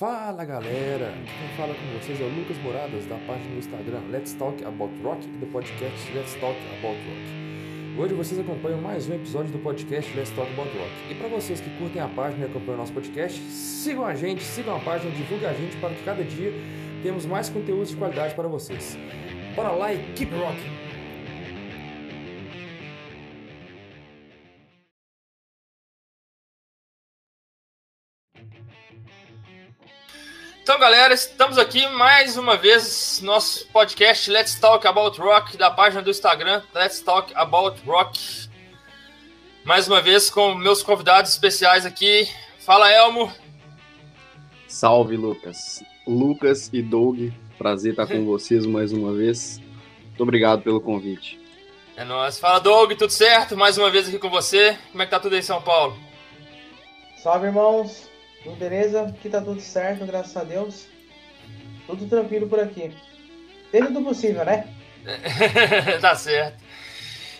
Fala galera, quem fala com vocês é o Lucas Moradas da página do Instagram Let's Talk About Rock e do podcast Let's Talk About Rock. Hoje vocês acompanham mais um episódio do podcast Let's Talk About Rock. E para vocês que curtem a página e acompanham o nosso podcast, sigam a gente, sigam a página, divulguem a gente para que cada dia temos mais conteúdos de qualidade para vocês. Bora lá e keep rocking! Galera, estamos aqui mais uma vez no nosso podcast Let's Talk About Rock, da página do Instagram Let's Talk About Rock. Mais uma vez com meus convidados especiais aqui. Fala, Elmo. Salve, Lucas. Lucas e Doug, prazer estar com vocês mais uma vez. Muito obrigado pelo convite. É nóis. Fala, Doug, tudo certo? Mais uma vez aqui com você. Como é que tá tudo aí em São Paulo? Salve, irmãos. Tudo beleza? Aqui tá tudo certo, graças a Deus. Tudo tranquilo por aqui. Dentro do possível, né? tá certo.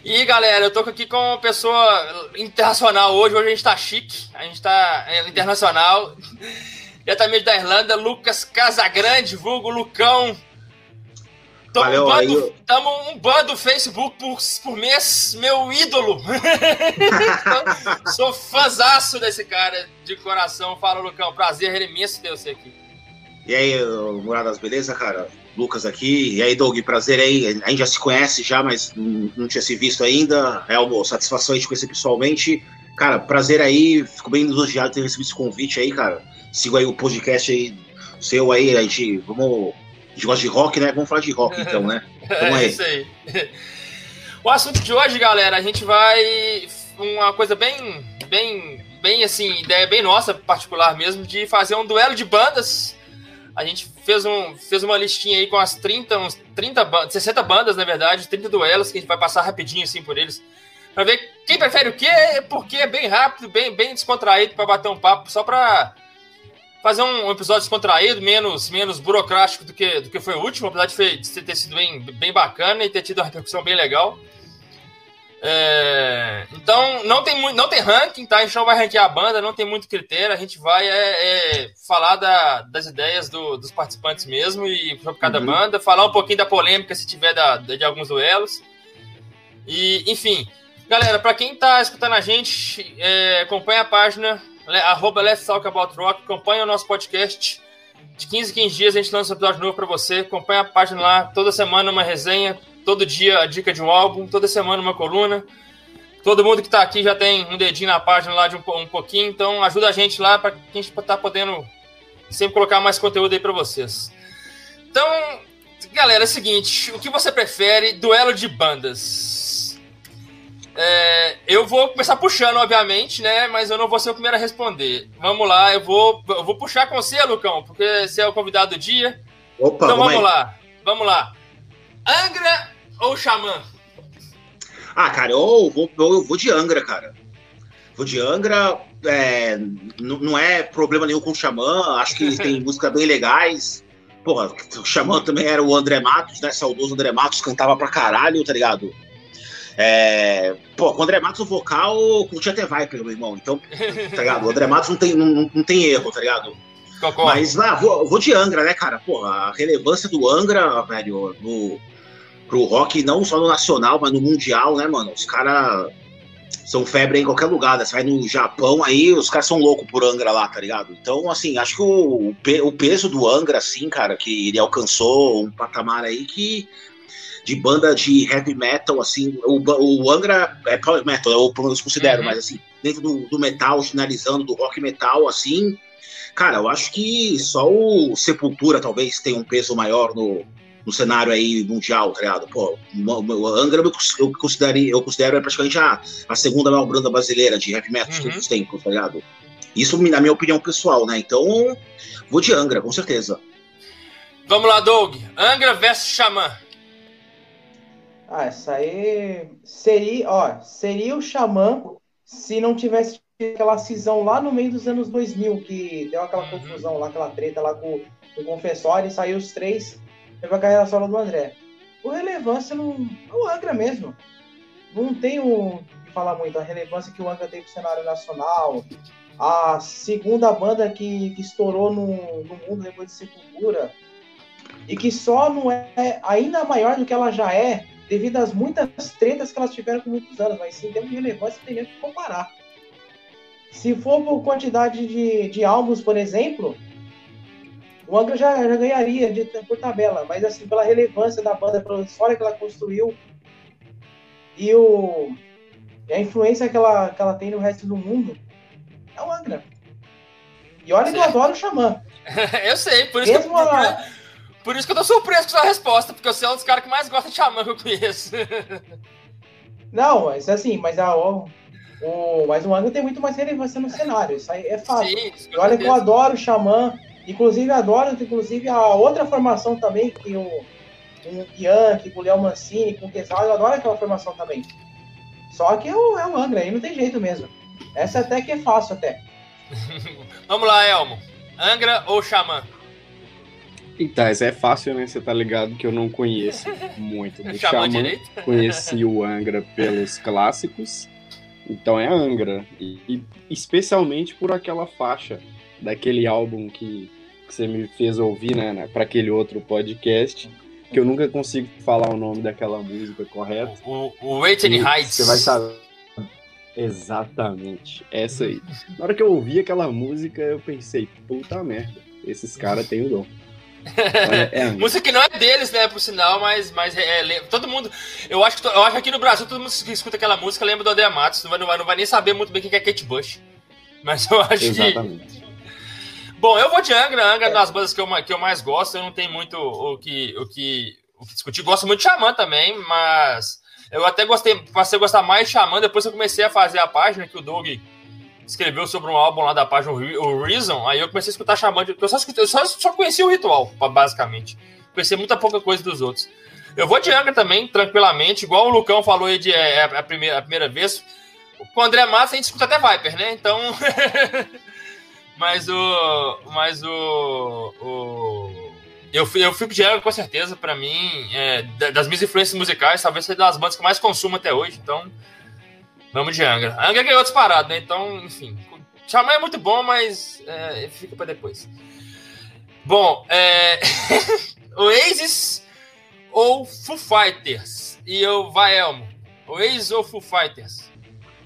E galera, eu tô aqui com uma pessoa internacional hoje. Hoje a gente tá chique, a gente tá é, internacional. Diretamente da Irlanda, Lucas Casagrande, vulgo Lucão. Tamo Valeu, um bando, aí. Tamo um bando Facebook por, por mês, meu ídolo. Sou fãzaço desse cara de coração. Fala, Lucão, prazer imenso ter você aqui. E aí, Moradas, beleza, cara? Lucas aqui. E aí, Doug, prazer aí. A gente já se conhece já, mas não tinha se visto ainda. É uma satisfação de te conhecer pessoalmente. Cara, prazer aí. Fico bem elogiado de ter recebido esse convite aí, cara. Sigo aí o podcast aí seu aí. A gente, vamos a gente gosta de rock, né? Vamos falar de rock então, né? Vamos aí. É isso aí. O assunto de hoje, galera, a gente vai. Uma coisa bem. bem. bem assim, ideia bem nossa, particular mesmo, de fazer um duelo de bandas. A gente fez, um, fez uma listinha aí com as 30, uns 30 60 bandas, na verdade, 30 duelos, que a gente vai passar rapidinho assim por eles. Pra ver quem prefere o quê, porque é bem rápido, bem, bem descontraído para bater um papo, só pra fazer um episódio descontraído, menos, menos burocrático do que, do que foi o último, apesar de, ter sido bem, bem bacana e ter tido uma repercussão bem legal. É, então, não tem, muito, não tem ranking, tá? A gente não vai ranquear a banda, não tem muito critério, a gente vai é, é, falar da, das ideias do, dos participantes mesmo e sobre cada uhum. banda, falar um pouquinho da polêmica se tiver da, de alguns duelos. E, enfim, galera, para quem tá escutando a gente, é, acompanha a página arroba Let's Talk About Rock, acompanha o nosso podcast. De 15 em 15 dias a gente lança um episódio novo para você. Acompanha a página lá, toda semana uma resenha, todo dia a dica de um álbum, toda semana uma coluna. Todo mundo que está aqui já tem um dedinho na página lá de um, um pouquinho, então ajuda a gente lá para que a gente tá podendo sempre colocar mais conteúdo aí para vocês. Então, galera, é o seguinte, o que você prefere? Duelo de bandas. É, eu vou começar puxando, obviamente, né? Mas eu não vou ser o primeiro a responder. Vamos lá, eu vou, eu vou puxar com você, Lucão, porque você é o convidado do dia. Opa, então vamos, lá, vamos lá. Angra ou Xamã? Ah, cara, eu vou, eu vou de Angra, cara. Vou de Angra, é, não é problema nenhum com o Xamã, acho que tem músicas bem legais. Porra, o Xamã também era o André Matos, né? Saudoso André Matos, cantava pra caralho, tá ligado? É, pô, com o André Matos o vocal curti até Viper, meu irmão. Então, tá ligado? O André Matos não tem, não, não tem erro, tá ligado? Concordo. Mas ah, vou, vou de Angra, né, cara? Pô, a relevância do Angra, velho, no, pro rock, não só no nacional, mas no mundial, né, mano? Os caras são febre em qualquer lugar. Né? Você vai no Japão aí, os caras são loucos por Angra lá, tá ligado? Então, assim, acho que o, o peso do Angra, assim, cara, que ele alcançou um patamar aí que de banda de heavy metal, assim, o, o Angra é power metal, eu pelo menos considero, uhum. mas assim, dentro do, do metal, finalizando, do rock metal, assim, cara, eu acho que só o Sepultura talvez tenha um peso maior no, no cenário aí mundial, tá ligado? Pô, o Angra eu, considero, eu considero é praticamente a, a segunda maior banda brasileira de heavy metal uhum. de todos os tempos, tá ligado? Isso na minha opinião pessoal, né? Então, vou de Angra, com certeza. Vamos lá, Doug. Angra versus Xamã. Ah, essa aí seria, ó, seria o Xamã se não tivesse aquela cisão lá no meio dos anos 2000, que deu aquela uhum. confusão lá, aquela treta lá com, com o Confessório, e saiu os três, teve a carreira solo do André. O relevância não. É o Angra mesmo. Não tem o que falar muito. A relevância que o Angra tem pro cenário nacional, a segunda banda que, que estourou no, no mundo depois de Sepultura e que só não é ainda maior do que ela já é devido às muitas tretas que elas tiveram por muitos anos, mas sim, em termos de relevância, tem nem que comparar. Se for por quantidade de, de álbuns, por exemplo, o Angra já, já ganharia de, por tabela, mas assim, pela relevância da banda, pela história que ela construiu e, o, e a influência que ela, que ela tem no resto do mundo, é o Angra. E olha que eu adoro o Xamã. eu sei, por isso, Mesmo que, a... por isso que eu tô surpreso com sua resposta, porque você é um dos caras que mais gosta de Xamã que eu conheço. Não, mas assim, mas a, o, o, mas o Angra tem muito mais relevância no cenário, isso aí é fácil. Sim, e olha que eu adoro o Xamã, Inclusive, adoro, inclusive, a outra formação também, que o, o Bianchi, com o Léo Mancini, com o Quesal, eu adoro aquela formação também. Só que é o, é o Angra, aí não tem jeito mesmo. Essa até que é fácil até. Vamos lá, Elmo. Angra ou Xamã? Então, essa é fácil, né? Você tá ligado que eu não conheço muito do Xamã. Conheci o Angra pelos clássicos. Então é Angra. E, e especialmente por aquela faixa daquele álbum que, que você me fez ouvir, né, né para aquele outro podcast, que eu nunca consigo falar o nome daquela música correto. O, o Waiting Heights. Você vai saber. Exatamente, essa aí. Na hora que eu ouvi aquela música, eu pensei, puta merda, esses caras têm o dom. É, é música que não é deles, né, por sinal, mas, mas é, é, todo mundo. Eu acho, que, eu acho que aqui no Brasil todo mundo que escuta aquela música lembra do André Matos, não vai, não vai, não vai nem saber muito bem o que é Kate Bush. Mas eu acho Exatamente. que. Bom, eu vou de Angra. Angra é das bandas que eu, que eu mais gosto. Eu não tenho muito o que, o que, o que discutir. Gosto muito de Xamã também, mas eu até gostei, passei a gostar mais de Xamã depois que eu comecei a fazer a página que o Doug escreveu sobre um álbum lá da página, o Reason. Aí eu comecei a escutar Xamã. Eu só, eu só, só conheci o ritual, basicamente. Conheci muita pouca coisa dos outros. Eu vou de Angra também, tranquilamente. Igual o Lucão falou aí de é, é a, primeira, a primeira vez. Com o André Matos a gente escuta até Viper, né? Então. Mas o. Mas o. o eu, eu fico de Angra com certeza, para mim, é, das minhas influências musicais, talvez seja das bandas que eu mais consumo até hoje, então. Vamos de Angra. Angra ganhou disparado, né? Então, enfim. Xamã é muito bom, mas é, fica para depois. Bom, é... Oasis ou Foo Fighters? E eu, vai, Elmo. Oasis ou Foo Fighters?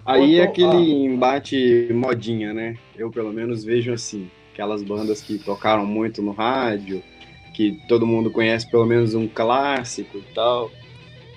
Aí é aquele embate modinha, né? Eu pelo menos vejo assim, aquelas bandas que tocaram muito no rádio, que todo mundo conhece pelo menos um clássico e tal.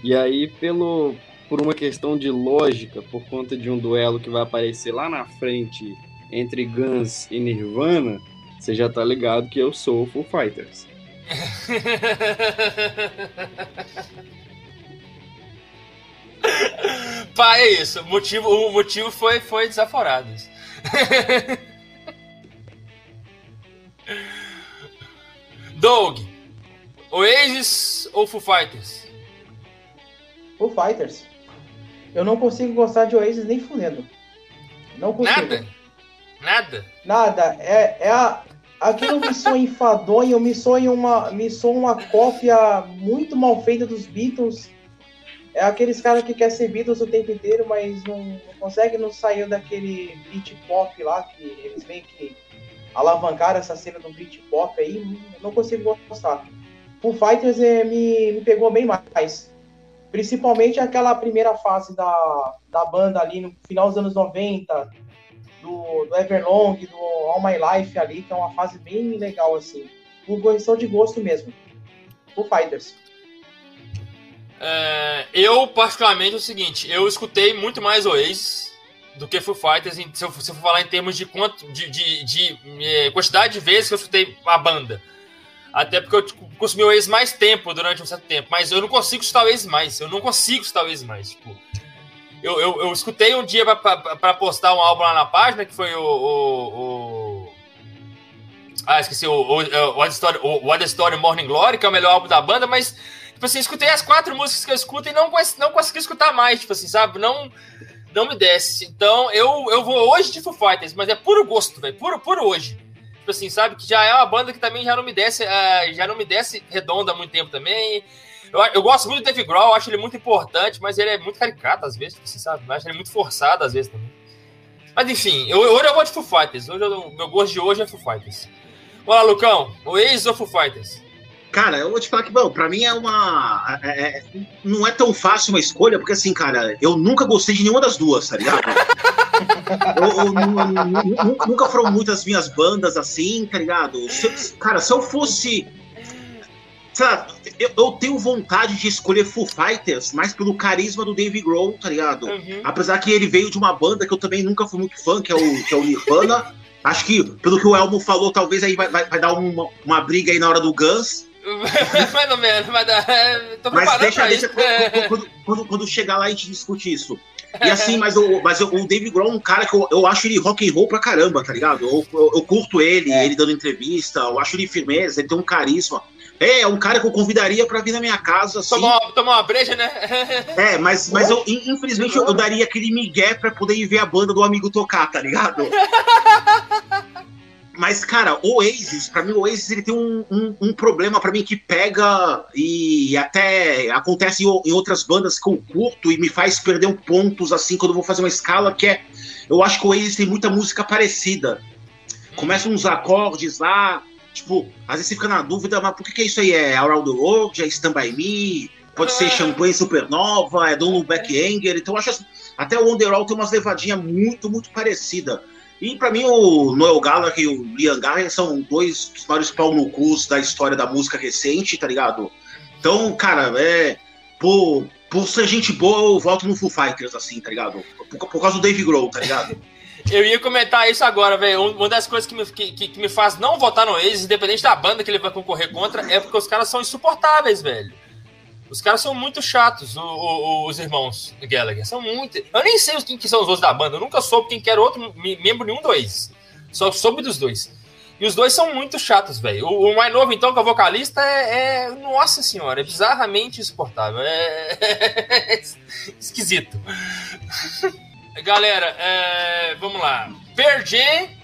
E aí pelo por uma questão de lógica, por conta de um duelo que vai aparecer lá na frente entre Guns e Nirvana, você já tá ligado que eu sou o Foo Fighters. Pá, é isso. O motivo, o motivo foi, foi desaforado. Doug, Oasis ou Foo Fighters? Foo Fighters. Eu não consigo gostar de Oasis nem fudendo. Não consigo. Nada? Nada? Nada. É, é a, aquilo me soa enfadonho, me soa uma, me soa uma cópia muito mal feita dos Beatles é aqueles caras que quer ser Beatles o tempo inteiro, mas não, não consegue não sair daquele beat pop lá, que eles meio que alavancaram essa cena do beat pop aí, não consigo gostar. Foo Fighters é, me, me pegou bem mais. Principalmente aquela primeira fase da, da banda ali no final dos anos 90, do, do Everlong, do All My Life ali, que é uma fase bem legal, assim. Por questão de gosto mesmo. Foo Fighters. É, eu, particularmente, é o seguinte: eu escutei muito mais Oasis do que Foo Fighters, se eu, se eu falar em termos de, quanto, de, de, de, de é, quantidade de vezes que eu escutei a banda. Até porque eu tipo, consumi o Oasis mais tempo durante um certo tempo, mas eu não consigo escutar o Oasis mais. Eu não consigo escutar o Oasis mais. Tipo, eu, eu, eu escutei um dia para postar um álbum lá na página, que foi o. o, o... Ah, esqueci, o, o, o, What Story, o What Story Morning Glory, que é o melhor álbum da banda, mas Tipo assim, escutei as quatro músicas que eu escuto e não, não consegui escutar mais, tipo assim, sabe? Não, não me desce. Então, eu, eu vou hoje de Foo Fighters, mas é puro gosto, velho. Puro, puro hoje. Tipo assim, sabe? Que já é uma banda que também já não me desce, uh, já não me desce redonda há muito tempo também. Eu, eu gosto muito do Dave Grohl, acho ele muito importante, mas ele é muito caricato às vezes, tipo assim, sabe? Eu acho ele muito forçado às vezes também. Mas enfim, eu, hoje eu vou de Foo Fighters. Hoje eu, meu gosto de hoje é Foo Fighters. Olá, Lucão. Oasis ou Foo Fighters? Cara, eu vou te falar que, bom, pra mim é uma. É, é, não é tão fácil uma escolha, porque assim, cara, eu nunca gostei de nenhuma das duas, tá ligado? eu, eu, eu, nunca foram muitas minhas bandas assim, tá ligado? Se, cara, se eu fosse. Sabe, eu, tenho vontade de escolher Foo Fighters, mais pelo carisma do Dave Grohl, tá ligado? Uhum. Apesar que ele veio de uma banda que eu também nunca fui muito fã, que é o, que é o Nirvana. Acho que, pelo que o Elmo falou, talvez aí vai, vai, vai dar uma, uma briga aí na hora do Guns. Mais ou menos, mas, é, tô mas deixa, deixa quando, quando, quando, quando, chegar lá a gente discute isso. E assim, mas, o, mas o David Grohl é um cara que eu, eu acho ele rock and roll pra caramba, tá ligado? Eu, eu, eu curto ele, é. ele dando entrevista, eu acho ele firmeza, ele tem um carisma. É, é um cara que eu convidaria pra vir na minha casa. Assim. Tomar, tomar uma breja, né? É, mas, mas eu, infelizmente eu, eu daria aquele migué pra poder ir ver a banda do amigo tocar, tá ligado? Mas, cara, o Oasis, pra mim, o Oasis ele tem um, um, um problema para mim que pega e até acontece em, em, outras bandas que eu curto e me faz perder um pontos assim quando eu vou fazer uma escala, que é. Eu acho que o Oasis tem muita música parecida. Começa uns acordes lá, tipo, às vezes você fica na dúvida, mas por que, que é isso aí? É Around the World? É Stand By Me? Pode ser Champagne Supernova? É Don't Look Back Anger? Então eu acho até o Wonderwall tem umas levadinhas muito, muito parecidas. E para mim o Noel Gallagher e o Liam Gallagher são dois dos maiores pau no cus da história da música recente, tá ligado? Então, cara, é. Por, por ser gente boa, eu volto no Foo Fighters, assim, tá ligado? Por, por causa do Dave Grohl, tá ligado? Eu ia comentar isso agora, velho. Uma das coisas que me, que, que, me faz não votar no Ace, independente da banda que ele vai concorrer contra, é porque os caras são insuportáveis, velho. Os caras são muito chatos, o, o, os irmãos Gallagher. São muito. Eu nem sei quem que são os outros da banda. Eu nunca soube quem que era outro membro nenhum dois. Só soube dos dois. E os dois são muito chatos, velho. O, o, mais novo, então, que é o vocalista, é, é Nossa senhora, é bizarramente insuportável. É, é esquisito. Galera, é... vamos lá. Pergen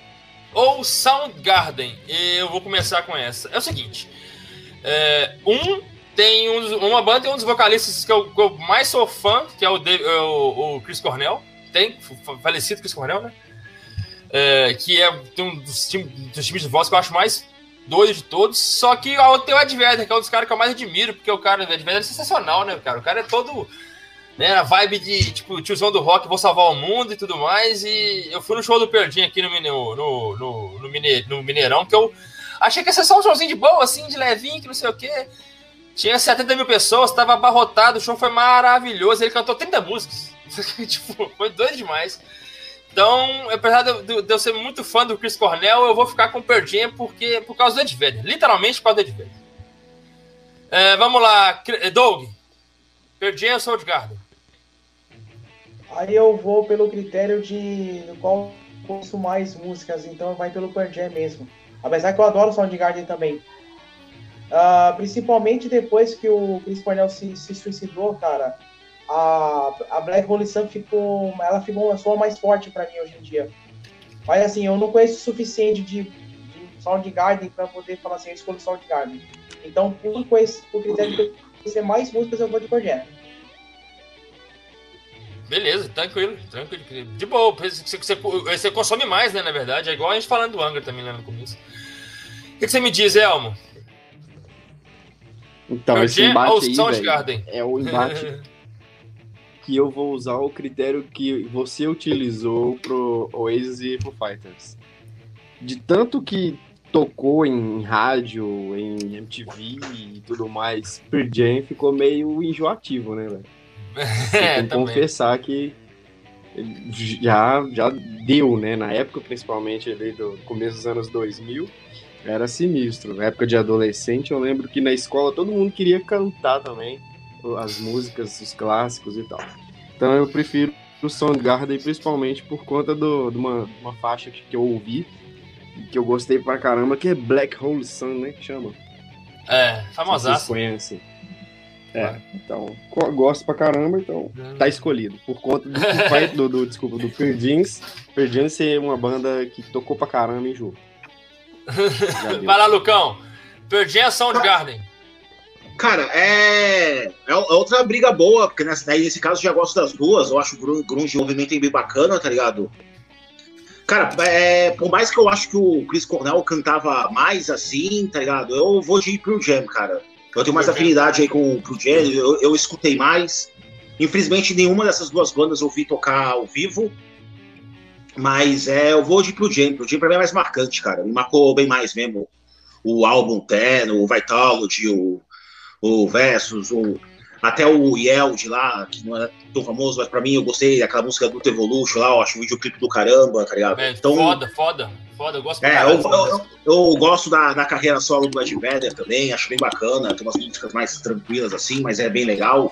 ou Soundgarden? Eu vou começar com essa. É o seguinte. É, um tem um, uma banda tem um dos vocalistas que eu, que eu mais sou fã, que é o, é o, o, Chris Cornell. Tem, falecido Chris Cornell, né? É, que é um dos, time, dos, times de voz que eu acho mais doido de todos. Só que tem o Adverter, que é um dos caras que eu mais admiro, porque o cara, o Adverter é sensacional, né, cara? O cara é todo. Né, a vibe de, tipo, tiozão do rock, vou salvar o mundo e tudo mais. E eu fui no show do Perdinho aqui no, no, no, no, no Mineirão, que eu achei que ia ser só um showzinho de boa, assim, de levinho, que não sei o quê. Tinha 70 mil pessoas, estava abarrotado, o show foi maravilhoso. Ele cantou 30 músicas. tipo, foi doido demais. Então, apesar de, eu ser muito fã do Chris Cornell, eu vou ficar com o porque, por causa do Ed Vedder. Literalmente por causa do Ed Vedder. É, vamos lá, Doug. Pearl ou Soundgarden? Aí eu vou pelo critério de qual posso mais músicas, então vai pelo Pearl Jam mesmo. Apesar que eu adoro Soundgarden também. Uh, principalmente depois que o Chris Cornell se, se suicidou, cara, a, a Black Hole Sun ficou, ela ficou uma soa mais forte para mim hoje em dia. Mas assim, eu não conheço o suficiente de, de Soundgarden para poder falar assim, eu escolho Soundgarden. Então, por, por critério de conhecer mais músicas, eu vou de Cornell. Beleza, tranquilo, tranquilo. De boa, você, você, você, consome mais, né, na verdade. É igual a gente falando do Angra também, né, no começo. O que, que você me diz, Elmo? Então, esse embate aí, véio, é o embate que eu vou usar o critério que você utilizou pro Oasis e Foo Fighters. De tanto que tocou em rádio, em MTV e tudo mais, Pearl Jam ficou meio enjoativo, né, velho? É, tem que confessar que já, já deu, né? Na época, principalmente ali do começo dos anos 2000, era sinistro. Na época de adolescente, eu lembro que na escola todo mundo queria cantar também as músicas, os clássicos e tal. Então eu prefiro o Soundgarden principalmente por conta do, de uma, uma faixa que eu ouvi, que eu gostei pra caramba, que é Black Hole Sun, né? Que chama. É, famosa. Vocês conhecem. É, então, gosto pra caramba, então tá escolhido. Por conta do, do, do desculpa, do Perdins, Perdins ser uma banda que tocou pra caramba em jogo. Vai lá, Lucão. Perdi a Soundgarden. Cara, é... é outra briga boa, porque nessa, nesse caso já gosto das duas. Eu acho o Grunge, movimento bem bacana, tá ligado? Cara, é, por mais que eu acho que o Chris Cornell cantava mais assim, tá ligado? Eu vou de Pearl Jam, cara. Eu tenho mais afinidade aí com o Pearl Jam, eu, eu escutei mais. Infelizmente, nenhuma dessas duas bandas eu vi tocar ao vivo. Mas é, eu vou de Pearl Jam. Pearl Jam pra mim é mais marcante, cara. Me marcou bem mais mesmo. O álbum Ten, o Vitalogy, o, o Versus, o, até o Yeld lá, que não é tão famoso, mas pra mim eu gostei daquela música do Evolution lá, eu acho o videoclipe do caramba, tá ligado? É, então, foda, foda, foda, eu gosto é, eu, eu, eu, eu, gosto da, da carreira solo do Ed Vedder também, acho bem bacana, tem umas músicas mais tranquilas assim, mas é bem legal.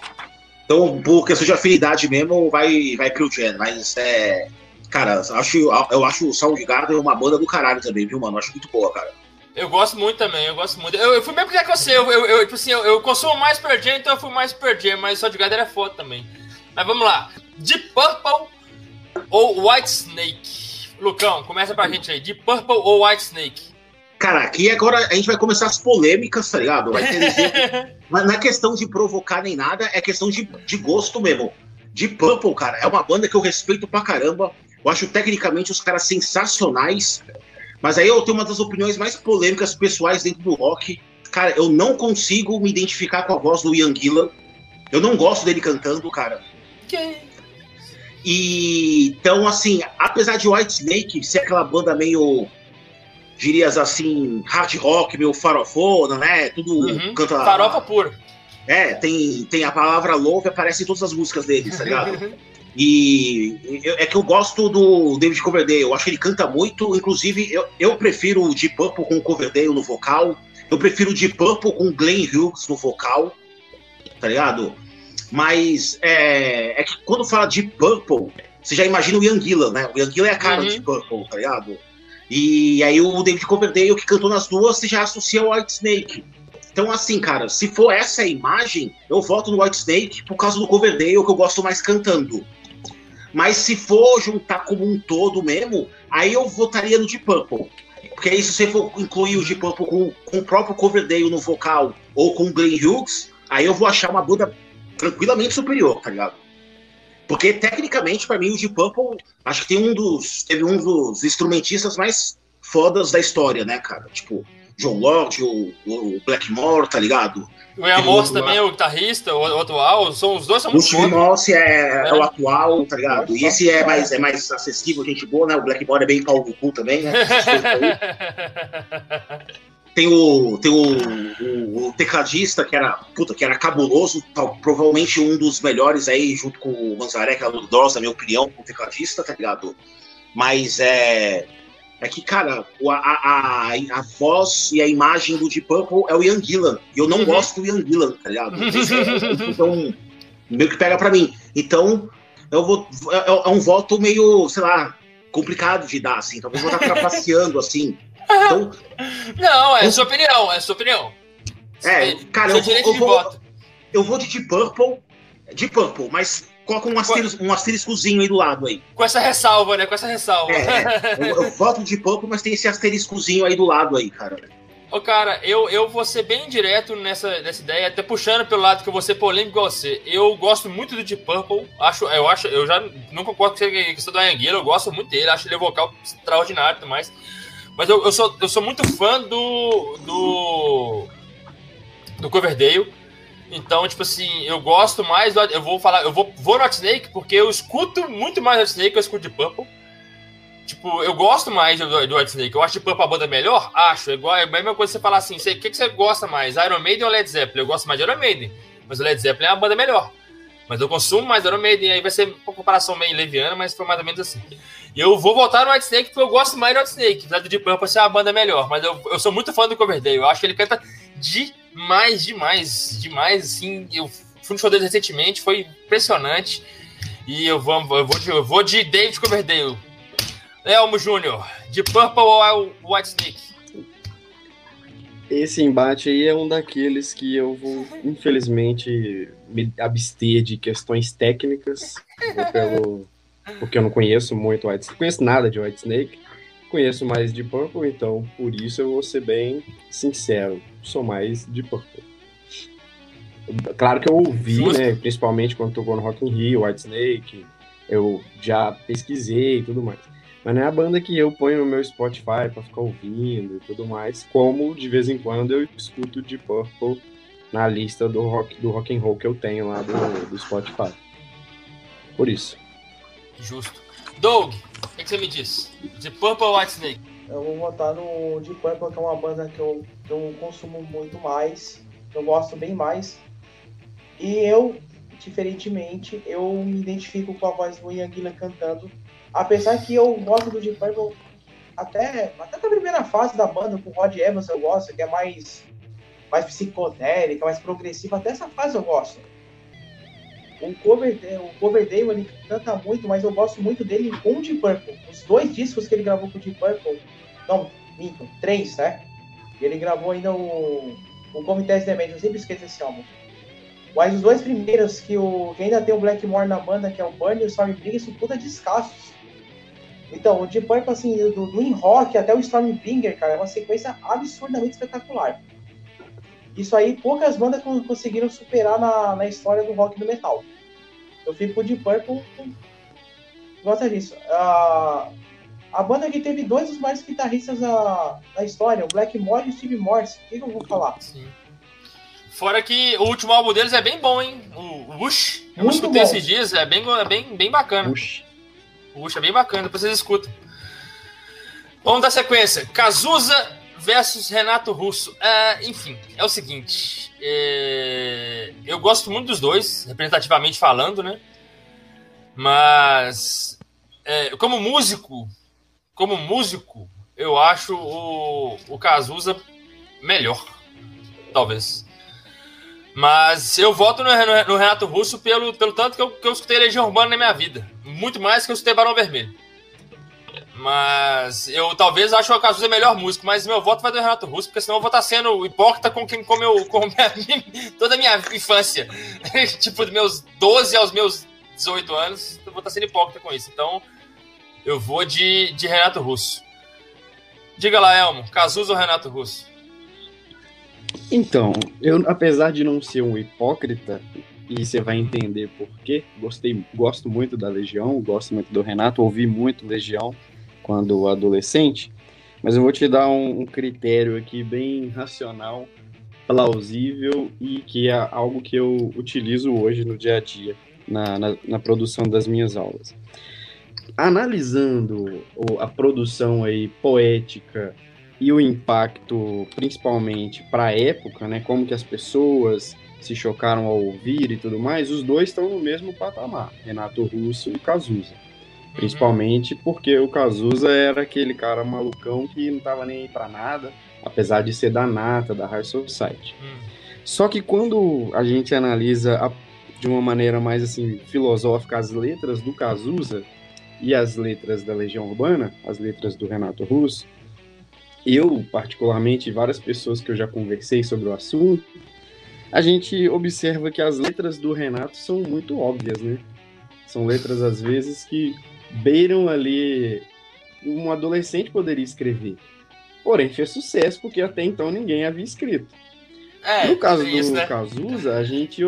Então, por questão de afinidade mesmo, vai, vai pro Jen, mas é. Cara, acho, eu acho o Soundgarden uma banda do caralho também, viu, mano? Eu acho muito boa, cara. Eu gosto muito também, eu gosto muito. Eu, eu fui mesmo que você, eu, eu, eu, tipo assim, eu, eu consumo mais Pearl Jam, então eu fui mais Pearl Jam, mas só de Garden é foda também. Mas vamos lá. Deep Purple ou White Snake? Lucão, começa pra gente aí. Deep Purple ou White Snake? Cara, aqui agora a gente vai começar as polêmicas, tá ligado? Vai ter Mas não é questão de provocar nem nada, é questão de, de gosto mesmo. Deep Purple, cara, é uma banda que eu respeito pra caramba. Eu acho tecnicamente os caras sensacionais. Mas aí eu tenho uma das opiniões mais polêmicas pessoais dentro do rock. Cara, eu não consigo me identificar com a voz do Ian Gillan. Eu não gosto dele cantando, cara. Que? E então, assim, apesar de White Snake ser aquela banda meio, dirias assim, hard rock, meio farofona, né? Tudo uhum. canta. Farofa puro. É, tem, tem a palavra love, aparece em todas as músicas deles, tá ligado? E é que eu gosto do David Coverdale, eu acho que ele canta muito, inclusive eu, eu prefiro o Deep Purple com o Coverdale no vocal, eu prefiro o Deep Purple com o Glenn Hughes no vocal, tá ligado? Mas é, é que quando fala Deep Purple, você já imagina o Ian Gillan, né? O Ian Gillan é a cara uhum. Deep Purple, tá ligado? E aí o David Coverdale que cantou nas duas, você já associa ao White Snake. Então, assim, cara, se for essa a imagem, eu voto no White Snake por causa do Coverdale, que eu gosto mais cantando. Mas se for juntar como um todo mesmo, aí eu votaria no Deep Purple. Porque aí se você for incluir o Deep Purple com, com o próprio Coverdale no vocal ou com o Glenn Hughes, aí eu vou achar uma banda tranquilamente superior, tá ligado? Porque tecnicamente, para mim, o Deep Purple, acho que tem um dos. Teve um dos instrumentistas mais fodas da história, né, cara? Tipo, John Lord, o, o Blackmore, tá ligado? O Ian Morse também, o guitarrista, o, atual, são, os dois são muito bons. O Morse é, é, é, o atual, tá ligado? E esse é mais, é mais acessível, gente boa, né? O Blackmore é bem no cu também, né? tem o, tem o, o, o, tecladista que era, puta, que era cabuloso, tal, provavelmente um dos melhores aí, junto com o Manzarek, que é o Dross, na minha opinião, o tecladista, tá ligado? Mas é é que, cara, a, a, a, voz e a imagem do Deep Purple é o Ian Gillan. E eu não uhum. gosto do Ian Gillan, tá ligado? então, meio que pega pra mim. Então, eu vou. É, é, um voto meio, sei lá, complicado de dar, assim. Talvez eu vou estar trapaceando, assim. Então, não, é eu... sua opinião, é sua opinião. É, cara, eu, eu, vou, eu vou de Deep Purple, Deep Purple, mas coloca um, um asteriscozinho aí do lado aí. Com essa ressalva, né? Com essa ressalva. É, eu, eu voto de pouco, mas tem esse asteriscozinho aí do lado aí, cara. Ô, cara, eu, eu vou ser bem direto nessa, nessa ideia, até puxando pelo lado que eu vou ser polêmico igual você. Eu gosto muito do Deep Purple, acho, eu acho, eu já não concordo com você questão do Anguila, eu gosto muito dele, acho ele vocal extraordinário e mais. Mas eu, eu, sou, eu sou muito fã do. do. do Coverdale. Então, tipo assim, eu gosto mais do, Eu vou falar, eu vou, vou no Snake porque eu escuto muito mais Snake que eu escuto de Purple. Tipo, eu gosto mais do, do Snake. Eu acho de Purple a banda melhor? Acho. É, igual, é a mesma coisa você falar assim: o que, que você gosta mais? Iron Maiden ou Led Zeppelin? Eu gosto mais de Iron Maiden. Mas o Led Zeppelin é uma banda melhor. Mas eu consumo mais Iron Maiden. Aí vai ser uma comparação meio leviana, mas foi mais ou menos assim. E eu vou voltar no White Snake porque eu gosto mais do White Snake. Apesar do Deep Purple ser uma banda melhor. Mas eu, eu sou muito fã do Coverdale. Eu acho que ele canta de demais, demais, demais, assim, eu fui no show dele recentemente, foi impressionante, e eu vou, eu vou, de, eu vou de David Coverdale. Elmo Júnior, de Purple ou White Snake? Esse embate aí é um daqueles que eu vou, infelizmente, me abster de questões técnicas, pelo, porque eu não conheço muito White Snake, conheço nada de White Snake, conheço mais de Purple, então por isso eu vou ser bem sincero sou mais de Purple. Claro que eu ouvi, né? Principalmente quando tocou no Rock in Rio, White Snake, eu já pesquisei e tudo mais. Mas não é a banda que eu ponho no meu Spotify pra ficar ouvindo e tudo mais, como de vez em quando eu escuto de Purple na lista do rock, do rock and roll que eu tenho lá do, do Spotify. Por isso. Justo. Doug, o que, que você me diz? De Purple ou White Snake? Eu vou votar no Deep Purple, que é uma banda que eu, que eu consumo muito mais, eu gosto bem mais. E eu, diferentemente, eu me identifico com a voz do Ian Gillan cantando. Apesar que eu gosto do Deep Purple até, até da primeira fase da banda, com o Rod Evans eu gosto, que é mais, mais psicodélica, mais progressiva. Até essa fase eu gosto. O cover, o cover dele, ele canta muito, mas eu gosto muito dele com o Deep Purple. Os dois discos que ele gravou com o Deep Purple, não, minto, três, né? Ele gravou ainda o, o Comitês Dementes, eu sempre esqueço esse álbum. Mas os dois primeiros, que, o, que ainda tem o Blackmore na banda, que é o Burn e o Stormbringer, são puta descassos. Então, o Deep Purple, assim, do, do In Rock até o Stormbringer, cara, é uma sequência absurdamente espetacular. Isso aí, poucas bandas conseguiram superar na, na história do rock e do metal. Eu fico com o Deep Purple gosta disso. Uh, a banda que teve dois dos maiores guitarristas da, da história, o Blackmore e o Steve Morse. O que, que eu vou falar? Sim. Fora que o último álbum deles é bem bom, hein? O Wush. Eu Muito escutei bom. esses dias, é bem, é bem, bem bacana. Wush. O Wush é bem bacana, depois vocês escutam. Vamos dar sequência. Cazuza versus Renato Russo. É, enfim, é o seguinte. É, eu gosto muito dos dois, representativamente falando, né? Mas é, como músico, como músico, eu acho o, o Cazuza melhor, talvez. Mas eu voto no, no, no, Renato Russo pelo, pelo tanto que eu, que eu escutei Legião Urbana na minha vida. Muito mais que eu escutei Barão Vermelho. Mas eu talvez acho o Cazuza melhor músico, mas meu voto vai do Renato Russo, porque senão eu vou estar sendo hipócrita com quem como eu com minha, toda a minha infância. tipo, dos meus 12 aos meus 18 anos, eu vou estar sendo hipócrita com isso. Então, eu vou de, de Renato Russo. Diga lá, Elmo, Cazuza ou Renato Russo? Então, eu, apesar de não ser um hipócrita, e você vai entender por quê, gostei, gosto muito da Legião, gosto muito do Renato, ouvi muito Legião, quando adolescente, mas eu vou te dar um, um critério aqui bem racional, plausível e que é algo que eu utilizo hoje no dia a dia, na, na, na produção das minhas aulas. Analisando a produção aí poética e o impacto, principalmente para a época, né, como que as pessoas se chocaram ao ouvir e tudo mais, os dois estão no mesmo patamar, Renato Russo e Cazuza. Principalmente porque o Cazuza era aquele cara malucão que não tava nem aí pra nada, apesar de ser da nata, da High Society. Hum. Só que quando a gente analisa a, de uma maneira mais assim filosófica as letras do Cazuza e as letras da Legião Urbana, as letras do Renato Russo, eu, particularmente, várias pessoas que eu já conversei sobre o assunto, a gente observa que as letras do Renato são muito óbvias, né? São letras, às vezes, que beiram ali um adolescente poderia escrever. Porém, fez sucesso porque até então ninguém havia escrito. É, no caso é do né? Cazuza, a gente,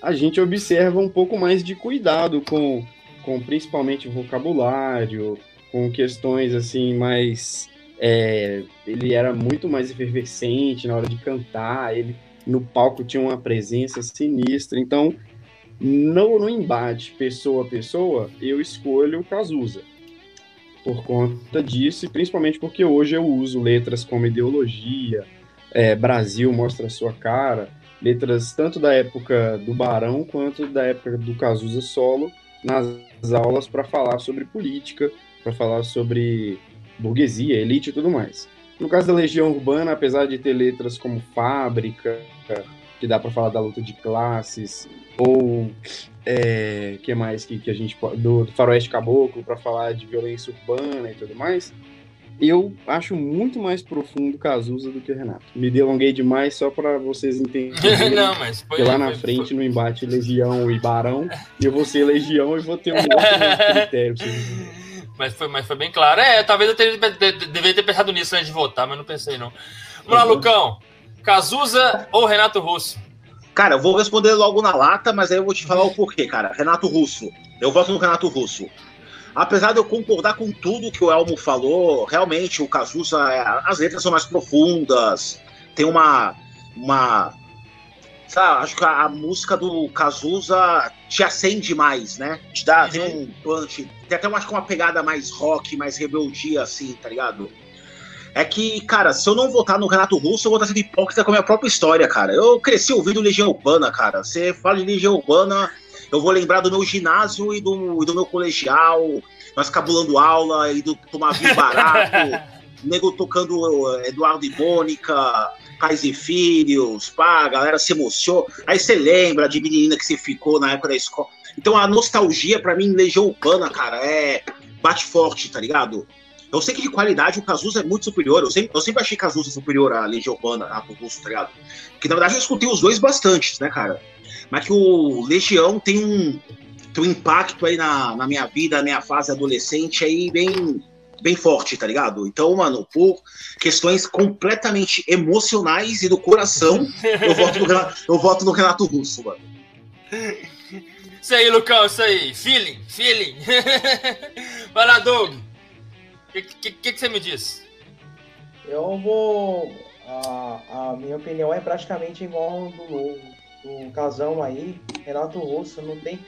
a gente observa um pouco mais de cuidado com, com principalmente vocabulário, com questões assim mais. É... ele era muito mais efervescente na hora de cantar, ele no palco tinha uma presença sinistra. Então, no, no embate pessoa a pessoa, eu escolho o Cazuza. Por conta disso, e principalmente porque hoje eu uso letras como ideologia, é, Brasil mostra a sua cara, letras tanto da época do Barão quanto da época do Cazuza solo nas aulas para falar sobre política, para falar sobre burguesia, elite e tudo mais. No caso da Legião Urbana, apesar de ter letras como Fábrica, que dá para falar da luta de classes, ou é, que mais que, que a gente do, do faroeste caboclo para falar de violência urbana e tudo mais. Eu acho muito mais profundo Cazuza do que o Renato. Me delonguei demais só para vocês entenderem. Não, mas foi, lá na foi, frente, foi. no embate Legião e Barão, eu vou ser Legião e vou ter um outro critério. Mas foi, mas foi bem claro. É, talvez eu teria, deveria ter pensado nisso antes de votar, mas não pensei não. Vamos lá, uhum. Lucão. Cazuza ou Renato Russo? Cara, eu vou responder logo na lata, mas aí eu vou te falar o porquê, cara. Renato Russo. Eu voto no Renato Russo. Apesar de eu concordar com tudo que o Elmo falou, realmente o Cazuza, é, as letras são mais profundas, tem uma. uma sabe, acho que a, a música do Cazuza te acende mais, né? Te dá, tem um punch, tem até acho que uma pegada mais rock, mais rebeldia, assim, tá ligado? É que, cara, se eu não votar no Renato Russo, eu vou estar sendo hipócrita com a minha própria história, cara. Eu cresci ouvindo Legião Urbana, cara. Você fala de Legião Urbana, eu vou lembrar do meu ginásio e do, e do meu colegial, nós cabulando aula e do tomar vinho barato, nego tocando eh, Eduardo e Mônica, Pais e Filhos, pá, a galera se emociona. Aí você lembra de menina que você ficou na época da escola. Então a nostalgia, para mim, Legião Urbana, cara, é. bate forte, tá ligado? Eu sei que de qualidade o Cazuza é muito superior. Eu sempre, eu sempre achei Cazuza superior à Legião Urbana, a Russo, tá ligado? Porque na verdade eu escutei os dois bastante, né, cara? Mas que o Legião tem um, tem um impacto aí na, na minha vida, na minha fase adolescente aí bem, bem forte, tá ligado? Então, mano, por questões completamente emocionais e do coração, eu voto no Renato, eu voto no Renato Russo, mano. Isso aí, Lucão, isso aí. Feeling, feeling. Vai lá, Doug. O que, que, que, você me diz? Eu vou. A, a minha opinião é praticamente igual do, do casão aí, Renato Russo. Não tem.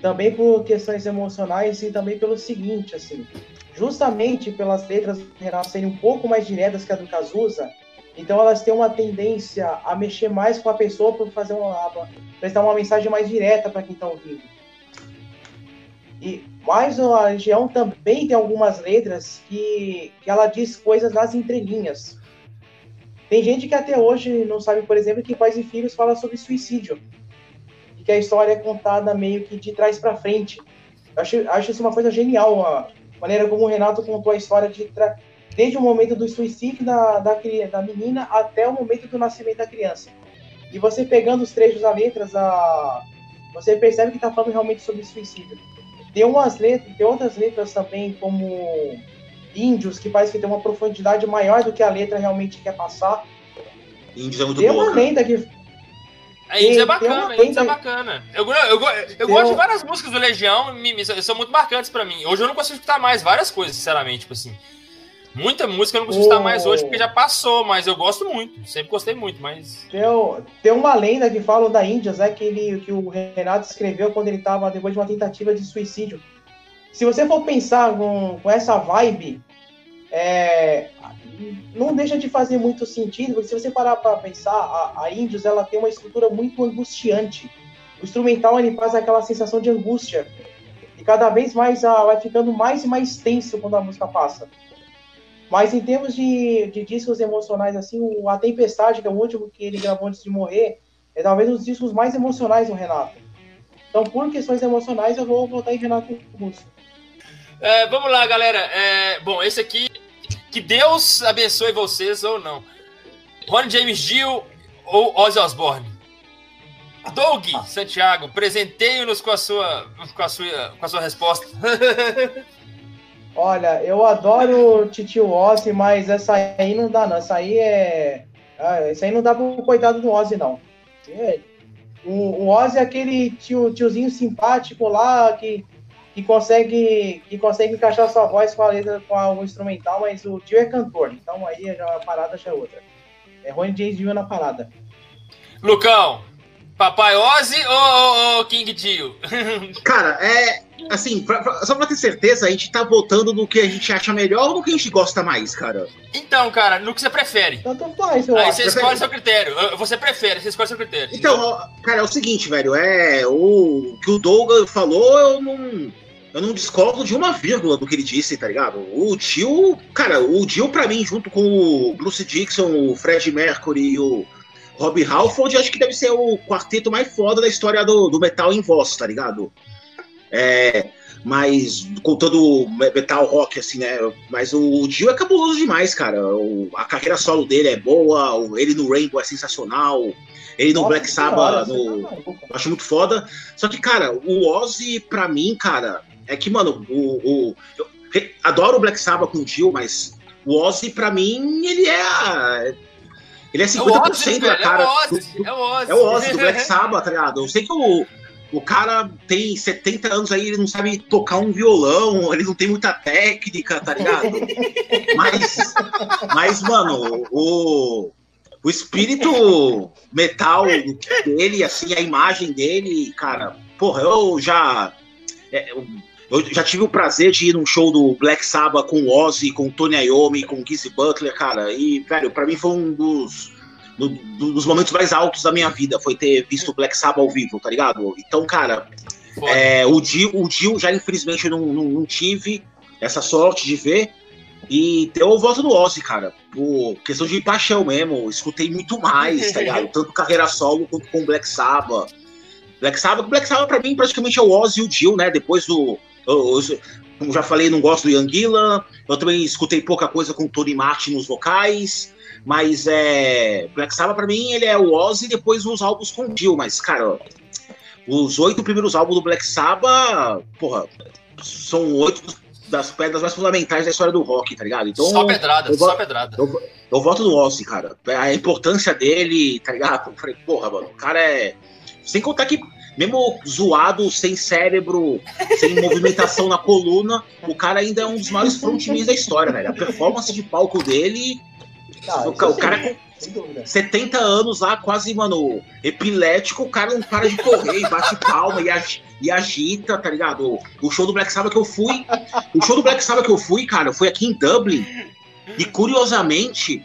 Também por questões emocionais e também pelo seguinte, assim. Justamente pelas letras do Renato serem um pouco mais diretas que a do Cazuza, então elas têm uma tendência a mexer mais com a pessoa para fazer uma prestar uma mensagem mais direta para quem está ouvindo. E mas a Legião também tem algumas letras que, que ela diz coisas nas entrelinhas. Tem gente que até hoje não sabe, por exemplo, que Pais e Filhos fala sobre suicídio. E que a história é contada meio que de trás para frente. Eu acho, acho isso uma coisa genial, a maneira como o Renato contou a história de desde o momento do suicídio da, da, da menina até o momento do nascimento da criança. E você pegando os trechos da letras, a, você percebe que está falando realmente sobre suicídio. Tem umas letras, tem outras letras também, como Índios, que parece que tem uma profundidade maior do que a letra realmente quer passar. Índios é muito Tem boa. uma lenda que. É, Índios é bacana, Índios é bacana. Eu, eu, eu, eu gosto de várias músicas do Legião, me, me, são muito marcantes pra mim. Hoje eu não consigo escutar mais várias coisas, sinceramente, tipo assim. Muita música eu não consigo escutar mais hoje porque já passou, mas eu gosto muito. Sempre gostei muito, mas. Tem, tem uma lenda que fala da Índias, é que, ele, que o Renato escreveu quando ele estava depois de uma tentativa de suicídio. Se você for pensar com, com essa vibe, é, não deixa de fazer muito sentido, porque se você parar para pensar, a, a Índios ela tem uma estrutura muito angustiante. O instrumental ele faz aquela sensação de angústia. E cada vez mais a, vai ficando mais e mais tenso quando a música passa. Mas em termos de, de discos emocionais, assim, o A Tempestade, que é o último que ele gravou antes de morrer, é talvez um dos discos mais emocionais do Renato. Então, por questões emocionais, eu vou votar em Renato Russo. É, vamos lá, galera. É, bom, esse aqui, que Deus abençoe vocês ou não. Ron James Dio ou Ozzy Osbourne? Doug Santiago, presenteie-nos com a sua com a sua com a sua resposta. Olha, eu adoro Titio Ozzy, mas essa aí não dá, não. Essa aí é. Ah, isso aí não dá pro coitado do Ozzy, não. É, o, o Ozzy é aquele tio, tiozinho simpático lá que, que, consegue, que consegue encaixar sua voz com a letra, com o instrumental, mas o tio é cantor, então aí já, a parada já é outra. É Ronnie James Dio na parada. Lucão, Papai Ozzy ou, ou King Dio? Cara, é. Assim, pra, pra, só pra ter certeza, a gente tá votando no que a gente acha melhor ou no que a gente gosta mais, cara? Então, cara, no que você prefere. Tanto faz, eu Aí acho. você escolhe seu critério. Você prefere, você escolhe seu critério. Então, ó, cara, é o seguinte, velho, é. O que o Douglas falou, eu não. Eu não discordo de uma vírgula do que ele disse, tá ligado? O Dio, cara, o Dio pra mim, junto com o Bruce Dixon, o Fred Mercury e o Rob Halford, acho que deve ser o quarteto mais foda da história do, do metal em voz, tá ligado? É, mas contando metal rock, assim, né? Mas o Dio é cabuloso demais, cara. O, a carreira solo dele é boa, ele no Rainbow é sensacional, ele no Nossa Black Sabbath, no, acho muito foda. Só que, cara, o Ozzy, pra mim, cara, é que, mano, o, o- eu adoro o Black Sabbath com o Dio, mas o Ozzy, pra mim, ele é. a- Ele é É o Ozzy, 50% da cara. é o Ozzy, do- é o Ozzy. é o Ozzy do Black Sabbath, tá ligado? Eu sei que o, o cara tem 70 anos aí, ele não sabe tocar um violão, ele não tem muita técnica, tá ligado? mas, mas mano, o, o espírito metal dele, assim, a imagem dele, cara, porra, eu já. É, eu já tive o prazer de ir num show do Black Sabbath com o Ozzy, com o Tony Iommi, com o Gizzy Butler, cara, e, velho, pra mim foi um dos do, do, dos momentos mais altos da minha vida foi ter visto o Black Sabbath ao vivo, tá ligado? Então, cara, é, o Dio, o Dio já infelizmente não, não, não, tive essa sorte de ver. E deu o voto do Ozzy, cara. Por questão de paixão mesmo. Escutei muito mais, tá ligado? Tanto carreira solo quanto com Black Sabbath. Black Sabbath, Black Sabbath pra mim praticamente é o Ozzy e o Dio, né? Depois do. Eu, eu, como já falei, não gosto do Ian Gillan. Eu também escutei pouca coisa com o Tony Martin nos vocais. Mas é. Black Sabbath, pra mim, ele é o Ozzy e depois os álbuns com o Dio. Mas, cara, os oito primeiros álbuns do Black Sabbath, porra, são oito das pedras mais fundamentais da história do rock, tá ligado? Então, só pedrada, eu, só pedrada. Eu, eu, voto no Ozzy, cara. A importância dele, tá ligado? Eu falei, porra, mano, o cara é. Sem contar que, mesmo zoado, sem cérebro, sem movimentação na coluna, o cara ainda é um dos maiores frontmans da história, velho. A performance de palco dele o, o cara com 70 anos lá, quase, mano, epilético, o cara não para de correr, e bate palma e, ag e agita, tá ligado? O show do Black Sabbath que eu fui, o show do Black Sabbath que eu fui, cara, foi aqui em Dublin, e curiosamente,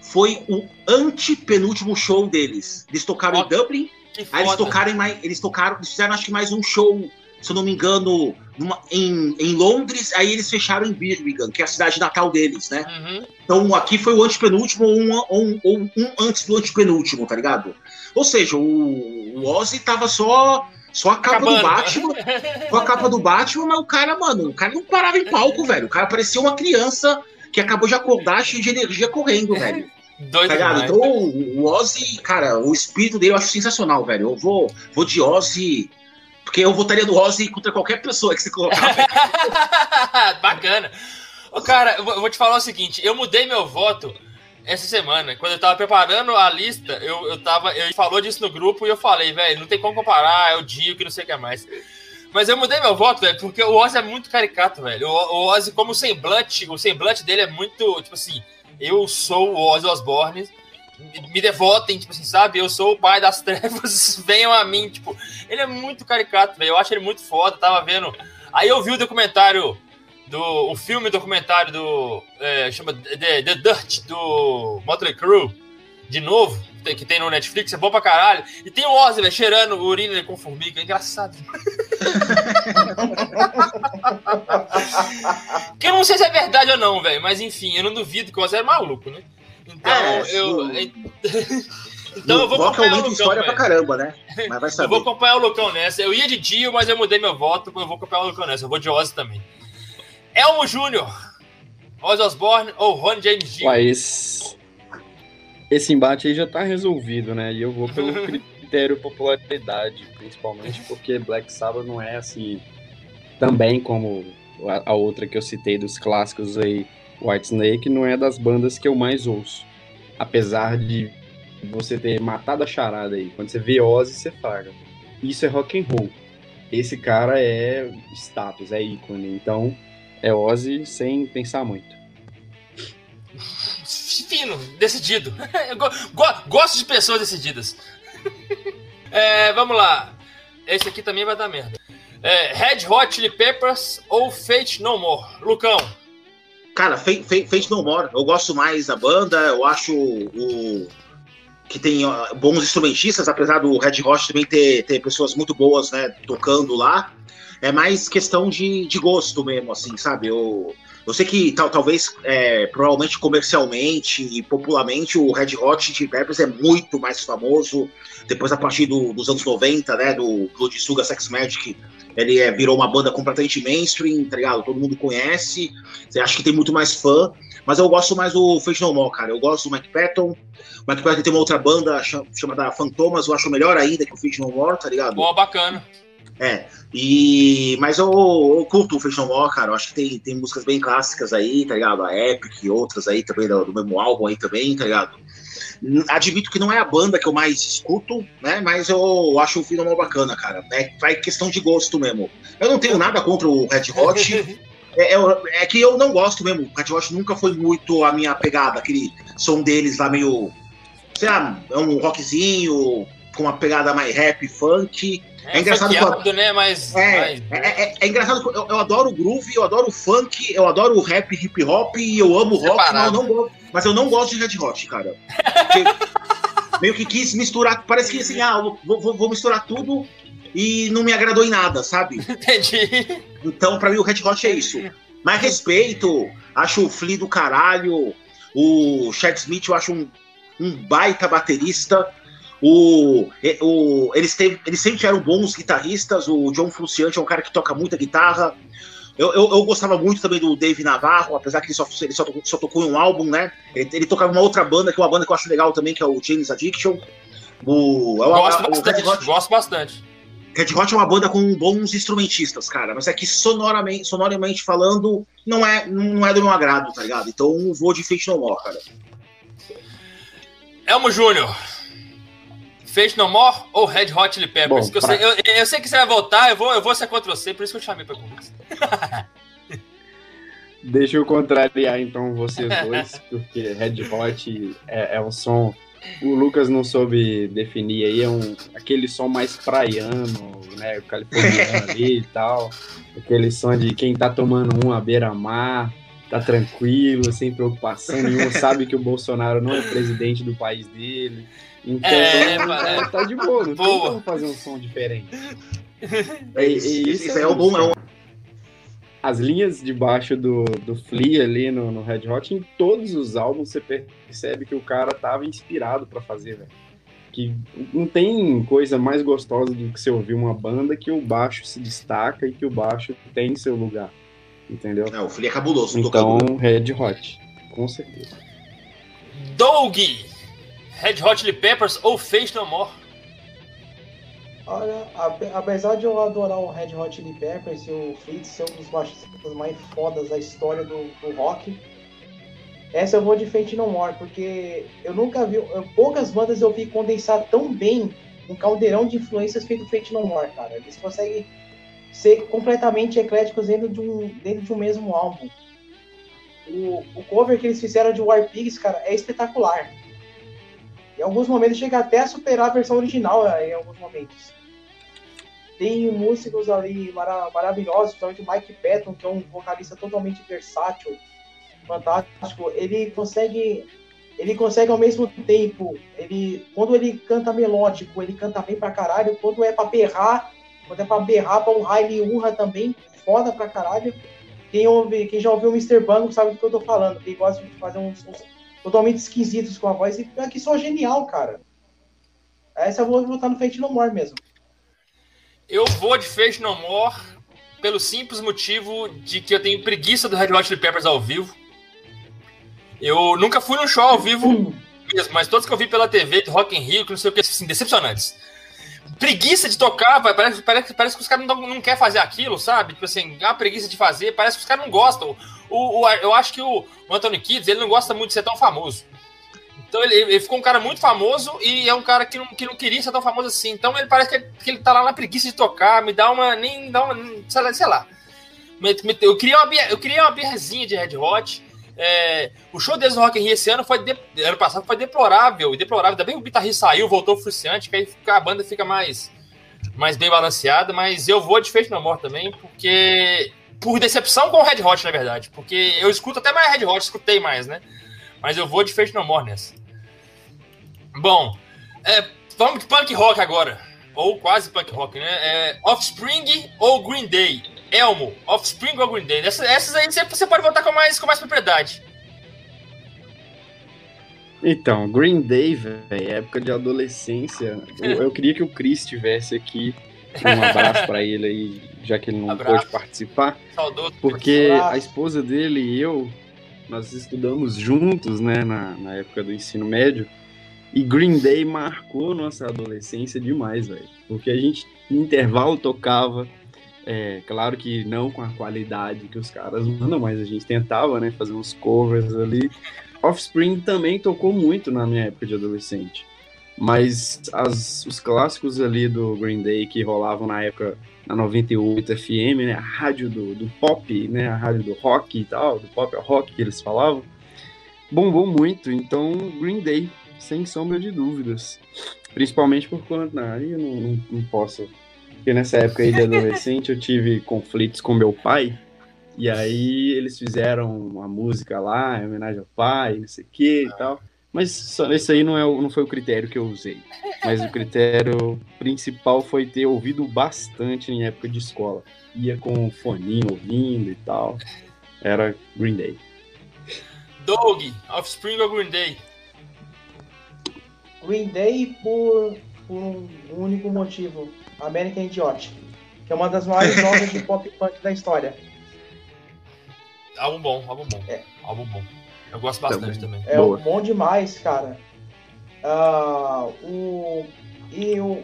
foi o antepenúltimo show deles. Eles tocaram em Dublin, aí eles tocaram mais, eles tocaram, eles fizeram acho que mais um show se eu não me engano, numa, em, em Londres, aí eles fecharam em Birmingham, que é a cidade natal deles, né? Uhum. Então aqui foi o antepenúltimo ou um, um, um, um, antes do antepenúltimo, tá ligado? Ou seja, o, o Ozzy tava só. Só a capa Acabando. do Batman. Só a capa do Batman, mas o cara, mano, o cara não parava em palco, velho. O cara parecia uma criança que acabou de acordar cheio de energia correndo, velho. Doido tá? Então, o Ozzy, cara, o espírito dele eu acho sensacional, velho. Eu vou, vou de Ozzy porque eu votaria no Ozzy contra qualquer pessoa que se colocar. Bacana. Ô, cara, eu vou te falar o seguinte: eu mudei meu voto essa semana. Quando eu tava preparando a lista, eu, eu tava. Eu falou disso no grupo e eu falei, velho, não tem como comparar, é o Dio que não sei o que é mais. Mas eu mudei meu voto, velho, porque o Ozzy é muito caricato, velho. O, o Ozzy, como o semblante, o semblante dele é muito, tipo assim, eu sou o Ozzy Osbourne me devotem, tipo assim, sabe? Eu sou o pai das trevas, venham a mim, tipo, ele é muito caricato, velho. Eu acho ele muito foda, tava vendo. Aí eu vi o documentário do o filme documentário do é, chama The, The Dirt do Motley Crue de novo, que tem no Netflix, é bom pra caralho. E tem o Ozzy, velho, cheirando urina com formiga, é engraçado. que eu não sei se é verdade ou não, velho, mas enfim, eu não duvido que o Ozzy é maluco, né? Então, é, eu. então eu vou acompanhar o Lucão. história pra caramba, né? Mas vai saber. eu vou acompanhar o Lucão nessa. Eu ia de Dio, mas eu mudei meu voto. Eu vou acompanhar o Lucão nessa. Eu vou de Ozzy também. Elmo Júnior. Ozzy Osbourne ou Ron James Dio? Ué, esse... embate aí já tá resolvido, né? E eu vou pelo critério popularidade, principalmente porque Black Sabbath não é assim também como a outra que eu citei dos clássicos aí Whitesnake não é das bandas que eu mais ouço. Apesar de você ter matado a charada aí. Quando você vê Ozzy, você fala. Isso é rock and roll. Esse cara é status, é ícone. Então, é Ozzy sem pensar muito. Fino, decidido. Gosto de pessoas decididas. É, vamos lá. Esse aqui também vai dar merda. É, Red Hot Chili Peppers ou Fate No More? Lucão. Cara, Fate, No More, eu gosto mais da banda, eu acho o, que tem bons instrumentistas, apesar do Red Hot também ter, ter pessoas muito boas, né, tocando lá. É mais questão de, de gosto mesmo, assim, sabe? Eu, eu sei que tal, talvez, é, provavelmente comercialmente e popularmente, o Red Hot Chili Peppers é muito mais famoso. Depois, a partir do, dos anos 90, né, do Blood Sugar Sex Magic, ele é, virou uma banda completamente mainstream, tá ligado? Todo mundo conhece. Acha que tem muito mais fã. Mas eu gosto mais do Fate No More, cara. Eu gosto do Mike Patton. O Mike Patton tem uma outra banda chamada Fantomas, eu acho melhor ainda que o Fate No More, tá ligado? Boa, bacana. É, e... mas eu, eu curto o No More, cara. Eu acho que tem, tem músicas bem clássicas aí, tá ligado? A Epic e outras aí também do, do mesmo álbum aí também, tá ligado? Admito que não é a banda que eu mais escuto, né? Mas eu acho o Finomore bacana, cara. É, vai questão de gosto mesmo. Eu não tenho nada contra o Red Hot. É, é, é, que eu não gosto mesmo. O Red Hot nunca foi muito a minha pegada, aquele som deles lá meio. Sei lá, é um rockzinho, com uma pegada mais rap, funk. É, é engraçado né? Mas, é, é, é, é, engraçado eu, eu adoro o groove, eu adoro o funk, eu adoro o rap, hip hop e eu amo rock, mas eu, não gosto, mas eu não gosto de Red Hot, cara. meio que quis misturar, parece que assim, ah, vou, vou, vou, misturar tudo e não me agradou em nada, sabe? Entendi. Então, pra mim, o Red Hot é isso. Mas respeito, acho o Flea do caralho, o Chad Smith eu acho um, um baita baterista. O, o, eles, teve, eles sempre tiveram bons guitarristas. O John Frusciante é um cara que toca muita guitarra. Eu, eu, eu, gostava muito também do Dave Navarro, apesar que ele só, ele só, tocou, só tocou em um álbum, né? Ele, ele, tocava uma outra banda, que é uma banda que eu acho legal também, que é o James Addiction. O, é gosto, a, bastante, o Hot, gosto bastante. Red Hot é uma banda com bons instrumentistas, cara, mas é que sonoramente, sonoramente falando, não é, não é do meu agrado, tá ligado? Então vou de Fate No More, cara. Elmo Júnior, Fate No More ou Red Hot Chili Peppers? Bom, pra... eu, sei, eu, eu, sei que você vai voltar, eu vou, eu vou ser contra você, por isso que eu chamei pra conversa. Deixa eu contrariar então vocês dois, porque Red Hot é, é um som. O Lucas não soube definir aí, é um, aquele som mais praiano, né? Californiano ali e tal. Aquele som de quem tá tomando um à beira-mar, tá tranquilo, sem preocupação nenhuma, sabe que o Bolsonaro não é presidente do país dele. Então, é, tá, tá de boa, não boa. tem como fazer um som diferente. É, isso, isso, isso é, é um bom. É. As linhas de baixo do, do Flea ali no, no Red Hot, em todos os álbuns você percebe que o cara tava inspirado para fazer, velho. Que não tem coisa mais gostosa do que você ouvir uma banda que o baixo se destaca e que o baixo tem seu lugar. Entendeu? É, o Flea é cabuloso. Então, Red Hot, com certeza. Doug! Red Hot Chili Peppers ou Face No More? Olha, apesar de eu adorar o Red Hot Chili Peppers e o Fritz ser um dos baixistas mais fodas da história do, do, rock, essa eu vou de Fate No More, porque eu nunca vi, poucas bandas eu vi condensar tão bem um caldeirão de influências feito Fate No More, cara. Eles conseguem ser completamente ecléticos dentro de um, dentro de um mesmo álbum. O, o cover que eles fizeram de War Pigs, cara, é espetacular. Em alguns momentos chega até a superar a versão original né, em alguns momentos. Tem músicos ali mara maravilhosos, principalmente o Mike Patton, que é um vocalista totalmente versátil, fantástico. Ele consegue ele consegue ao mesmo tempo, ele quando ele canta melódico, ele canta bem pra caralho, quando é pra berrar, quando é pra berrar pra um raio ele urra também, foda pra caralho. Quem, ouve, quem já ouviu o Mr. Bango sabe do que eu tô falando, ele gosta de fazer uns, uns totalmente esquisitos com a voz e que só genial, cara. Essa eu vou votar no Fate No More mesmo. Eu vou de Fate No More pelo simples motivo de que eu tenho preguiça do Red Hot Chili Peppers ao vivo. Eu nunca fui num show ao vivo mesmo, mas todos que eu vi pela TV, Rock in Rio, que não sei o que, assim, decepcionantes. Preguiça de tocar, parece, parece, parece que os caras não, não querem fazer aquilo, sabe? Tipo assim, a preguiça de fazer, parece que os caras não gostam. O, o, eu acho que o, o Anthony Kids, ele não gosta muito de ser tão famoso. Então ele, ele, ficou um cara muito famoso e é um cara que não, que não queria ser tão famoso assim. Então ele parece que ele, que ele tá lá na preguiça de tocar, me dá uma. Nem dá uma. Sei lá. Sei lá. Eu queria uma, eu queria uma birrazinha de Red Hot. É, o show deles no Rock in Rio esse ano foi de, ano passado foi deplorável e deplorável. Que o guitarrista saiu, voltou frustrante, que aí a banda fica mais, mais bem balanceada. Mas eu vou de Fate No More também, porque por decepção com o Red Hot, na verdade. Porque eu escuto até mais Red Hot, escutei mais, né? Mas eu vou de Fate No More nessa. Bom, é, vamos de punk rock agora. Ou quase punk rock, né? É, Offspring ou Green Day? Elmo, Offspring ou Green Day? Essas, essas aí você pode votar com mais, com mais propriedade. Então, Green Day, velho, época de adolescência. Eu, eu, queria que o Chris estivesse aqui. Um abraço para ele aí, já que ele não abraço. pôde participar. Saudoso. Porque a esposa dele e eu, nós estudamos juntos, né, na, na época do ensino médio. E Green Day marcou nossa adolescência demais, velho. Porque a gente, no intervalo, tocava. É, claro que não com a qualidade que os caras mandam, mas a gente tentava, né? Fazer uns covers ali. Offspring também tocou muito na minha época de adolescente. Mas as, os clássicos ali do Green Day que rolavam na época na 98 FM, né, a rádio do, do pop, né, a rádio do rock e tal, do pop ao rock que eles falavam, bombou muito. Então, Green Day, sem sombra de dúvidas. Principalmente por conta. Não, eu não, não, não posso. Porque nessa época aí de adolescente eu tive conflitos com meu pai. E aí eles fizeram uma música lá, em homenagem ao pai, não sei o que e tal. Mas só, esse aí não, é, não foi o critério que eu usei. Mas o critério principal foi ter ouvido bastante em época de escola. Ia com o foninho ouvindo e tal. Era Green Day. Doug, Offspring ou Green Day? Green Day por, por um único motivo. American Idiot. Que é uma das maiores obras de pop punk da história. Álbum bom, álbum bom. É. Álbum bom. Eu gosto bastante também. também. É Boa. bom demais, cara. Uh, o, e eu,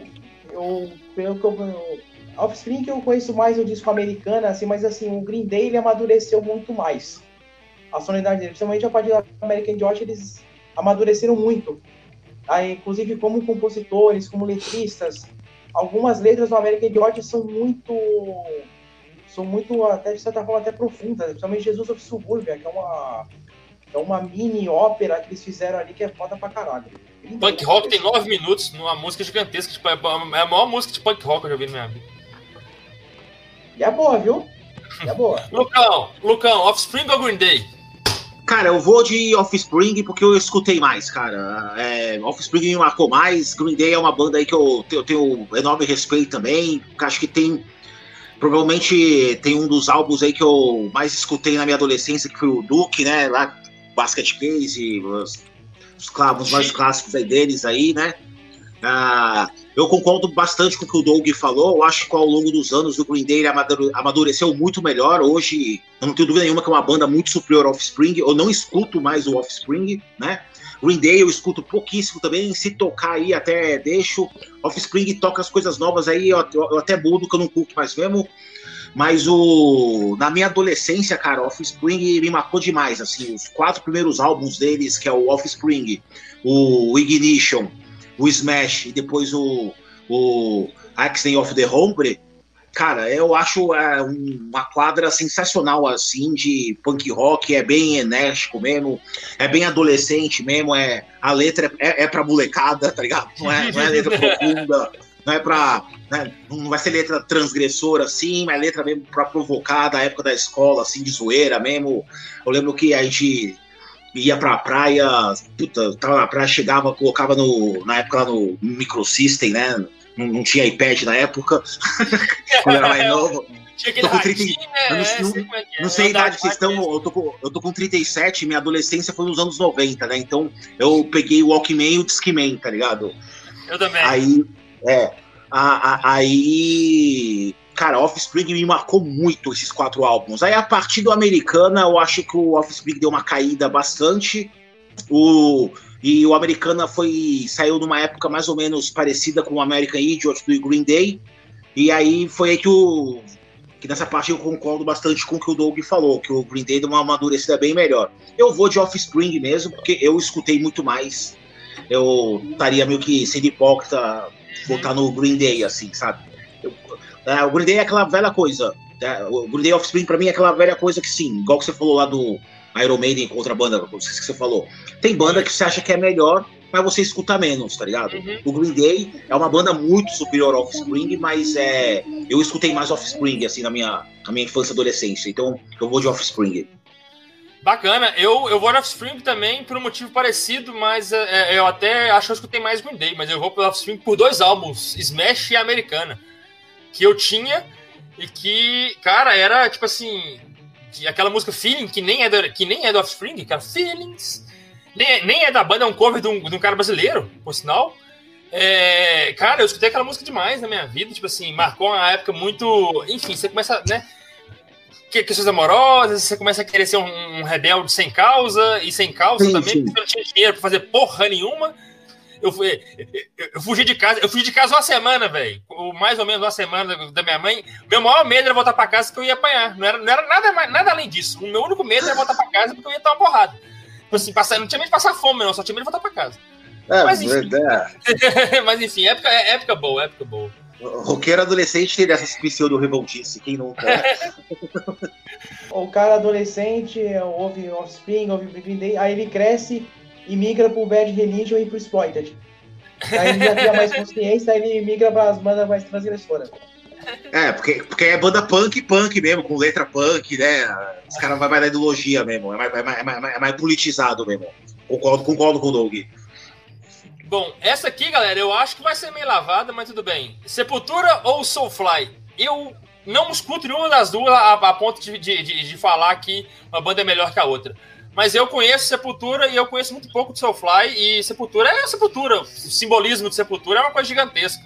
eu, pelo que eu, Offspring que eu conheço mais o disco americano, assim, mas assim, o Green Day ele amadureceu muito mais. A sonoridade dele, principalmente a partir da American Idiot, eles amadureceram muito. Aí, inclusive como compositores, como letristas, algumas letras do American Idiot são muito são muito, até de certa forma, até profundas, principalmente Jesus of Suburbia, que é uma, é uma mini ópera que eles fizeram ali que é foda pra caralho. Punk rock tem nove minutos numa música gigantesca, tipo, é a maior música de punk rock que eu já vi na minha vida. E é boa, viu? E é boa. Lucão, Lucão, Offspring ou Green Day? Cara, eu vou de Offspring porque eu escutei mais, cara. É, Offspring me marcou mais. Green Day é uma banda aí que eu, eu tenho enorme respeito também. Acho que tem Provavelmente tem um dos álbuns aí que eu mais escutei na minha adolescência, que foi o Duke, né? Lá, Basket Case, os, os, os mais clássicos aí deles aí, né? Ah, eu concordo bastante com o que o Doug falou. Eu acho que ao longo dos anos o Green Day amadureceu muito melhor. Hoje, eu não tenho dúvida nenhuma que é uma banda muito superior ao Offspring. Eu não escuto mais o Offspring, né? Green Day eu escuto pouquíssimo também. Se tocar aí, até deixo. Offspring toca as coisas novas aí, eu, eu até mudo, que eu não curto mais mesmo. Mas o na minha adolescência, cara, Offspring me marcou demais. Assim, os quatro primeiros álbuns deles, que é o Offspring, o Ignition, o Smash e depois o, o Accident of the Hombre, cara, eu acho é, uma quadra sensacional, assim, de punk rock, é bem enérgico mesmo, é bem adolescente mesmo, é, a letra é, é pra molecada, tá ligado? Não é, não é letra profunda, não é pra. Né, não vai ser letra transgressora, assim, mas é letra mesmo pra provocar da época da escola, assim, de zoeira mesmo. Eu lembro que a gente ia pra praia, puta, tava na praia, chegava, colocava no, na época lá no Microsystem, né? não, não tinha iPad na época, quando era mais novo. Tô com 30, né? eu não, não, não, é não sei a idade que estão, eu tô, com, eu tô com 37, minha adolescência foi nos anos 90, né? Então eu peguei o Walkman e o Discman, tá ligado? Eu também. Aí, é, a, a, aí, cara, Offspring me marcou muito esses quatro álbuns. Aí a partir do Americana, eu acho que o Offspring deu uma caída bastante. O e o Americana foi saiu numa época mais ou menos parecida com o American Idiot do Green Day. E aí foi aí que o que nessa parte eu concordo bastante com o que o Doug falou, que o Green Day deu uma amadurecida bem melhor. Eu vou de Offspring mesmo, porque eu escutei muito mais. Eu estaria meio que sendo hipócrita votar no Green Day, assim, sabe? Eu, é, o Green Day é aquela velha coisa. É, o Green Day Offspring pra mim é aquela velha coisa que sim, igual que você falou lá do Iron Maiden contra a banda, não sei se você falou. Tem banda que você acha que é melhor, mas você escuta menos, tá ligado? Uhum. O Green Day é uma banda muito superior ao Offspring, mas é, eu escutei mais Offspring, assim, na minha, na minha infância e adolescência. Então, eu vou de Offspring. Bacana, eu, eu vou no Offspring também por um motivo parecido, mas é, é eu até acho que eu escutei mais Green Day, mas eu vou pelo Offspring por dois álbuns, Smash e Americana, que eu tinha e que, cara, era tipo assim, aquela música Feeling, que nem é do, que nem é do Offspring, cara, Feelings, nem, é, nem é da banda, é um cover de um, de um cara brasileiro, por sinal. É, cara, eu escutei aquela música demais na minha vida, tipo assim, marcou uma época muito. Enfim, você começa, né? Questões amorosas, você começa a querer ser um, um rebelde sem causa e sem causa sim, também, sim. porque você não tinha dinheiro pra fazer porra nenhuma. Eu, fui, eu fugi de casa, eu fugi de casa uma semana, velho. Mais ou menos uma semana da minha mãe. Meu maior medo era voltar pra casa porque eu ia apanhar. Não era, não era nada, nada além disso. O meu único medo era voltar pra casa porque eu ia tomar uma porrada. Tipo assim, passar, não tinha medo de passar fome, não, só tinha medo de voltar pra casa. É, Mas enfim. é. Mas enfim, época, é época boa, época boa. Roqueiro adolescente tem essa pseudo revoltice, quem nunca? O cara adolescente ouve Offspring, ouve Green Day, aí ele cresce e migra pro Bad Religion e pro Exploited. Aí ele já cria mais consciência, aí ele migra para as bandas mais transgressoras. É, porque, porque é banda punk punk mesmo, com letra punk, né? Os caras vão mais da ideologia mesmo, é mais, é mais, é mais, é mais politizado mesmo. Concordo, concordo com o Doug. Bom, essa aqui, galera, eu acho que vai ser meio lavada, mas tudo bem. Sepultura ou Soulfly? Eu não escuto nenhuma das duas a, a ponto de, de, de, de falar que uma banda é melhor que a outra. Mas eu conheço Sepultura e eu conheço muito pouco de Soulfly. E Sepultura é Sepultura. O simbolismo de Sepultura é uma coisa gigantesca.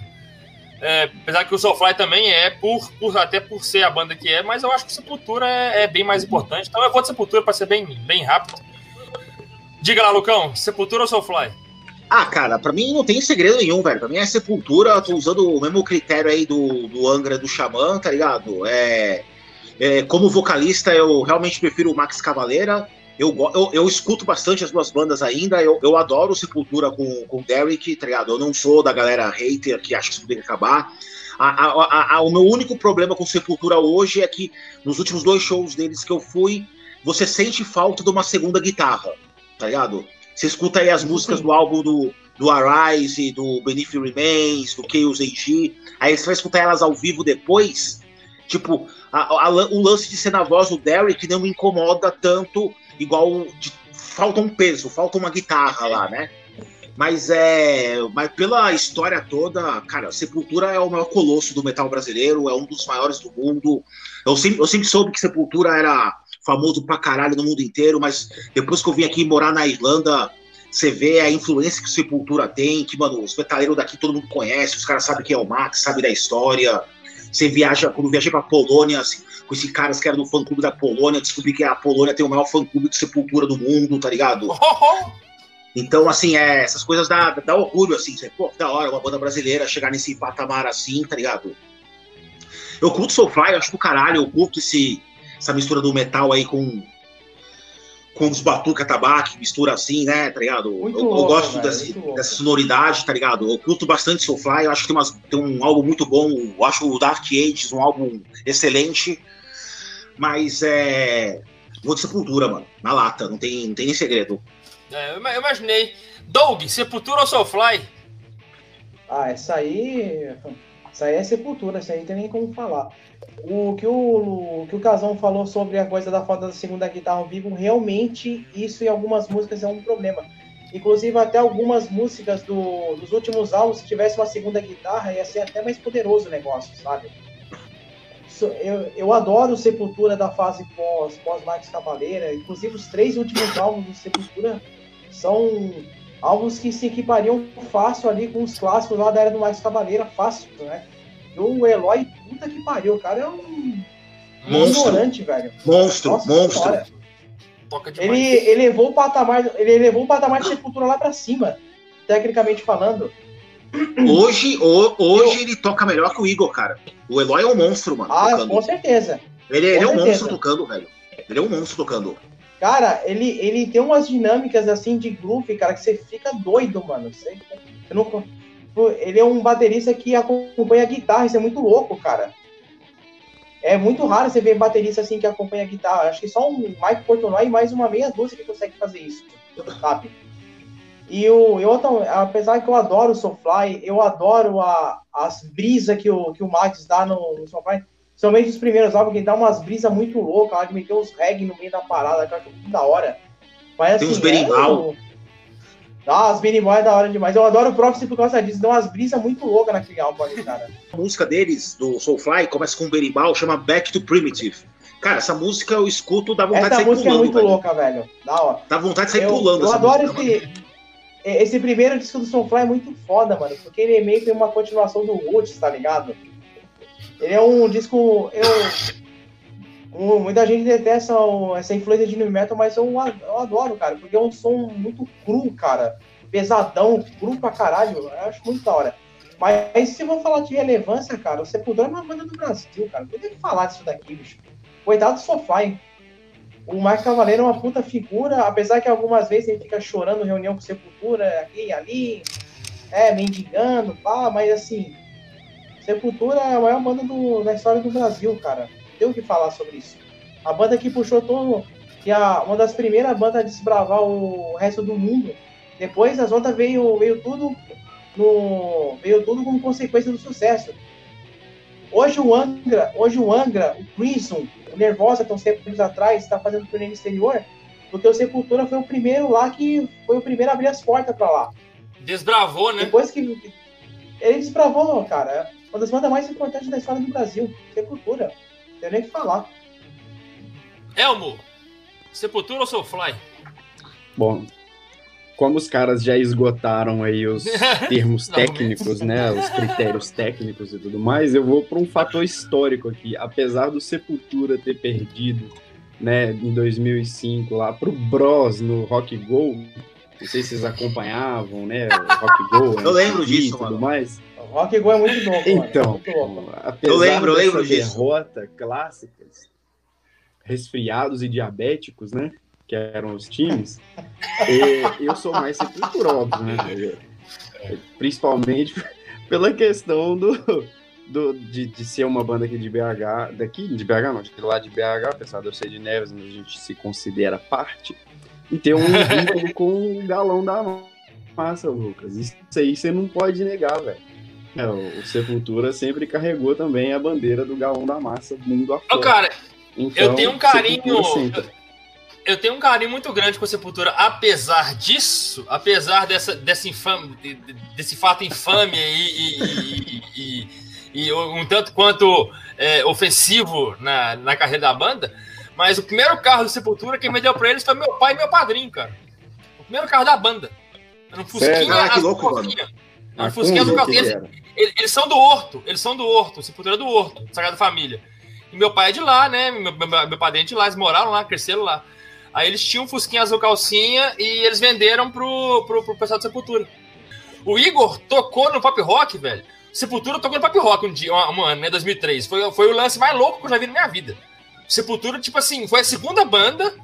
É, apesar que o Soulfly também é, por, por, até por ser a banda que é, mas eu acho que Sepultura é, é bem mais importante. Então eu vou de Sepultura para ser bem, bem rápido. Diga lá, Lucão, Sepultura ou Soulfly? Ah, cara, pra mim não tem segredo nenhum, velho. Pra mim é Sepultura, tô usando o mesmo critério aí do, do Angra do Xamã, tá ligado? É, é, como vocalista, eu realmente prefiro o Max Cavaleira. Eu, eu, eu, escuto bastante as duas bandas ainda. Eu, eu adoro Sepultura com, com o Derek, tá ligado? Eu não sou da galera hater que acha que isso tem que acabar. A, a, a, o meu único problema com Sepultura hoje é que nos últimos dois shows deles que eu fui, você sente falta de uma segunda guitarra, tá ligado? Você escuta aí as músicas do álbum do, do Arise, do Beneath Remains, do Chaos AG, aí você vai escutar elas ao vivo depois. Tipo, a, a, o lance de ser na voz do Derek não me incomoda tanto, igual. De, falta um peso, falta uma guitarra lá, né? Mas é. Mas pela história toda, cara, Sepultura é o maior colosso do metal brasileiro, é um dos maiores do mundo. Eu sempre, eu sempre soube que Sepultura era famoso pra caralho no mundo inteiro, mas depois que eu vim aqui morar na Irlanda, você vê a influência que o Sepultura tem, que, mano, os metaleiros daqui todo mundo conhece, os caras sabem quem é o Max, sabe da história. Você viaja, quando eu viajei pra Polônia, assim, com esses caras que eram do fã clube da Polônia, descobri que a Polônia tem o maior fã clube de Sepultura do mundo, tá ligado? Então, assim, é, essas coisas dá, dá orgulho, assim, você, pô, da hora uma banda brasileira chegar nesse patamar assim, tá ligado? Eu curto Soulfly, eu acho do caralho, eu curto esse, essa mistura do metal aí com com os batuca tabaco, mistura assim, né, tá ligado? Muito eu, eu louco, gosto velho, desse, dessa sonoridade, tá ligado? Eu curto bastante Soulfly, eu acho que tem, umas, tem um álbum muito bom, eu acho o Dark Ages um álbum excelente, mas é... Vou de Sepultura, mano, na lata, não tem, não tem nem segredo. É, eu ima- eu imaginei. Doug, Sepultura ou Soulfly? Ah, essa aí. Essa aí é sepultura, essa aí não tem nem como falar. O que o, o que o Casão falou sobre a coisa da falta da segunda guitarra ao vivo, realmente isso em algumas músicas é um problema. Inclusive, até algumas músicas do, dos últimos álbuns, se tivesse uma segunda guitarra, ia ser até mais poderoso o negócio, sabe? Isso- Eu, eu adoro Sepultura da fase pós, pós Cavaleira. Inclusive, os três últimos álbuns do Sepultura são álbuns que se equipariam fácil ali com os clássicos lá da era do Max Cavaleira, fácil, né? E o Eloy, puta que pariu, o cara é um Monstro. ignorante, velho. Monstro, Nossa monstro. senhora. Toca demais. Ele elevou o patamar, ele elevou o patamar de Sepultura lá pra cima, tecnicamente falando. Hoje, ho- hoje ele toca melhor que o Igor, cara. O Eloy é um monstro, mano. Ah, tocando. com certeza. Ele, ele com é um certeza. monstro tocando, velho. Ele é um monstro tocando. Cara, ele, ele tem umas dinâmicas assim de groove, cara, que você fica doido, mano. Você, eu não- ele é um baterista que acompanha a guitarra, isso é muito louco, cara. É muito raro você ver baterista assim que acompanha a guitarra. Acho que só um Mike Portnoy e mais uma meia dúzia que consegue fazer isso, sabe? E eu, tam- apesar que eu adoro o Soulfly, eu adoro a, as brisas que o, que o Max dá no, no Soulfly. Somente os primeiros álbuns, que dá umas brisas muito loucas, lá de meter uns reggae no meio da parada, que eu acho muito da hora. Mas, Tem assim, uns berimbau. é, ah, as berimbau é da hora demais. Eu adoro o Prophecy por causa disso. Dá umas brisas muito loucas naquele álbum ali, cara. A música deles, do Soulfly, começa com um berimbau, chama Back to Primitive. Cara, essa música eu escuto, dá vontade de Essa sair música é pulando, muito velho. louca, velho. Da hora. Dá vontade de sair Eu, pulando eu essa adoro música, esse, esse primeiro disco do Soulfly é muito foda, mano. Porque ele é meio que uma continuação do Roots, tá ligado? Ele é um disco. Eu, um- muita gente detesta essa influência de new metal, mas eu, eu adoro, cara. Porque é um som muito cru, cara. Pesadão, cru pra caralho. Eu acho muito da hora. Mas se eu vou falar de relevância, cara, o Sepultura é uma banda do Brasil, cara. Eu tenho que falar disso daqui, bicho. Coitado do Soulfly. o Mike Cavaleiro é uma puta figura, apesar que algumas vezes ele fica chorando reunião com Sepultura, aqui e ali, é, mendigando, pá, mas assim, Sepultura é a maior banda do, da história do Brasil, cara. Tem o que falar sobre isso. A banda que puxou todo. Que é uma das primeiras bandas a desbravar o resto do mundo. Depois as outras veio, veio tudo no. Veio tudo como consequência do sucesso. Hoje o Angra, hoje o Angra, o Crimson, o Nervosa, estão sempre atrás, está fazendo turnê no exterior, porque o Sepultura foi o primeiro lá que foi o primeiro a abrir as portas para lá. Desbravou, né? Depois que ele desbravou, cara uma das bandas mais importantes da história do Brasil. Sepultura. Não tem nem o que falar. Elmo, Sepultura ou Soulfly? Bom, como os caras já esgotaram aí os termos técnicos, né, os critérios técnicos e tudo mais, eu vou para um fator histórico aqui. Apesar do Sepultura ter perdido, né, em 2005 lá pro Bros no Rock Go, não sei se vocês acompanhavam, né, Rock Go, eu lembro disso, e tudo mano. mais. Rock Go é muito louco. Então, é muito apesar eu lembro, eu lembro disso. derrota clássicas, resfriados e diabéticos, né? Que eram os times. eu sou mais sepultura, óbvio, né? Principalmente pela questão do, do, de, de, ser uma banda aqui de BH, daqui, de BH não, de lá de BH, apesar de eu ser de Neves, mas a gente se considera parte, e ter um vínculo com o galão da massa, Lucas. Isso aí você não pode negar, velho. É, o Sepultura sempre carregou também a bandeira do galão da massa mundo afora. Ô, cara, então, eu tenho um carinho. Eu tenho um carinho muito grande com a Sepultura, apesar disso, apesar dessa, dessa infame, desse fato infame e, e, e, e, um tanto quanto é, ofensivo na, na carreira da banda, mas o primeiro carro do Sepultura, quem me deu pra eles foi meu pai e meu padrinho, cara. O primeiro carro da banda. Era um Fusquinha. Ah, que louco, mano. Um Fusquinha do Eles, eles, são do Horto, eles são do Horto, Sepultura do Horto, Sagrada Família. E meu pai é de lá, né? Meu, meu, meu padrinho é de lá, eles moraram lá, cresceram lá. Aí eles tinham um Fusquinha azul calcinha e eles venderam pro, pro, pro pessoal do Sepultura. O Igor tocou no pop rock, velho. Sepultura tocou no pop rock um dia, um, um ano, né? 2003. Foi, foi o lance mais louco que eu já vi na minha vida. Sepultura, tipo assim, foi a segunda banda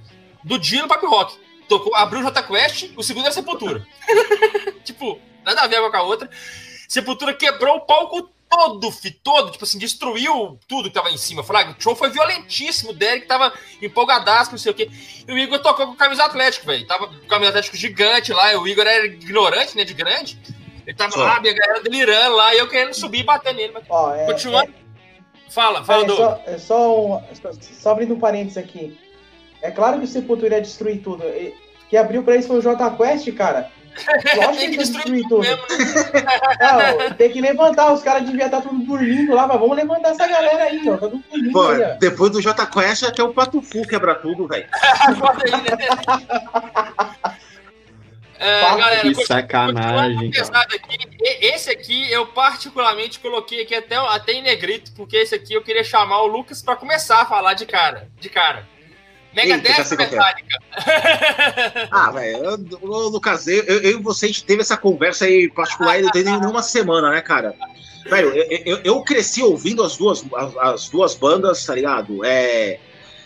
do dia no pop rock. Tocou, abriu o J Quest, o segundo era Sepultura. tipo, nada a ver com a outra. Sepultura quebrou o palco todo, fi, todo, tipo assim, destruiu tudo que tava em cima. Fraga, o show foi violentíssimo, o Derek tava empolgadaço, não sei o quê. E o Igor tocou com camisa atlético, velho. Tava com camisa atlético gigante lá, o Igor era ignorante, né, de grande. Ele tava lá, minha galera delirando lá, e eu querendo subir e bater nele. Mas... Ó, é, Continuando. É... Fala, fala, é, do... Só, é só, um, só abrindo um parênteses aqui. É claro que o Sepultura ia destruir tudo. Que abriu pra eles foi o J Quest, cara. Lógico tem que destruir tudo. Mesmo, né? Não, tem que levantar. Os caras deviam estar tudo dormindo lá, mas vamos levantar essa galera aí, ó. Tá tudo dormindo Pô, aí, depois do J Quest até o Pato Fu quebra tudo, velho. É, galera, que sacanagem. Aqui, esse aqui eu particularmente coloquei aqui até, até em negrito, porque esse aqui eu queria chamar o Lucas para começar a falar de cara. De cara. Megadeth Metallica. ah, velho, Lucas, eu, eu, eu e você, a gente teve essa conversa aí particular e não tem nenhuma semana, né, cara? Velho, eu, eu, eu, cresci ouvindo as duas, as, as, duas bandas, tá ligado? É,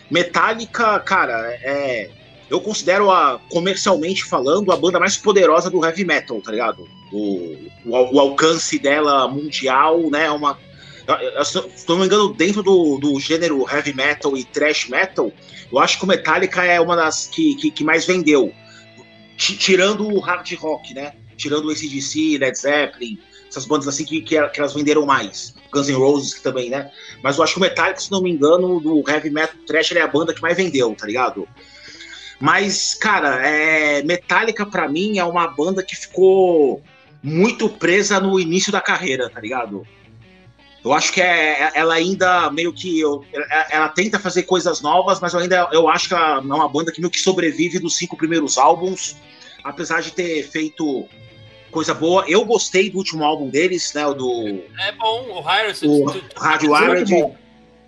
Metallica, cara, é, eu considero a, comercialmente falando, a banda mais poderosa do heavy metal, tá ligado? O, o, o alcance dela mundial, né? É uma, se não me engano, dentro do, do gênero heavy metal e thrash metal, eu acho que o Metallica é uma das que, que, que mais vendeu. Tirando o hard rock, né? Tirando o ACDC, Led Zeppelin, essas bandas assim que, que, que, elas venderam mais. Guns N' Roses também, né? Mas eu acho que o Metallica, se não me engano, do heavy metal thrash, é a banda que mais vendeu, tá ligado? Mas, cara, é... Metallica para mim é uma banda que ficou muito presa no início da carreira, tá ligado? Eu acho que é, é, ela ainda meio que. Eu, é, ela tenta fazer coisas novas, mas eu ainda eu acho que ela é uma banda que meio que sobrevive dos cinco primeiros álbuns, apesar de ter feito coisa boa. Eu gostei do último álbum deles, né? O do. É bom, o Higher. O Rádio Wired.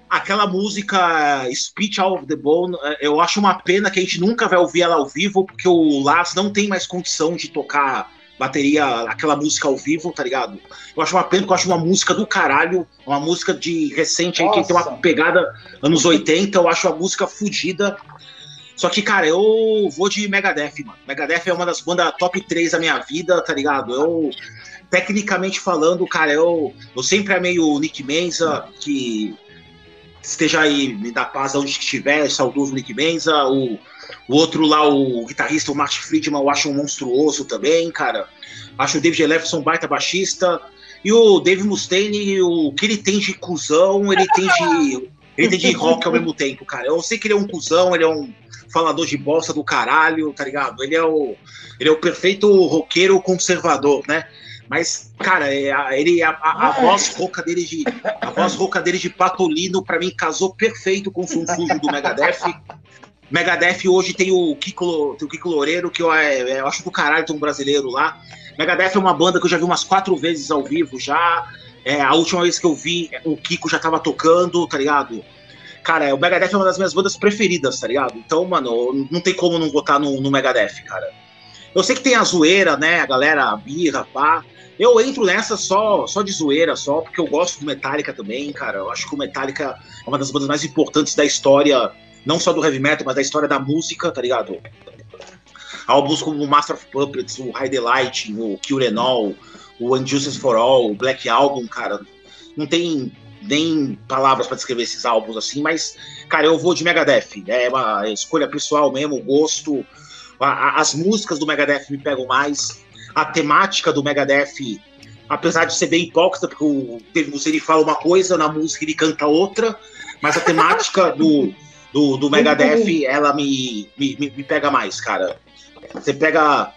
Aquela música Speech Out of the Bone, eu acho uma pena que a gente nunca vai ouvir ela ao vivo, porque o Lars não tem mais condição de tocar bateria, aquela música ao vivo, tá ligado? Eu acho uma pena, porque eu acho uma música do caralho, uma música de recente aí, que tem uma pegada anos 80, eu acho uma música fodida. Só que, cara, eu vou de Megadeth, mano. Megadeth é uma das bandas top 3 da minha vida, tá ligado? Eu, tecnicamente falando, cara, eu, eu sempre amei o Nick Menza, que esteja aí, me dá paz onde estiver, saudoso Nick Menza, o, o outro lá, o guitarrista, o Martin Friedman, eu acho um monstruoso também, cara. Acho o David Jefferson baita baixista. E o Dave Mustaine, o que ele tem de cuzão, ele tem de. Ele tem de rock ao mesmo tempo, cara. Eu sei que ele é um cuzão, ele é um falador de bosta do caralho, tá ligado? Ele é o, ele é o perfeito roqueiro conservador, né? Mas, cara, é ele, a, a, a voz rouca dele de. A voz rouca dele de patolino, pra mim, casou perfeito com o Funfujo do Megadeth. Megadeth hoje tem o Kiko, tem o Kiko Loureiro, que eu, é, eu acho do caralho, tem um brasileiro lá. Megadeth é uma banda que eu já vi umas quatro vezes ao vivo já. É, a última vez que eu vi, o Kiko já tava tocando, tá ligado? Cara, o Megadeth é uma das minhas bandas preferidas, tá ligado? Então, mano, não tem como não votar no, no Megadeth, cara. Eu sei que tem a zoeira, né? A galera, a birra, pá. Eu entro nessa só, só de zoeira, só porque eu gosto do Metallica também, cara. Eu acho que o Metallica é uma das bandas mais importantes da história, não só do heavy metal, mas da história da música, tá ligado? Álbuns como o Master of Puppets, o High Delight, o Kill Them All, o Unjustice for All, o Black Album, cara. Não tem nem palavras para descrever esses álbuns assim, mas, cara, eu vou de Megadeth. É uma escolha pessoal mesmo, gosto. as músicas do Megadeth me pegam mais. A temática do Megadeth, apesar de ser bem hipócrita, porque o Dave Musseri fala uma coisa, na música ele canta outra, mas a temática do, do, do Megadeth, ela me, me, me pega mais, cara. Você pega.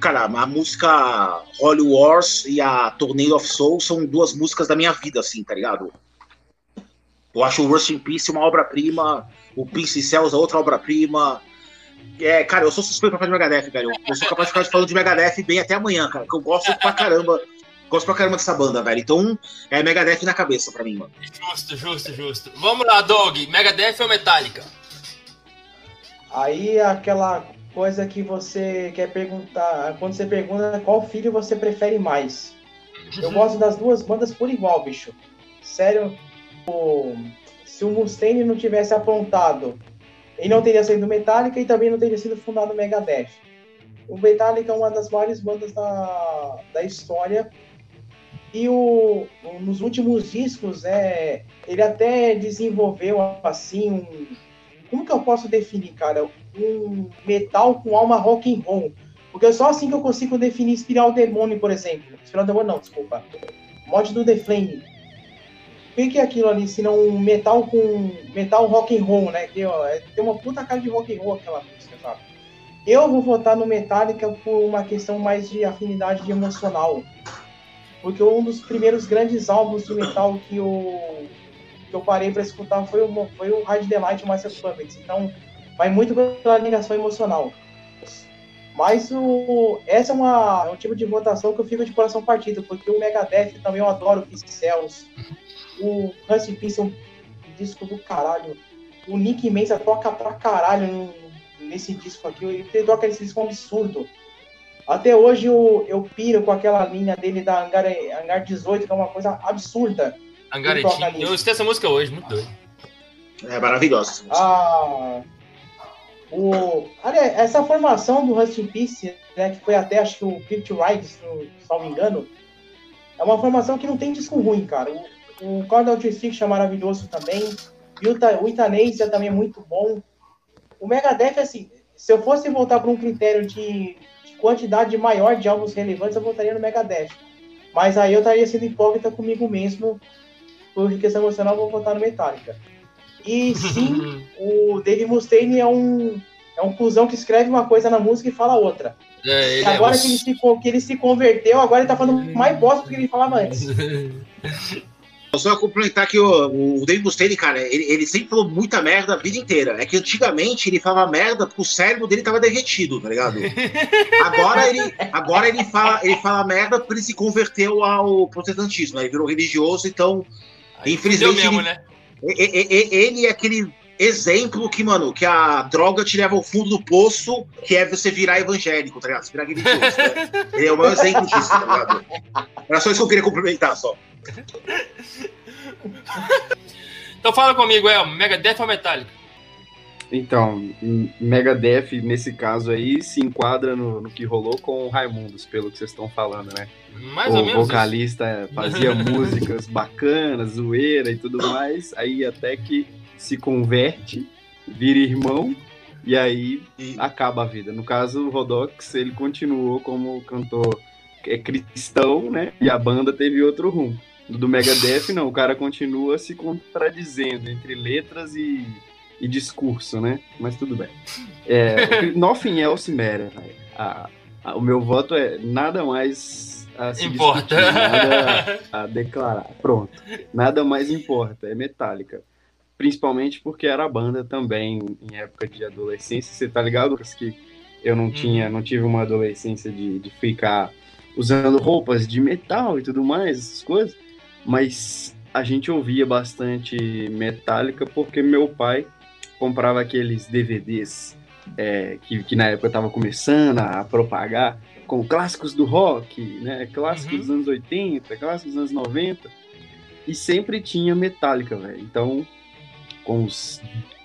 Cara, a música Holy Wars e a Tornado of Soul são duas músicas da minha vida, assim, tá ligado? Eu acho o Rust in Peace uma obra-prima, o Peace Cells é outra obra-prima. É, cara, eu sou suspeito pra falar de Megadeth, velho. Eu sou capaz de ficar falando de Megadeth bem até amanhã, cara, que eu gosto pra caramba. Gosto pra caramba dessa banda, velho. Então, é Megadeth na cabeça pra mim, mano. Justo, justo, justo. Vamos lá, Dog. Megadeth ou Metallica? Aí aquela coisa que você quer perguntar, quando você pergunta qual filho você prefere mais. Eu uhum. gosto das duas bandas por igual, bicho. Sério, o, se o Mustaine não tivesse apontado, ele não teria sido Metallica e também não teria sido fundado o Megadeth. O Metallica é uma das maiores bandas da, da história e o, nos últimos discos é, ele até desenvolveu assim um, como que eu posso definir, cara? Um metal com alma rock and roll. Porque é só assim que eu consigo definir Espiral Demônio, por exemplo. Espiral Demônio não, desculpa. Mod do The Flame. O que, é aquilo ali, se não um metal com metal rock and roll, né? Que ó, é, tem uma puta cara de rock and roll aquela música, sabe? Eu vou votar no Metallica por uma questão mais de afinidade de emocional. Porque um dos primeiros grandes álbuns de metal que eu que eu parei para escutar foi o, foi o Hard Delight Master Puppets. Então, vai muito pela ligação emocional. Mas o, essa é, uma, é um tipo de votação que eu fico de coração partido, porque o Megadeth também eu adoro, o Cells. O Rusty Peace é um disco do caralho. O Nick Mensa toca pra caralho nesse disco aqui. Ele toca esse disco absurdo. Até hoje eu, eu piro com aquela linha dele da Hangar, Hangar 18, que é uma coisa absurda. Angaretinho. Eu escutei essa música hoje, muito doido. É maravilhosa. Ah, o, aliás, essa formação do Rust in Peace, né, que foi até acho que o Picture Rides, se não me engano, é uma formação que não tem disco ruim, cara. O, o Cordal Stick é maravilhoso também. O Itanesia também é muito bom. O Megadeth, assim, se eu fosse voltar para um critério de, quantidade maior de álbuns relevantes, eu votaria no Megadeth. Mas aí eu estaria sendo hipócrita comigo mesmo por questão emocional, vou votar no Metallica. E sim, o Dave Mustaine é um, é um cuzão que escreve uma coisa na música e fala outra. É, é agora é que, ele se, que ele se converteu, agora ele tá falando mais bosta do que ele falava antes. Só complementar que o, o Dave Mustaine, cara, ele, ele, sempre falou muita merda a vida inteira. É que antigamente ele falava merda porque o cérebro dele tava derretido, tá ligado? Agora ele, agora ele, fala, ele fala merda porque ele se converteu ao protestantismo, né? Ele virou religioso, então Infelizmente. Mesmo, ele, né? ele é aquele exemplo que, mano, que a droga te leva ao fundo do poço, que é você virar evangélico, tá ligado? Você virar religioso. Né? Ele é o maior exemplo disso, tá ligado? Era só isso que eu queria complementar só. então fala comigo, é Megadeth ou Metallica? Então, Megadeth, nesse caso aí, se enquadra no, no que rolou com o Raimundos, pelo que vocês estão falando, né? Mais o ou menos. vocalista fazia músicas bacanas, zoeira e tudo mais, aí até que se converte, vira irmão, e aí E- acaba a vida. No caso, o Rodox, ele continuou como cantor é, cristão, né? E a banda teve outro rumo. Do Megadeth, não, o cara continua se contradizendo entre letras e, e discurso, né? Mas tudo bem. É, nothing else matter. velho. A- a- o meu voto é nada mais a se Importa. discutir, nada a declarar. Pronto. Nada mais importa. É Metallica. Principalmente porque era banda também em época de adolescência. Você tá ligado, Lucas, que eu não tinha, não tive uma adolescência de, de ficar usando roupas de metal e tudo mais, essas coisas. Mas a gente ouvia bastante Metallica porque meu pai comprava aqueles DVDs é, que, que na época estava começando a propagar com clássicos do rock, né? Clássicos Uhum. dos anos 80, clássicos dos anos 90. E sempre tinha Metallica, velho. Então, com uns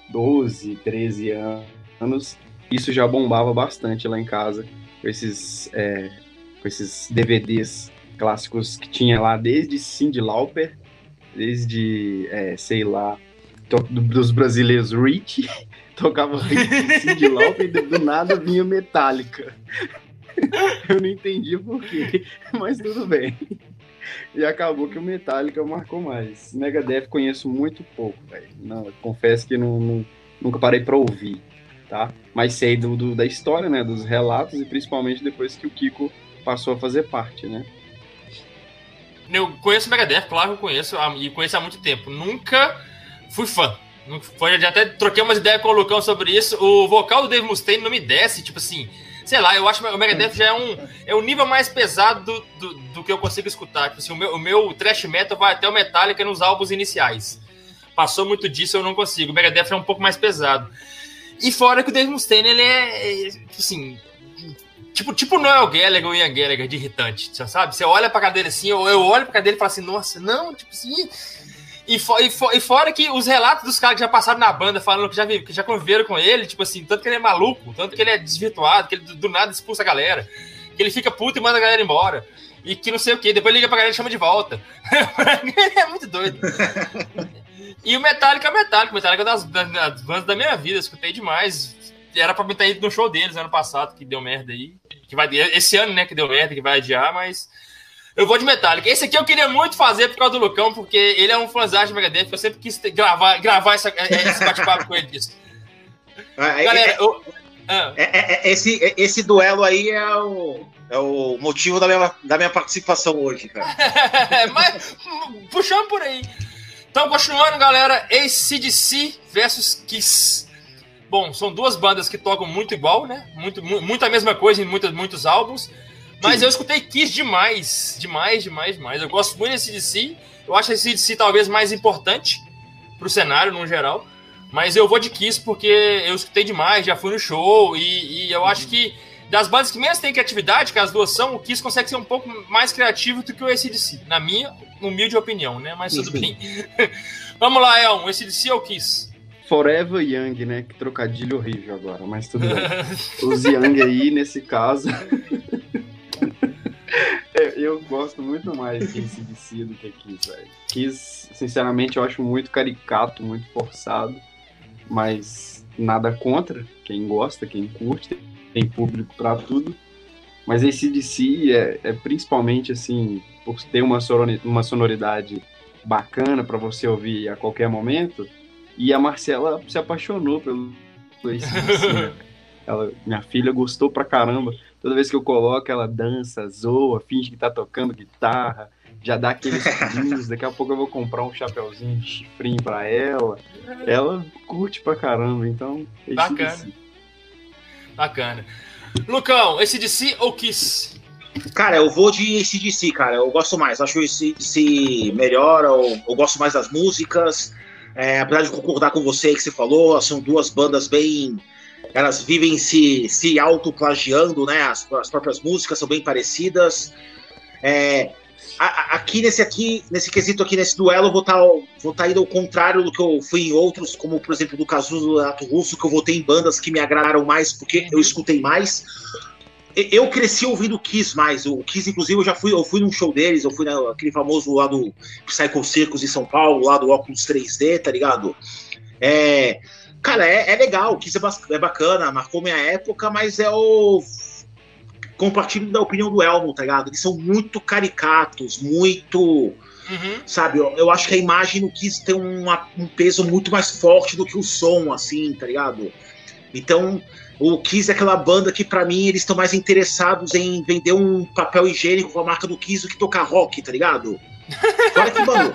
12, 13 an- anos, isso já bombava bastante lá em casa, com esses, é, com esses DVDs clássicos que tinha lá desde Cyndi Lauper, desde, é, sei lá, dos brasileiros Rich, tocava Rich, Cyndi Lauper e do, do nada vinha Metallica. Eu não entendi por quê, mas tudo bem. E acabou que o Metallica marcou mais. Megadeth conheço muito pouco, velho. Confesso que não, não- nunca parei pra ouvir, tá? Mas sei do, do- da história, né? Dos relatos e principalmente depois que o Kiko passou a fazer parte, né? Eu conheço o Megadeth, claro que eu conheço, ah, e conheço há muito tempo. Nunca fui fã. Foi, até troquei umas ideias com o Lucão sobre isso. O vocal do Dave Mustaine não me desce, tipo assim. Sei lá, eu acho que o Megadeth já é um, é um nível mais pesado do, do, do que eu consigo escutar. Tipo assim, o, meu, o meu thrash metal vai até o Metallica nos álbuns iniciais. Passou muito disso, eu não consigo. O Megadeth é um pouco mais pesado. E fora que o Dave Mustaine, ele é, é, assim, tipo, tipo Noel Gallagher ou Ian Gallagher de irritante, sabe? Você olha pra dele assim, eu, eu olho pra dele e falo assim, nossa, não, tipo assim. E, fo- e, fo- e fora que os relatos dos caras que já passaram na banda falando que já, que já conviveram com ele, tipo assim, tanto que ele é maluco, tanto que ele é desvirtuado, que ele do, nada expulsa a galera, que ele fica puto e manda a galera embora. E que não sei o que, depois liga pra galera e chama de volta. é muito doido. E o Metallica é o Metallica. O Metallica é das, das, das bandas da minha vida, escutei demais. Era pra mim ter ido no show deles ano passado, que deu merda aí. Que vai, esse ano, né, que deu merda, que vai adiar, mas. Eu vou de Metallica. Esse aqui eu queria muito fazer por causa do Lucão, porque ele é um fãzão de Megadeth. Eu sempre quis gravar, gravar essa, esse bate-papo com ele disso. É, Galera, é- eu. Ah, é- é- é- esse, é- esse duelo aí é o, é o motivo da minha, da minha participação hoje, cara. mas puxando por aí. Então, continuando, galera, ACDC versus Kiss. Bom, são duas bandas que tocam muito igual, né? Muito, mu- muito a mesma coisa em muitos, muitos álbuns. Mas eu escutei Kiss demais. Demais, demais, demais. Eu gosto muito desse DC. Eu acho esse DC talvez mais importante pro cenário, no geral. Mas eu vou de Kiss porque eu escutei demais, já fui no show. E, e eu acho que das bandas que menos têm criatividade, que as duas são, o Kiss consegue ser um pouco mais criativo do que o ACDC. Na minha humilde opinião, né? Mas tudo bem. Vamos lá, Elon. ACDC ou Kiss? Forever Young, né? Que trocadilho horrível agora, mas tudo bem. Os Young aí, nesse caso. É, eu gosto muito mais de ACDC do que Kiss, velho. Kiss, sinceramente, eu acho muito caricato, muito forçado, mas nada contra quem gosta, quem curte, tem público pra tudo. Mas ACDC é, é principalmente assim, por ter uma, uma sonoridade bacana pra você ouvir a qualquer momento. E a Marcela se apaixonou pelo, pelo ACDC, né? Ela, minha filha gostou pra caramba. Toda vez que eu coloco, ela dança, zoa, finge que tá tocando guitarra, já dá aqueles pulinhos. Daqui a pouco eu vou comprar um chapeuzinho de chifrinho pra ela. Ela curte pra caramba, então. é Bacana. Bacana. Lucão, ACDC ou Kiss? Cara, eu vou de ACDC, cara. Eu gosto mais. Acho esse ACDC melhor. Eu, eu gosto mais das músicas. É, apesar de concordar com você que você falou, são duas bandas bem. Elas vivem se, se autoplagiando, né? As, as próprias músicas são bem parecidas. É, aqui nesse aqui, nesse quesito aqui, nesse duelo, eu vou estar tá, vou tá indo ao contrário do que eu fui em outros, como por exemplo do caso do Ato Russo, que eu votei em bandas que me agradaram mais porque eu escutei mais. Eu cresci ouvindo Kiss mais. O Kiss, inclusive, eu já fui, eu fui num show deles, eu fui naquele famoso lá do Psycho Circus em São Paulo, lá do óculos 3D, tá ligado? É, cara, é, é legal, o Kiss é, é bacana, marcou minha época, mas é o compartilho da opinião do Elmo, tá ligado? Eles são muito caricatos, muito. Uhum. Sabe, eu, eu, acho que a imagem no Kiss tem uma, um peso muito mais forte do que o som, assim, tá ligado? Então, o Kiss é aquela banda que, para mim, eles estão mais interessados em vender um papel higiênico com a marca do Kiss do que tocar rock, tá ligado? Olha que, mano,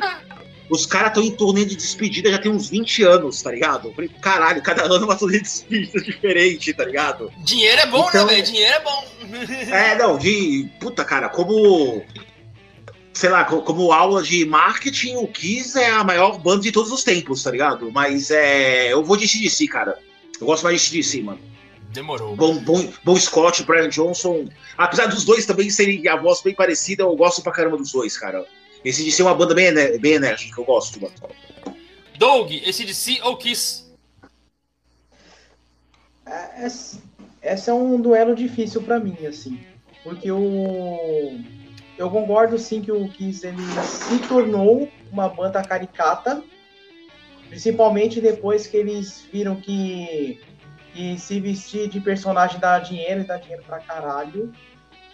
os caras estão em turnê de despedida já tem uns 20 anos, tá ligado? Eu falei, caralho, cada ano uma turnê de despedida diferente, tá ligado? Dinheiro é bom, né, então, né, velho? Dinheiro é bom. é, não, de. Puta, cara, como. Sei lá, como aula de marketing, o Kiss é a maior banda de todos os tempos, tá ligado? Mas é. Eu vou de CDC, cara. Eu gosto mais de CDC, mano. Demorou. Bom, bom, bom Scott, Brian Johnson. Apesar dos dois também serem a voz bem parecida, eu gosto pra caramba dos dois, cara. Esse de ser uma banda bem, bem enérgica, eu gosto, mano. Doug, esse de si ou Kiss? É, esse é um duelo difícil para mim, assim. Porque o. Eu concordo sim que o Kiss ele se tornou uma banda caricata, principalmente depois que eles viram que, que se vestir de personagem dá dinheiro e dá dinheiro pra caralho.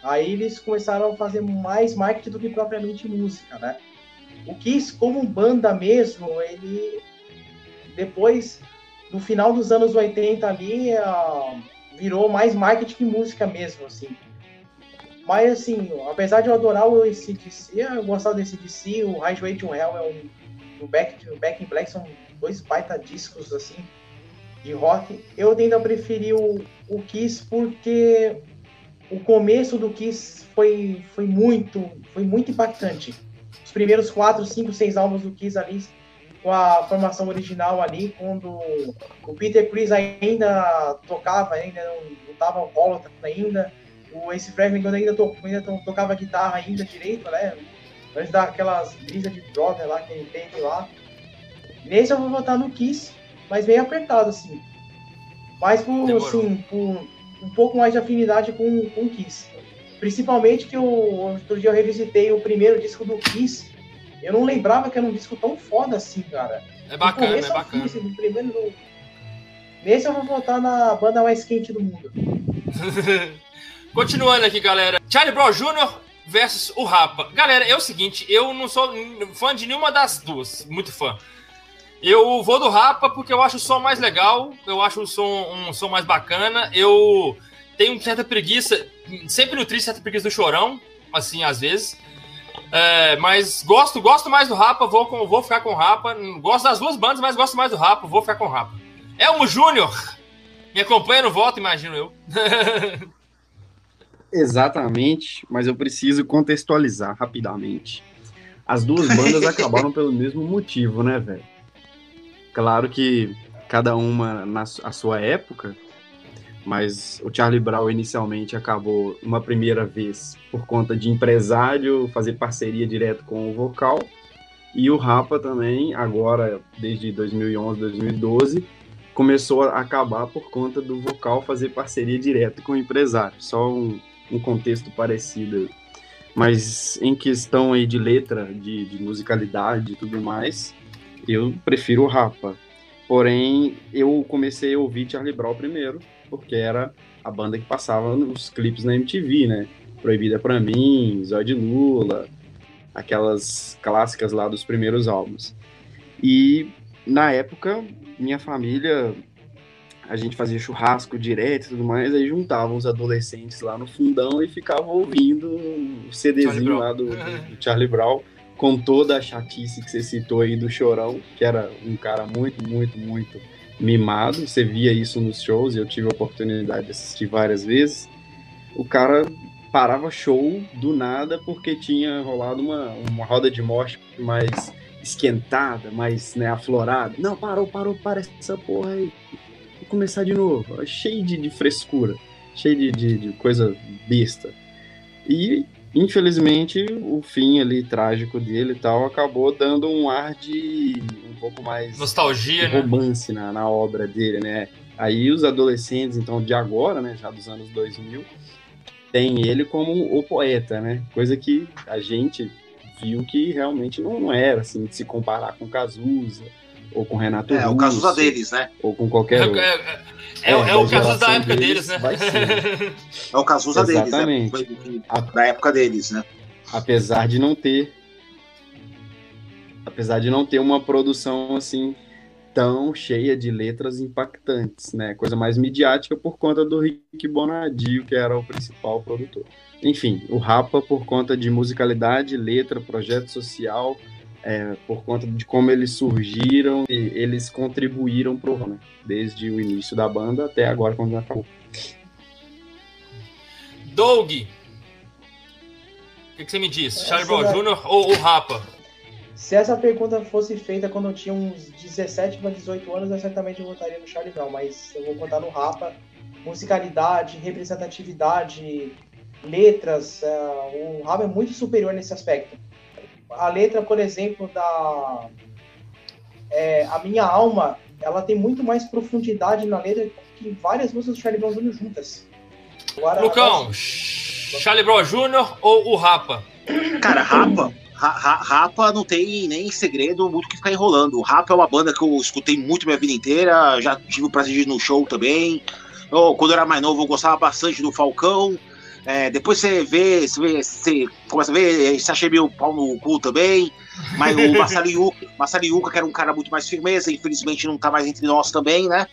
Aí eles começaram a fazer mais marketing do que propriamente música, né? O Kiss, como banda mesmo, ele depois, no final dos anos 80 ali, virou mais marketing que música mesmo, assim. Mas, assim, apesar de eu adorar o ACDC, eu gostava do ACDC, o Highway to Hell é um, o Back, o Back in Black são dois baita discos, assim, de rock. Eu ainda preferi o, o Kiss porque o começo do Kiss foi, foi muito foi muito impactante. Os primeiros quatro, cinco, seis álbuns do Kiss ali, com a formação original ali, quando o Peter Chris ainda tocava, ainda não estava alcoólatra ainda, o Ace Frehley ainda, to, ainda to, tocava guitarra ainda direito, né? Antes daquelas brisas de droga lá que ele teve lá. Nesse eu vou votar no Kiss, mas bem apertado, assim. Mas por, Demorou. assim, por um pouco mais de afinidade com, com Kiss. Principalmente que eu, outro dia eu revisitei o primeiro disco do Kiss. Eu não lembrava que era um disco tão foda assim, cara. É bacana, é bacana. Fim, assim, primeiro, no... Nesse eu vou votar na banda mais quente do mundo. Continuando aqui, galera. Charlie Brown Jr. versus o Rapa. Galera, é o seguinte, eu não sou fã de nenhuma das duas. Muito fã. Eu vou do Rapa porque eu acho o som mais legal, eu acho o som um som mais bacana. Eu tenho certa preguiça, sempre nutri certa preguiça do chorão, assim, às vezes. É, mas gosto, gosto mais do Rapa, vou, com, vou ficar com o Rapa. Gosto das duas bandas, mas gosto mais do Rapa, vou ficar com o Rapa. Elmo Júnior, me acompanha no voto, imagino eu. Exatamente, mas eu preciso contextualizar rapidamente. As duas bandas acabaram pelo mesmo motivo, né, velho? Claro que cada uma na a sua época, mas o Charlie Brown inicialmente acabou uma primeira vez por conta de empresário fazer parceria direto com o vocal. E o Rapa também agora desde 2011 2012 começou a acabar por conta do vocal fazer parceria direto com o empresário. Só um, um contexto parecido. Mas em questão aí de letra de, de musicalidade e tudo mais eu prefiro o Rapa. Porém, eu comecei a ouvir Charlie Brown primeiro, porque era a banda que passava nos clipes na MTV, né? Proibida para mim, Zóio de Lula, aquelas clássicas lá dos primeiros álbuns. E na época, minha família, a gente fazia churrasco direto e tudo mais, aí juntavam os adolescentes lá no fundão e ficavam ouvindo o CDzinho lá do, do Charlie Brown com toda a chatice que você citou aí do Chorão, que era um cara muito, muito, muito mimado. Você via isso nos shows e eu tive a oportunidade de assistir várias vezes. O cara parava show do nada porque tinha rolado uma, uma roda de morte mais esquentada, mais né, aflorada. Não, parou, parou, para essa porra aí. Vou começar de novo. Cheio de, de frescura, cheio de, de, de coisa besta. E infelizmente, o fim ali trágico dele e tal acabou dando um ar de um pouco mais nostalgia, né? romance né? na, na obra dele, né? Aí os adolescentes, então, de agora, né, já dos anos 2000, tem ele como o poeta, né? Coisa que a gente viu que realmente não era, assim, de se comparar com Cazuza ou com Renato É, Russo, o Cazuza deles, né? Ou com qualquer é, outro. É, é, é, é o Cazuza da época deles, deles né? é o Cazuza deles, né? Da época deles, né? Apesar de não ter apesar de não ter uma produção assim tão cheia de letras impactantes, né? Coisa mais midiática por conta do Rick Bonadio, que era o principal produtor. Enfim, o Rapa por conta de musicalidade, letra, projeto social, é, por conta de como eles surgiram e eles contribuíram pro né? desde o início da banda até agora quando acabou. Doug, o que, que, você me diz? Charlie Brown Jr. ou o Rapa? Se essa pergunta fosse feita quando eu tinha uns 17 para 18 anos, eu certamente votaria no Charlie Brown, mas eu vou contar no Rapa. Musicalidade, representatividade, letras, uh, o Rapa é muito superior nesse aspecto. A letra, por exemplo, da é, A Minha Alma, ela tem muito mais profundidade na letra que várias músicas do Charlie Brown Jr. juntas. Agora, Lucão, Charlie Brown Jr. ou o Rapa? Cara, Rapa Rapa não tem nem segredo muito que ficar enrolando. O Rapa é uma banda que eu escutei muito minha vida inteira, já tive o prazer de ir no show também. Eu, quando eu era mais novo, eu gostava bastante do Falcão. É, depois você vê, você vê, você começa a ver, você achei meio pau no cu também. Mas o Marcelo Yuca, que era um cara muito mais firmeza, infelizmente não tá mais entre nós também, né?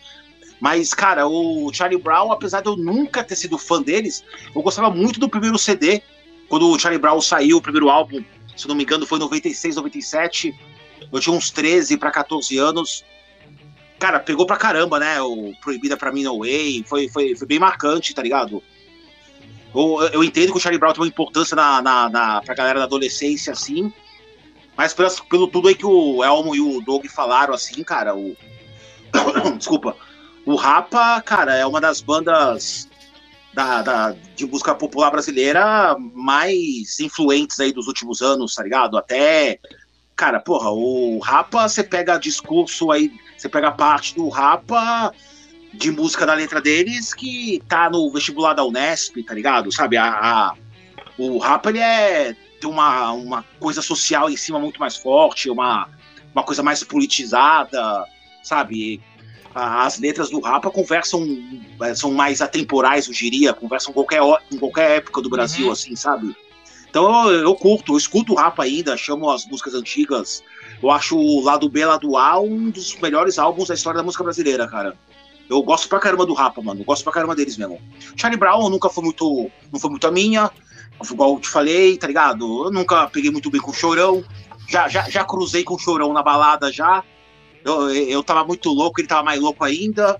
Mas, cara, o Charlie Brown, apesar de eu nunca ter sido fã deles, eu gostava muito do primeiro CD. Quando o Charlie Brown saiu, o primeiro álbum, se não me engano, foi em 96, 97. Eu tinha uns 13 para 14 anos. Cara, pegou pra caramba, né? O Proibida pra mim No Way. Foi, foi, foi bem marcante, tá ligado? Eu, eu entendo que o Charlie Brown tem uma importância na, na, na, pra galera da adolescência, assim. Mas pelo, pelo tudo aí que o Elmo e o Doug falaram, assim, cara, o. Desculpa. O Rapa, cara, é uma das bandas da, da, de música popular brasileira mais influentes aí dos últimos anos, tá ligado? Até, cara, porra, o Rapa, você pega discurso aí, você pega parte do Rapa de música da letra deles que tá no vestibular da Unesp, tá ligado? Sabe, a, a o Rapa, ele é tem uma, uma coisa social em cima muito mais forte, uma, uma coisa mais politizada, sabe? as letras do Rapa conversam, é, são mais atemporais, eu diria, conversam com qualquer, em qualquer época do Brasil, uhum. assim, sabe? Então eu, eu, curto, eu escuto o Rapa ainda, chamo as músicas antigas. Eu acho o lado B, lado A um dos melhores álbuns da história da música brasileira, cara. Eu gosto pra caramba do Rapa, mano. Eu gosto pra caramba deles mesmo. Charlie Brown nunca foi muito. Não foi muito a minha. Igual eu te falei, tá ligado? Eu nunca peguei muito bem com o Chorão. Já, já, já cruzei com o Chorão na balada já. Eu, eu tava muito louco, ele tava mais louco ainda.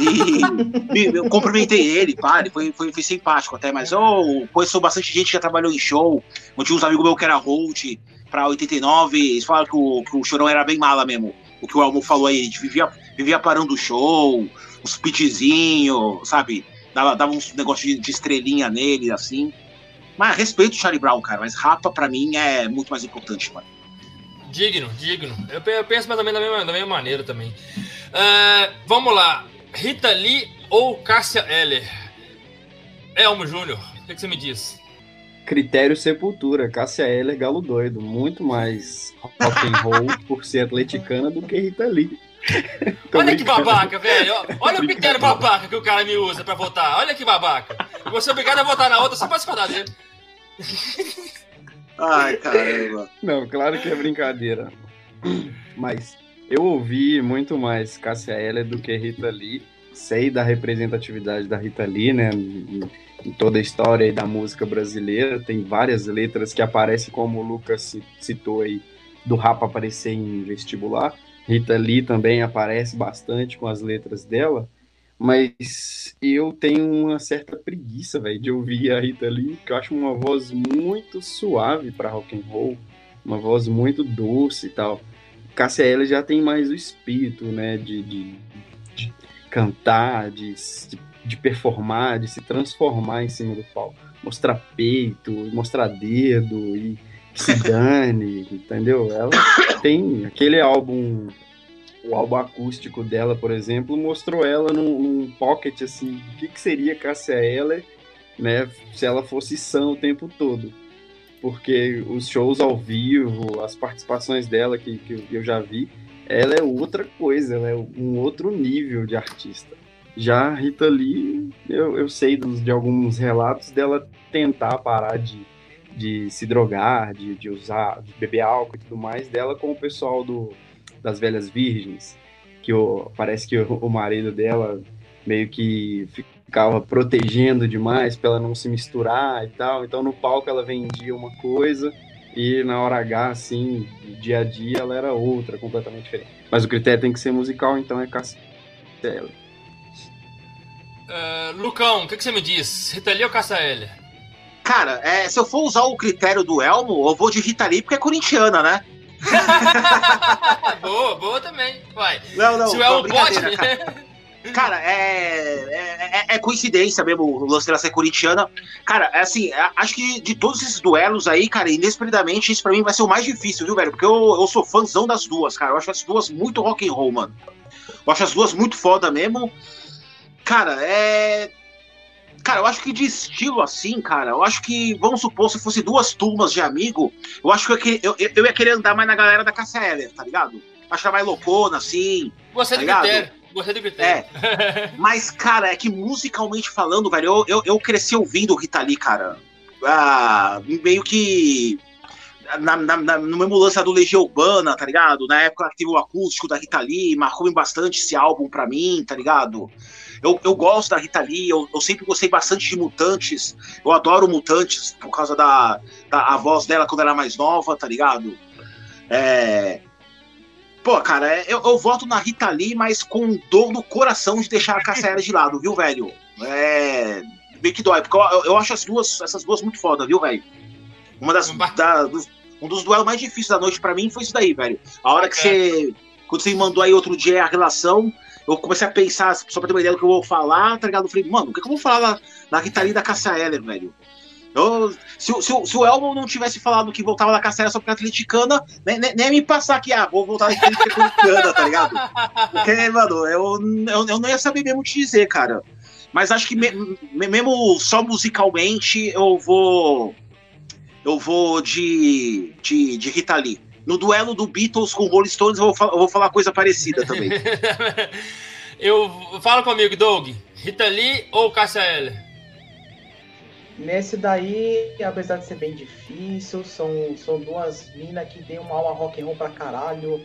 E eu cumprimentei ele, pá, ele foi, foi, foi simpático até, mas eu conheço bastante gente que já trabalhou em show. Eu tinha uns amigos meus que era hold pra 89, eles falaram que o, que o Chorão era bem mala mesmo. O que o Elmo falou aí, a gente vivia, vivia parando o show, uns pitzinhos, sabe? Dava, dava uns negócios de, de estrelinha nele, assim. Mas respeito o Charlie Brown, cara, mas rapa pra mim é muito mais importante, mano. Digno, digno. Eu, eu penso mais ou menos da mesma, da mesma maneira também. Uh, vamos lá. Rita Lee ou Cássia Eller? Elmo Júnior, o que, que, você me diz? Critério Sepultura, Cássia Eller, galo doido. Muito mais rock and roll por ser atleticana do que Rita Lee. Olha que babaca, velho. Olha o critério babaca que o cara me usa pra votar. Olha que babaca. Eu vou ser obrigado a votar na outra só pra discordar dele. Ai, caramba. Não, claro que é brincadeira. Mas eu ouvi muito mais Cássia Eller do que Rita Lee. Sei da representatividade da Rita Lee, né? Em, toda a história da música brasileira. Tem várias letras que aparecem, como o Lucas citou aí, do rap aparecer em vestibular. Rita Lee também aparece bastante com as letras dela. Mas eu tenho uma certa preguiça, velho, de ouvir a Rita Lee, que eu acho uma voz muito suave para rock and roll, uma voz muito doce e tal. Cássia Eller já tem mais o espírito, né, de, de, de cantar, de, de, performar, de se transformar em cima do palco. mostrar peito, mostrar dedo e se dane, entendeu? Ela tem aquele álbum, o álbum acústico dela, por exemplo, mostrou ela num, num pocket assim, o que, que seria Cássia Eller, né, se ela fosse sã o tempo todo. Porque os shows ao vivo, as participações dela que, que eu já vi, ela é outra coisa, ela é um outro nível de artista. Já a Rita Lee, eu, eu sei dos, de alguns relatos dela tentar parar de, de se drogar, de, de usar, de beber álcool e tudo mais, dela com o pessoal do, das velhas virgens, que o, parece que o, o marido dela meio que ficava protegendo demais para ela não se misturar e tal. Então no palco ela vendia uma coisa e na hora H, assim, dia a dia, ela era outra, completamente diferente. Mas o critério tem que ser musical, então é Castela. Uh, Lucão, o que, que, você me diz? Rita Lee ou Cassaelli? Cara, é, se eu for usar o critério do Elmo, eu vou de Rita Lee porque é corintiana, né? boa, boa também. Vai. Não, não, se o Elmo pode. Cara, cara é, é, é, coincidência mesmo o lance dela ser corintiana. Cara, é assim, acho que de todos esses duelos aí, cara, inesperadamente, isso pra mim vai ser o mais difícil, viu, velho? Porque eu, eu sou fãzão das duas, cara. Eu acho as duas muito rock and roll, mano. Eu acho as duas muito foda mesmo. Cara, é. Cara, eu acho que de estilo assim, cara, eu acho que, vamos supor, se fosse duas turmas de amigo, eu acho que eu, eu, eu ia querer andar mais na galera da Cassia Eller, tá ligado? Achar mais loucona, assim. Você tá do ligado? critério. Gostei do critério. É. Mas, cara, é que musicalmente falando, velho, eu, eu, eu cresci ouvindo Rita Lee, cara. Ah, meio que. Na, na, na, no mesmo lance do Legião Urbana, tá ligado? Na época que teve o acústico da Rita Lee, marcou bastante esse álbum pra mim, tá ligado? Eu, eu gosto da Rita Lee, eu, eu sempre gostei bastante de Mutantes. Eu adoro Mutantes por causa da, da a voz dela quando ela era mais nova, tá ligado? É. Pô, cara, é, eu, eu voto na Rita Lee, mas com dor no coração de deixar a Cassia de lado, viu, velho? É. Bem que dói, porque eu, eu acho as duas, essas duas muito foda, viu, velho? Uma das. Da, dos, um dos duelos mais difíceis da noite para mim foi isso daí, velho. A hora que você. Quando você me mandou aí outro dia a relação, eu comecei a pensar, só pra ter uma ideia do que eu vou falar, tá ligado? Eu falei, mano, o que, que eu vou falar na, Rita Lee da Cassia Eller, velho? Eu, se, se, se, o Elmo não tivesse falado que voltava da Cassia só pra atleticana, nem, nem, nem me passar aqui, ah, vou voltar da atleticana, tá ligado? Porque, mano, eu, eu, eu, não ia saber mesmo te dizer, cara. Mas acho que me, mesmo só musicalmente eu vou. Eu vou de, de, de Rita Lee. No duelo do Beatles com Rolling Stones, eu vou, eu vou falar coisa parecida também. eu fala comigo, Doug. Rita Lee ou Cássia Eller? Nesse daí, apesar de ser bem difícil, são, são duas minas que tem uma alma rock and roll pra caralho.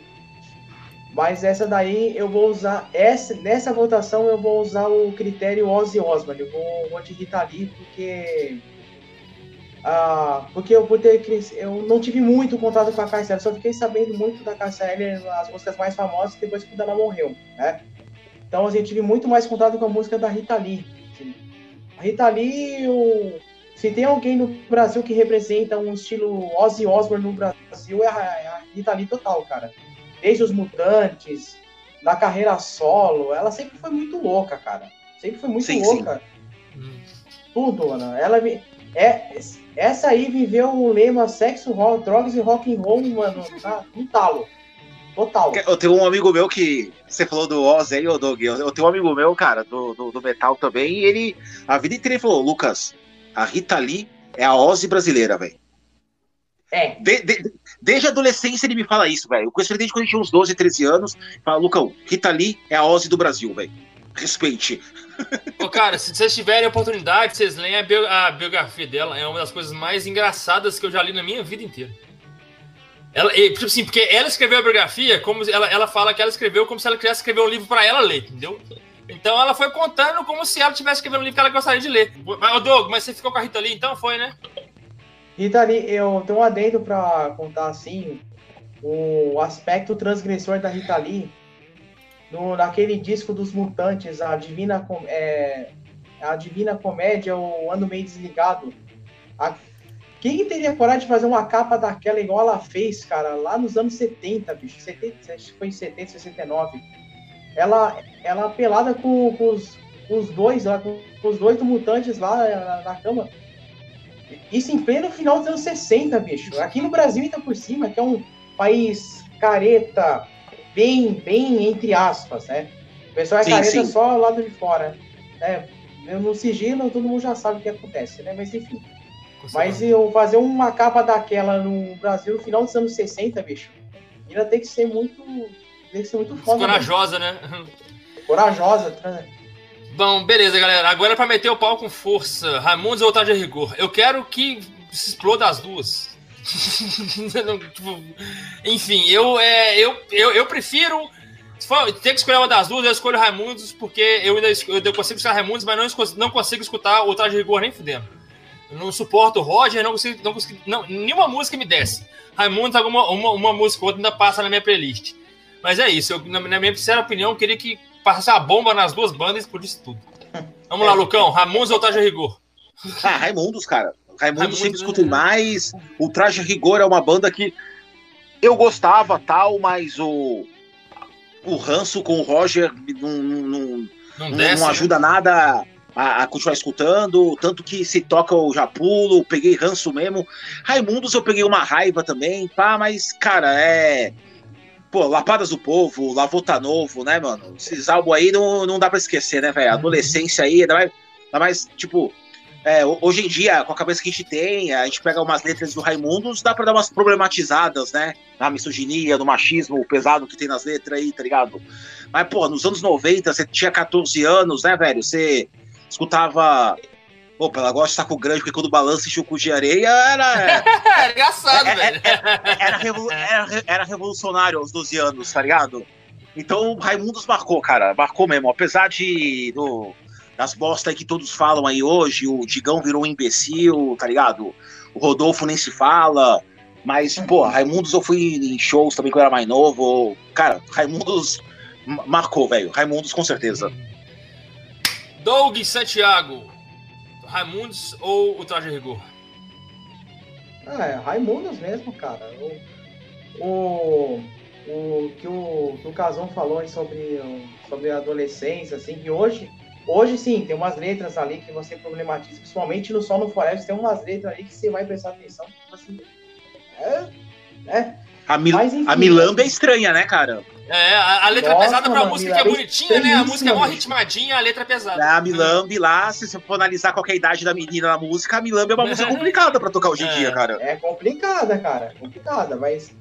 Mas essa daí eu vou usar. Essa, nessa votação eu vou usar o critério Ozzy Osbourne. Eu vou, vou de Rita Lee porque ah, porque eu, por ter, eu não tive muito contato com a Cassia só fiquei sabendo muito da Cassia as músicas mais famosas, depois que ela morreu, né? Então, assim, eu tive muito mais contato com a música da Rita Lee. Assim. A Rita Lee, eu, se tem alguém no Brasil que representa um estilo Ozzy Osbourne no Brasil, é a, é a Rita Lee total, cara. Desde os Mutantes, na carreira solo, ela sempre foi muito louca, cara. Sempre foi muito sim, louca. Sim. Tudo, Ana. Ela é essa aí viveu o lema sexo, rock, drogas e rock and roll, mano, tá um talo. Total. Eu tenho um amigo meu que. Você falou do Oz aí, ô Doug. Eu tenho um amigo meu, cara, do, do, do metal também, e ele. A vida inteira ele falou: Lucas, a Rita Lee é a Ozzy brasileira, velho. É. De, de, desde a adolescência ele me fala isso, velho. Eu conheço ele desde quando ele tinha uns 12, 13 anos. Fala, Lucão, Rita Lee é a Ozzy do Brasil, velho. Respeite. Ô, cara, se vocês tiverem oportunidade, vocês leem a, bio, a, biografia dela. É uma das coisas mais engraçadas que eu já li na minha vida inteira. Ela, e, tipo assim, porque ela escreveu a biografia, como ela, ela fala que ela escreveu como se ela quisesse escrever um livro para ela ler, entendeu? Então ela foi contando como se ela tivesse escrevendo um livro que ela gostaria de ler. Mas, ô Doug, mas você ficou com a Rita Lee, então foi, né? Rita Lee, eu tenho um adendo para contar assim, o aspecto transgressor da Rita Lee no, naquele disco dos Mutantes, a Divina, é, a Divina Comédia, o Ano Meio Desligado. A, quem teria coragem de fazer uma capa daquela igual ela fez, cara, lá nos anos 70, bicho? 70, acho que foi em 70, 69. Ela, ela pelada com, com, os, com os dois, lá, com, com, os dois do Mutantes lá na, na cama. Isso em pleno final dos anos 60, bicho. Aqui no Brasil, ainda por cima, que é um país careta, bem, bem entre aspas, né? O pessoal é sim, careta sim. só lado de fora. Né? No sigilo, todo mundo já sabe o que acontece, né? Mas enfim. Mas eu fazer uma capa daquela no Brasil no final dos anos 60, bicho, ainda tem que ser muito. Tem que ser muito foda. Corajosa, né? Corajosa. Bom, beleza, galera. Agora é pra meter o pau com força. Raimundos ou Vontade de Rigor. Eu quero que se exploda as duas. Tipo, enfim, eu, é, eu, eu, eu prefiro. Se for, ter que escolher uma das duas, eu escolho Raimundos, porque eu ainda eu consigo escutar Raimundos, mas não, não consigo escutar o Traje de Rigor nem fudendo. Eu não suporto o Roger, não consigo, não consigo não, nenhuma música me desce. Raimundos, alguma uma, uma música ou outra ainda passa na minha playlist. Mas é isso, eu, na, na minha sincera opinião, eu queria que passasse a bomba nas duas bandas e explodisse tudo. Vamos lá, Lucão, Raimundos ou Traje de Rigor? Ah, Raimundos, cara. Raimundo, Raimundo sempre escutei mais. O Traje Rigor é uma banda que eu gostava, tal, mas o, o ranço com o Roger não, não, não, desce, não ajuda né? nada a, a, continuar escutando. Tanto que se toca o Japulo, peguei ranço mesmo. Raimundos eu peguei uma raiva também, pá, mas, cara, é. Pô, Lapadas do Povo, Lavota Novo, né, mano? Esses álbuns aí não, não dá pra esquecer, né, velho? Adolescência aí, ainda mais, ainda mais, tipo, é, hoje em dia, com a cabeça que a gente tem, a gente pega umas letras do Raimundos, dá pra dar umas problematizadas, né? Na misoginia, no machismo pesado que tem nas letras aí, tá ligado? Mas, pô, nos anos 90, você tinha 14 anos, né, velho? Você escutava. Pô, pela gosta de saco grande, porque quando balança e chuco de areia era. era engraçado, é, velho. Era, era, era, revolucionário aos 12 anos, tá ligado? Então, Raimundos marcou, cara. Marcou mesmo. Apesar de. Do, das bosta aí que todos falam aí hoje, o Digão virou um imbecil, tá ligado? O Rodolfo nem se fala. Mas, pô, Raimundos eu fui em shows também quando eu era mais novo. Cara, Raimundos marcou, velho. Raimundos com certeza. Doug Santiago, Raimundos ou o Traje Rigor? Ah, é, Raimundos mesmo, cara. O, o, o que o, que o Casão falou aí sobre, sobre a adolescência, assim, que hoje Hoje sim, tem umas letras ali que você problematiza, principalmente no Sol no Floresta, tem umas letras ali que você vai prestar atenção. Tipo assim, é, é. A, Mil Mas, enfim, a Milamba é estranha, né, cara? É, a, a letra Nossa, pesada pra música que é bonitinha, né? A música é mó ritmadinha, a letra é pesada. É, a Milambi lá, se você for analisar qual é idade da menina na música, a Milambi é uma música complicada pra tocar hoje em é. dia, cara. É complicada, cara. É complicada, mas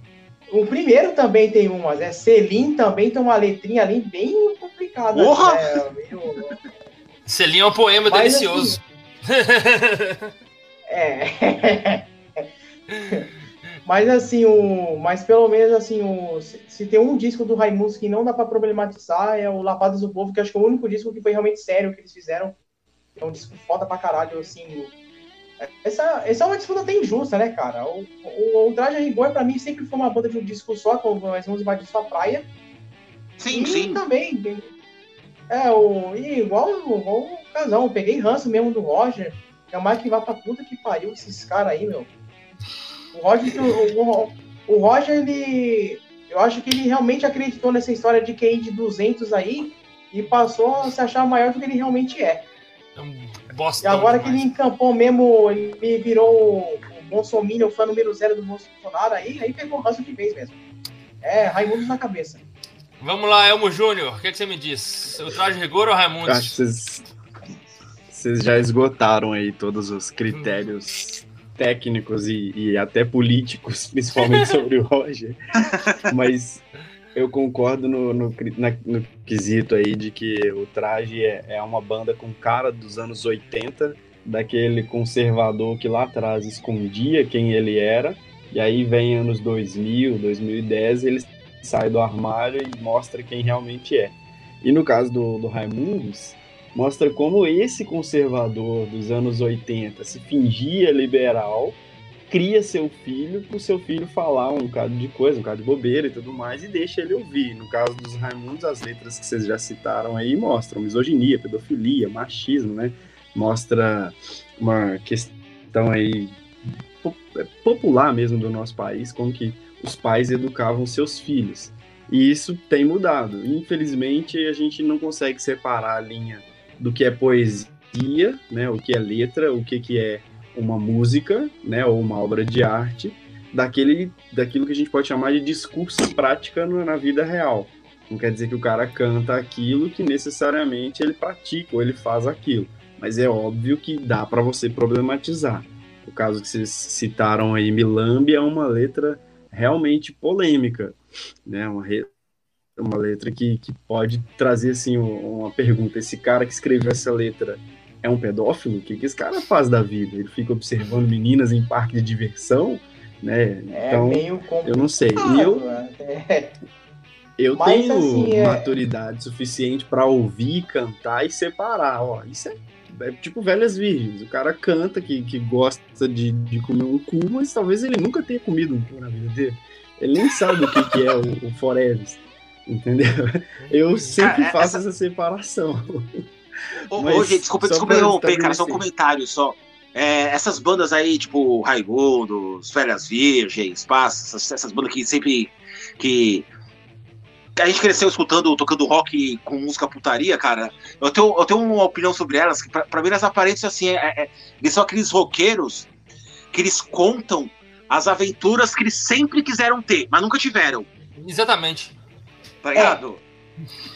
o primeiro também tem umas, é Selim também tem uma letrinha ali bem complicada. Porra! Né? Meio... Selim é um poema Mas, delicioso. Assim, é. Mas assim, o, mas pelo menos assim, o, se, tem um disco do Raimundos que não dá para problematizar é o Lapadas do Povo, que acho que é o único disco que foi realmente sério que eles fizeram. É um disco foda pra caralho, assim, essa, essa é uma disputa até injusta, né, cara? O, o, o Traje Rigor, pra mim, sempre foi uma banda de um disco só, com as músicas invadindo sua praia. Sim, e sim. também. É, o, e igual, igual o casal, peguei ranço mesmo do Roger. É mais que vai pra puta que pariu esses caras aí, meu. O Roger, o, o, o, Roger, ele. Eu acho que ele realmente acreditou nessa história de QI de 200 aí e passou a se achar maior do que ele realmente é. É um e agora demais. que ele encampou mesmo, ele virou o Bolsonaro, o fã número zero do Bolsonaro, aí, aí pegou o ranço de vez mesmo. É, Raimundo na cabeça. Vamos lá, Elmo Júnior, o que, é que, você me diz? O traje rigor ou Raimundo? Acho que vocês, vocês já esgotaram aí todos os critérios técnicos e, e até políticos, principalmente sobre o Roger. Mas eu concordo no, no, na, no, quesito aí de que o traje é, é, uma banda com cara dos anos 80, daquele conservador que lá atrás escondia quem ele era, e aí vem anos 2000, 2010, ele sai do armário e mostra quem realmente é. E no caso do, do Raimundos, mostra como esse conservador dos anos 80 se fingia liberal cria seu filho para o seu filho falar um bocado de coisa, um bocado de bobeira e tudo mais, e deixa ele ouvir. No caso dos Raimundos, as letras que vocês já citaram aí mostram misoginia, pedofilia, machismo, né? Mostra uma questão aí é, popular mesmo do nosso país, como que os pais educavam seus filhos. E isso tem mudado. Infelizmente, a gente não consegue separar a linha do que é poesia, né, o que é letra, o que, que é uma música, né, ou uma obra de arte, daquele, daquilo que a gente pode chamar de discurso prática na vida real. Não quer dizer que o cara canta aquilo que necessariamente ele pratica ou ele faz aquilo. Mas é óbvio que dá para você problematizar. O caso que vocês citaram aí, Milambi, é uma letra realmente polêmica, né? Uma, re... uma letra que, que pode trazer assim uma pergunta: esse cara que escreveu essa letra é um pedófilo? O que, que esse cara faz da vida? Ele fica observando meninas em parque de diversão? Né? É então, meio eu não sei. E eu, é. eu Mas, tenho assim, é maturidade suficiente para ouvir, cantar e separar. Ó, isso é, é, tipo velhas virgens. O cara canta que, que gosta de, de comer um cu, mas talvez ele nunca tenha comido um cu na vida dele. Ele nem sabe o que, que é o, o Forever. Entendeu? Eu sempre cara, faço essa separação. Ô, gente, desculpa, desculpa interromper, cara, só um comentário só. É, essas bandas aí, tipo Raimundos, Velhas Virgens, Passa, essas, essas, bandas que sempre. que. A gente cresceu escutando, tocando rock com música putaria, cara. Eu tenho, eu tenho uma opinião sobre elas, que pra, pra mim elas aparecem assim, é, é, eles são aqueles roqueiros que eles contam as aventuras que eles sempre quiseram ter, mas nunca tiveram. Exatamente. Tá ligado?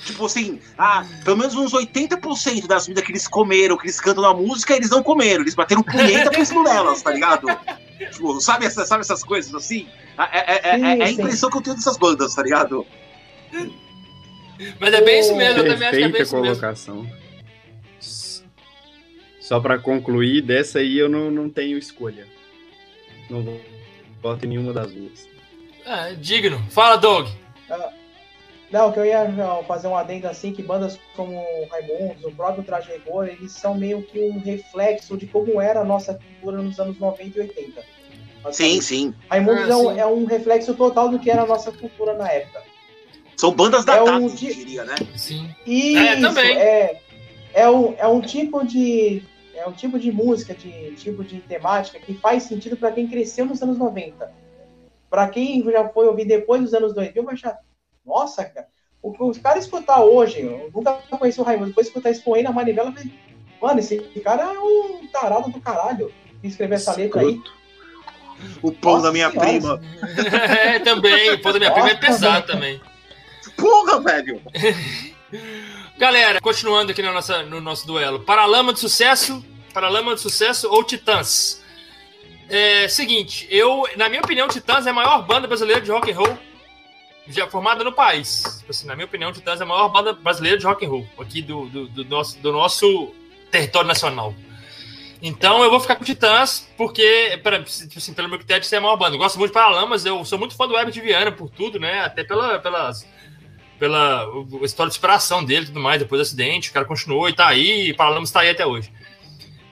Tipo assim, ah, pelo menos uns 80% das vidas que eles comeram, que eles cantam na música, eles não comeram. Eles bateram punheta pensando nelas, tá ligado? Tipo, sabe, essa, sabe essas coisas assim? É, é, é, é, é a impressão que eu tenho dessas bandas, tá ligado? Mas é bem isso mesmo, eu também acho que é bem isso colocação. mesmo. Só pra concluir, dessa aí eu não, não tenho escolha. Não voto em nenhuma das duas. É, digno. Fala, Doug. Ah. Não, que eu ia fazer um adendo assim, que bandas como Raimundos, o próprio Traje Rigor, eles são meio que um reflexo de como era a nossa cultura nos anos 90 e 80. Sim, sim. Raimundos ah, é, um, sim. é, um, reflexo total do que era a nossa cultura na época. São bandas datadas, é um, eu diria, né? Sim. Isso, é, também. É, é, um, é um tipo de é um tipo de música, de tipo de temática que faz sentido para quem cresceu nos anos 90. Para quem já foi ouvir depois dos anos 2000, vai achar nossa, cara. O que os caras escutar hoje, eu nunca conheci o Raimundo, depois escutar Expoei na manivela, eu falei, mano, esse cara é um tarado do caralho que escreveu essa letra aí. O pão Nossa da minha senhora. prima. é, também. O pão da minha Nossa, prima é pesado também. Porra, velho! Galera, continuando aqui nossa, no nosso duelo. Paralama de sucesso, Paralama de sucesso ou Titãs? É, seguinte, eu, na minha opinião, Titãs é a maior banda brasileira de rock and roll já formada no país. Tipo assim, na minha opinião, Titãs é a maior banda brasileira de rock and roll aqui do, do, do, nosso, do nosso território nacional. Então eu vou ficar com Titãs, porque, pra, tipo assim, pelo meu critério, de ser a maior banda. Eu gosto muito de Paralamas, eu sou muito fã do Herbert Viana por tudo, né? Até pela, pelas, pela história de inspiração dele e tudo mais, depois do acidente. O cara continuou e tá aí, e Paralamas tá aí até hoje.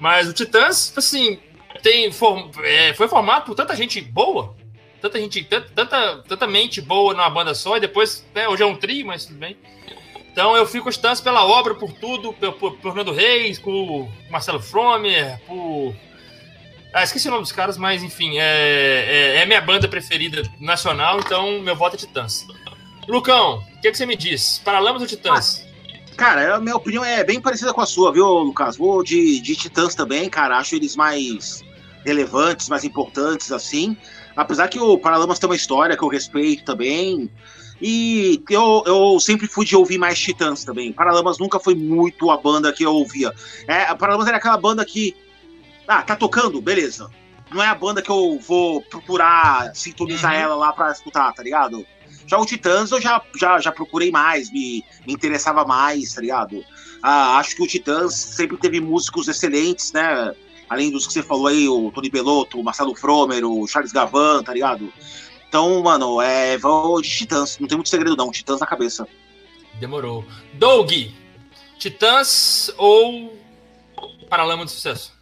Mas o Titãs, tipo assim, tem, é, foi formado por tanta gente boa, tanta gente, tanta, tanta mente boa numa banda só, e depois, né, hoje é um trio, mas tudo bem. Então eu fico distância pela obra, por tudo, por, por, por Fernando Reis, por Marcelo Fromer, por. Ah, esqueci o nome dos caras, mas enfim, é, é, é minha banda preferida nacional, então meu voto é Titãs. Lucão, o que, que você me diz? Paralamas ou Titãs? Ah, cara, a minha opinião é bem parecida com a sua, viu, Lucas? Vou de, de Titãs também, cara. Acho eles mais relevantes, mais importantes, assim. Apesar que o Paralamas tem uma história que eu respeito também. E eu, eu sempre fui de ouvir mais Titãs também. Paralamas nunca foi muito a banda que eu ouvia. É, a Paralamas era aquela banda que. Ah, tá tocando? Beleza. Não é a banda que eu vou procurar sintonizar uhum. ela lá pra escutar, tá ligado? Já o Titãs eu já, já, já procurei mais, me, me interessava mais, tá ligado? Ah, acho que o Titãs sempre teve músicos excelentes, né? Além dos que você falou aí, o Tony Belotto, o Marcelo Fromer, o Charles Gavan, tá ligado? Então, mano, é. Vou de Titãs. Não tem muito segredo, não. Titãs na cabeça. Demorou. Doug, Titãs ou Paralama de Sucesso?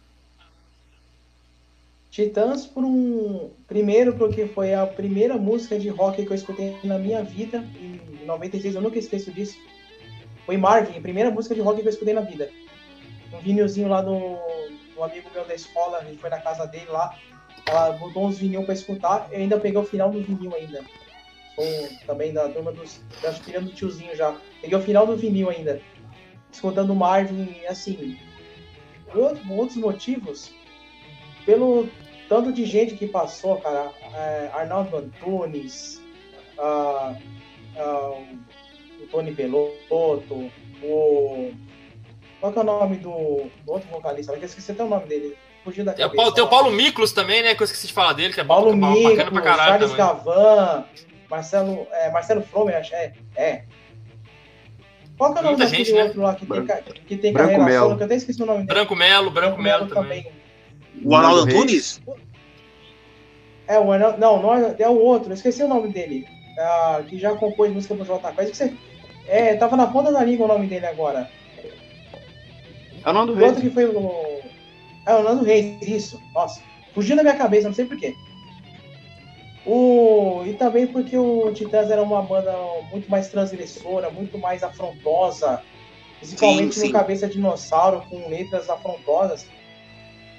Titãs por um. Primeiro, porque foi a primeira música de rock que eu escutei na minha vida. Em 96, eu nunca esqueço disso. Foi Marvin, a primeira música de rock que eu escutei na vida. Um vinilzinho lá do, um amigo meu da escola, a gente foi na casa dele lá, ela botou uns vinil para escutar, eu ainda peguei o final do vinil ainda. Sou também da turma dos. Acho que do tiozinho já. Peguei o final do vinil ainda. Escutando Marvin, assim. Por outros motivos, pelo tanto de gente que passou, cara, é, Arnaldo Antunes, uh, uh, o Tony Belotto, o. Qual que é o nome do, do outro vocalista? Eu esqueci até o nome dele. Fugiu da tem, o Paulo, tem o Paulo Miklos também, né? Que eu esqueci de falar dele, que é Paulo bom, Miklos, bacana pra caralho. Charles Gavan, Marcelo, é, Marcelo Fromer, acho é. é. Qual que é o nome daquele gente, né? outro né? lá que tem, que tem Branco carreira Melo. solo, que eu até esqueci o nome dele. Branco Melo, Branco, Melo, Melo também. também. O Arnaldo Antunes? É, o Arnaldo, não, não é, é o outro, eu esqueci o nome dele. Uh, que já compôs música do J Quest. Você, é, tava na ponta da língua o nome dele agora. É o Nando Reis. Que foi o. É o Nando Reis, isso. Nossa, fugiu da minha cabeça, não sei porquê. O... E também porque o Titãs era uma banda muito mais transgressora, muito mais afrontosa, principalmente sim, sim. no Cabeça Dinossauro, com letras afrontosas.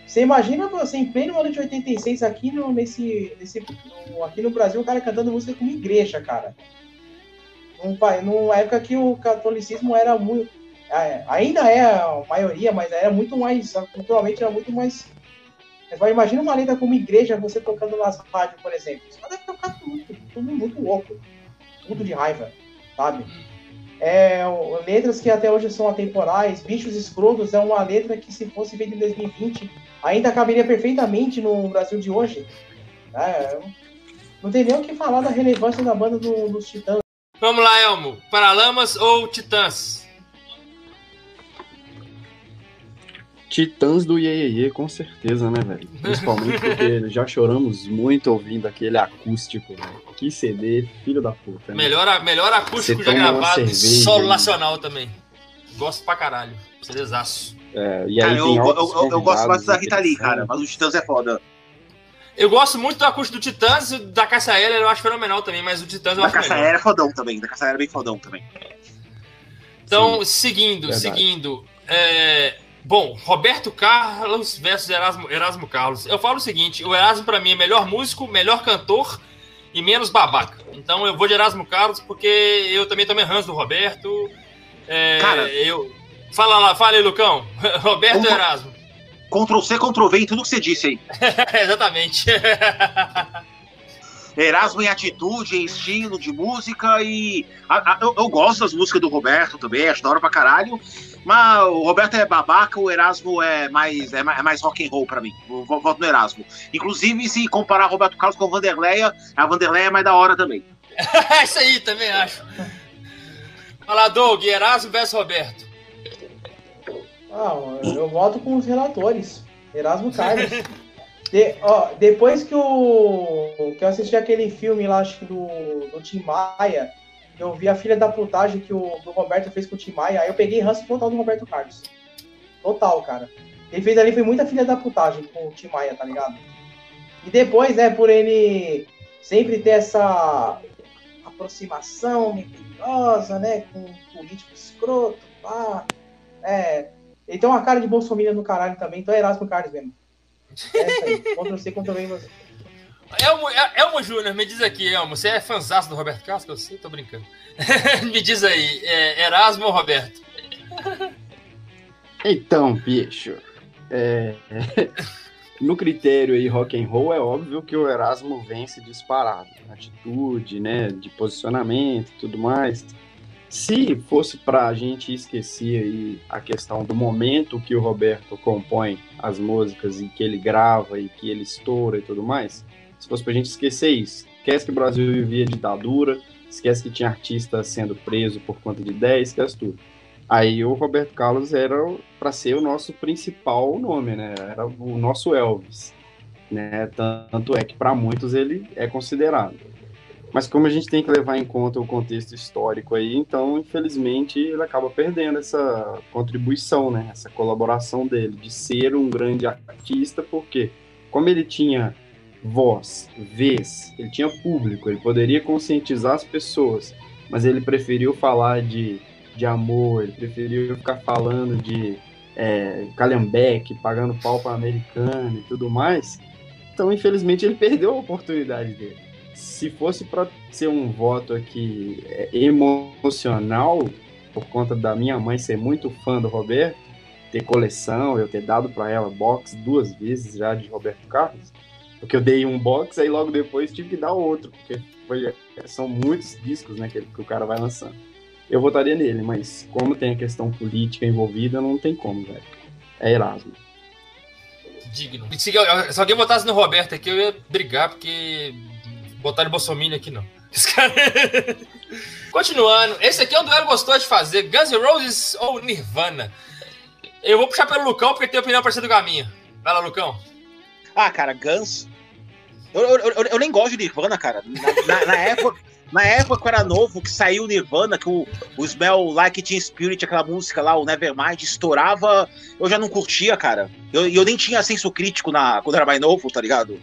Você imagina você em pleno ano de 86 aqui no, nesse, nesse no, aqui no Brasil, o cara cantando música como igreja, cara. Num, numa época que o catolicismo era muito. É, ainda é a maioria, mas era muito mais. Culturalmente era muito mais. Imagina uma letra como igreja, você tocando nas rádios, por exemplo. Você deve tocar tudo, tudo muito louco. Tudo de raiva, sabe? É, letras que até hoje são atemporais. Bichos Escrotos é uma letra que, se fosse feita em 2020, ainda caberia perfeitamente no Brasil de hoje. É, não tem nem o que falar da relevância da banda do, dos Titãs. Vamos lá, Elmo. Paralamas ou Titãs? Titãs do Iê, com certeza, né, velho? Principalmente porque já choramos muito ouvindo aquele acústico, né? Que CD, filho da puta. Né? Melhor, melhor acústico já gravado, solo nacional também. Gosto pra caralho. CDzaço. É, e aí cara, eu, eu, eu, gosto mais da Rita Lee, cara, mas o Titãs é foda. Eu gosto muito do acústico do Titãs e da Caça Aérea eu acho fenomenal também, mas o Titãs eu da acho Caça Aérea é fodão também, da Caça Aérea é bem fodão também. Então, Sim, seguindo, verdade. seguindo. É, bom, Roberto Carlos versus Erasmo, Erasmo Carlos. Eu falo o seguinte: o Erasmo, para mim, é melhor músico, melhor cantor e menos babaca. Então eu vou de Erasmo Carlos porque eu também tomei ranço do Roberto. É, Cara, eu. Fala lá, fala aí, Lucão. Roberto Ctrl, Erasmo. Ctrl C, Ctrl V em tudo que você disse aí. Exatamente. Erasmo em atitude, em estilo de música e. A, a, eu, eu, gosto das músicas do Roberto também, acho da hora pra caralho. Mas o Roberto é babaca, o Erasmo é mais, é mais, é mais rock and roll pra mim. Eu voto no Erasmo. Inclusive, se comparar Roberto Carlos com a Vanderleia, a Vanderleia é mais da hora também. Isso aí, também acho. Fala, Doug, Erasmo versus Roberto. Ah, eu voto com os relatores. Erasmo Carlos. De, ó, depois que, o, que eu assisti aquele filme lá, acho que do, do Tim Maia, eu vi a filha da putagem que o do Roberto fez com o Tim Maia, aí eu peguei ranço total do Roberto Carlos. Total, cara. Ele fez ali foi muita filha da putagem com o Tim Maia, tá ligado? E depois, né, por ele sempre ter essa aproximação mentirosa, né, com um político escroto, pá. É, ele tem uma cara de bolsominion no caralho também, então é Erasmo Carlos mesmo. É isso aí. Ctrl C. Elmo, Elmo Júnior, me diz aqui, Elmo, você é fãzaço do Roberto Carlos? Eu sei, tô brincando. me diz aí, é Erasmo ou Roberto? Então, bicho, é... no critério aí rock and roll é óbvio que o Erasmo vence disparado, atitude, né, de posicionamento, tudo mais. Se fosse para a gente esquecer aí a questão do momento que o Roberto compõe as músicas e que ele grava e que ele estoura e tudo mais, se fosse para a gente esquecer isso, esquece que o Brasil vivia ditadura, esquece que tinha artista sendo preso por conta de ideia, esquece tudo. Aí o Roberto Carlos era para ser o nosso principal nome, né? Era o nosso Elvis, né? Tanto é que para muitos ele é considerado. Mas como a gente tem que levar em conta o contexto histórico aí, então, infelizmente, ele acaba perdendo essa contribuição, né? Essa colaboração dele, de ser um grande artista, porque como ele tinha voz, vez, ele tinha público, ele poderia conscientizar as pessoas, mas ele preferiu falar de, de amor, ele preferiu ficar falando de é, calhambeque, pagando pau para americano e tudo mais. Então, infelizmente, ele perdeu a oportunidade dele se fosse para ser um voto aqui é, emocional, por conta da minha mãe ser muito fã do Roberto, ter coleção, eu ter dado para ela box duas vezes já de Roberto Carlos, porque eu dei um box, aí logo depois tive que dar outro, porque foi, são muitos discos né, que, que o cara vai lançando. Eu votaria nele, mas como tem a questão política envolvida, não tem como, velho. É Erasmo. Digno. Se, se, alguém votasse no Roberto aqui, eu ia brigar, porque botar Bolsonaro aqui não. Continuando, esse aqui é um duelo gostoso de fazer: Guns N' Roses ou Nirvana? Eu vou puxar pelo Lucão, porque tem opinião parecida com a minha. Vai lá, Lucão. Ah, cara, Guns. Eu, eu, eu, eu nem gosto de Nirvana, cara. Na, na, na época. Na época que eu era novo, que saiu Nirvana, que o, o Smell Like Teen Spirit, aquela música lá, o Nevermind, estourava, eu já não curtia, cara. Eu, eu nem tinha senso crítico na, quando era mais novo, tá ligado?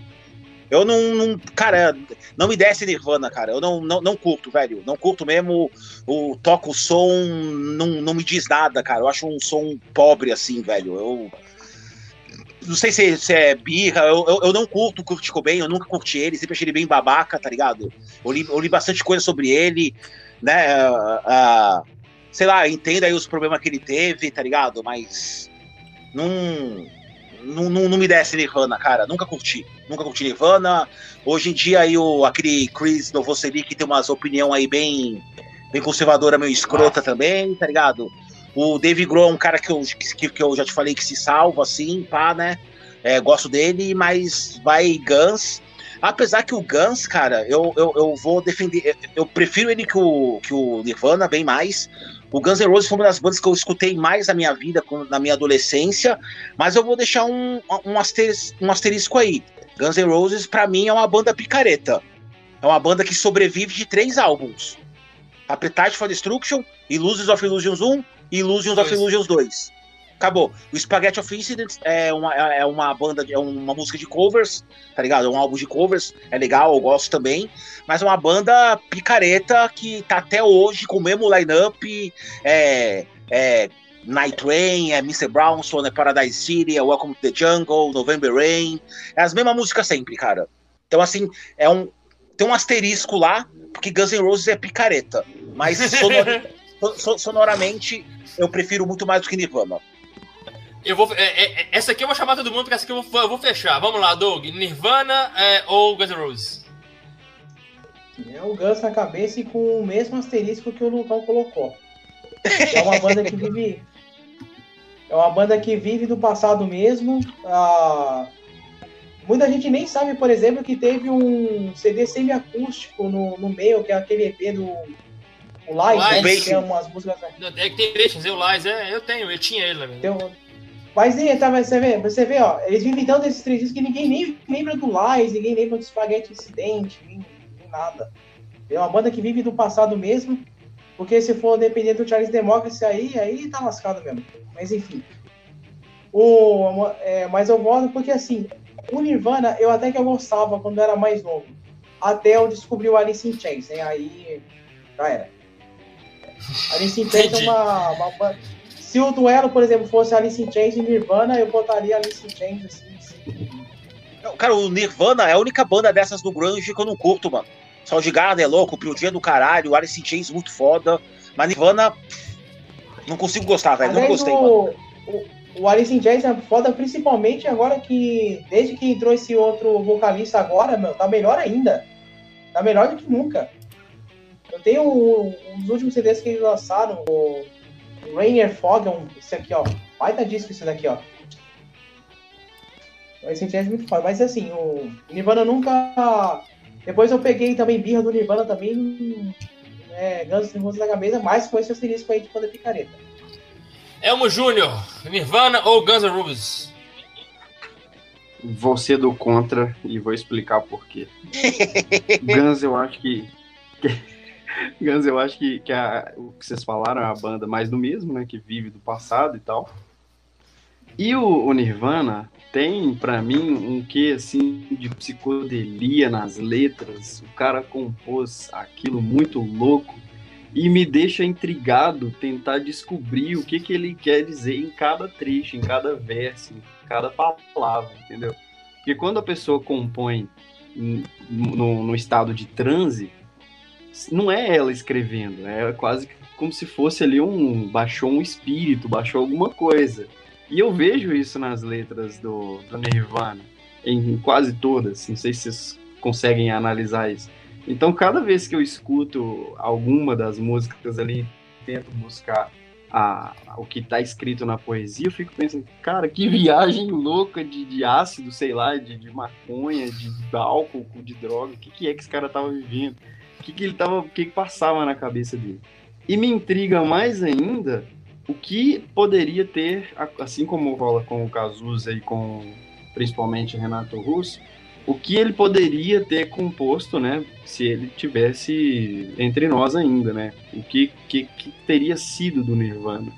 Eu não, não, Cara, não me desce Nirvana, cara. Eu não, não, não curto, velho. Não curto mesmo. O toco o som, não, não me diz nada, cara. Eu acho um som pobre, assim, velho. Eu. Não sei se, se é birra, eu, eu, eu, não curto o Kurt Cobain, eu nunca curti ele, sempre achei ele bem babaca, tá ligado? Eu li, eu li bastante coisa sobre ele, né? Uh, uh, sei lá, entenda aí os problemas que ele teve, tá ligado? Mas. Não não, não, não me desce Nirvana, cara. Nunca curti. Nunca curti Nirvana. Hoje em dia aí o, aquele Chris Novoselic tem umas opinião aí bem, bem conservadora, meio escrota também, tá ligado? O Dave Grohl é um cara que eu, que, que eu já te falei que se salva, assim, pá, né? É, gosto dele, mas vai Guns. Apesar que o Guns, cara, eu, eu, eu vou defender. Eu prefiro ele que o, que o Nirvana, bem mais. O Guns N' Roses foi uma das bandas que eu escutei mais na minha vida, na minha adolescência, mas eu vou deixar um, um, asterisco, um asterisco aí. Guns N' Roses, para mim, é uma banda picareta. É uma banda que sobrevive de três álbuns: Appetite for Destruction, Illusions of Illusions 1 e Illusions of Illusions 2 acabou. O Spaghetti of Incidents é uma, é uma banda, é uma música de covers, tá ligado? É um álbum de covers, é legal, eu gosto também. Mas é uma banda picareta que tá até hoje com o mesmo line-up. É, é Night Train, é Mr. Brownson, é Paradise City, é Welcome to the Jungle, November Rain. É as mesmas músicas sempre, cara. Então, assim, é um. Tem um asterisco lá, porque Guns N' Roses é picareta. Mas sonor, sonoramente, eu prefiro muito mais do que Nirvana. Eu vou, é, é, essa aqui eu vou chamar todo mundo, porque essa aqui eu vou, eu vou fechar. Vamos lá, Doug. Nirvana é, ou Guns N' Roses? É o Guns na cabeça e com o mesmo asterisco que o Lucão colocou. É uma banda que vive. É uma banda que vive do passado mesmo. Ah, muita gente nem sabe, por exemplo, que teve um CD semiacústico no, no meio, que é aquele EP do. O Lies, é umas músicas. É que tem trechos, o Lies, é, eu tenho, eu tinha ele, né? Tem, mas tá, você vê, você vê, ó, eles vivem tanto desses três discos que ninguém nem lembra do Lies, ninguém lembra do Spaghetti Incidente, nem, nem, nada. É uma banda que vive do passado mesmo, porque se for depender do Charles Democracy aí, aí tá lascado mesmo. Mas enfim. O, é, mas eu gosto porque assim, o Nirvana eu até que eu gostava quando eu era mais novo. Até eu descobri o Alice in Chains, né? Aí já era. Alice in Chains é uma, uma, se o duelo, por exemplo, fosse Alice in Chains e Nirvana, eu botaria Alice in Chains assim. assim. Cara, o Nirvana é a única banda dessas do grunge que eu não curto, mano. Soundgarden é louco, o Dia do caralho, Alice in Chains muito foda, mas Nirvana não consigo gostar, velho, não gostei, o, mano. O, o Alice in Chains é foda, principalmente agora que, desde que entrou esse outro vocalista agora, meu, tá melhor ainda. Tá melhor do que nunca. Eu tenho um, últimos CDs que eles lançaram, o Rainier Fog, é um, esse aqui, ó. Baita disco esse daqui, ó. Esse é muito foda. Mas assim, o Nirvana nunca. Depois eu peguei também birra do Nirvana também. É, Guns N' Roses na cabeça, mas com esse asterisco aí de poder picareta. Elmo Júnior, Nirvana ou Guns N' Roses? Vou ser do contra e vou explicar por quê. Guns eu acho que Guns, eu acho que, que a, o que vocês falaram é a banda mais do mesmo, né? Que vive do passado e tal. E o, o Nirvana tem, para mim, um quê, assim, de psicodelia nas letras. O cara compôs aquilo muito louco e me deixa intrigado tentar descobrir o que, que ele quer dizer em cada trecho, em cada verso, em cada palavra, entendeu? Porque quando a pessoa compõe no, no estado de transe, não é ela escrevendo, é quase como se fosse ali um baixou um espírito, baixou alguma coisa. E eu vejo isso nas letras do, do Nirvana, em quase todas. Não sei se vocês conseguem analisar isso. Então, cada vez que eu escuto alguma das músicas ali, tento buscar a, o que está escrito na poesia, eu fico pensando, cara, que viagem louca de, de ácido, sei lá, de, de maconha, de, de álcool, de droga, o que, que é que esse cara tava vivendo? O que, que ele tava, o que, que passava na cabeça dele? E me intriga mais ainda o que poderia ter, assim como rola com o Cazuza e com principalmente Renato Russo, o que ele poderia ter composto, né, se ele tivesse entre nós ainda, né? O que, que, que teria sido do Nirvana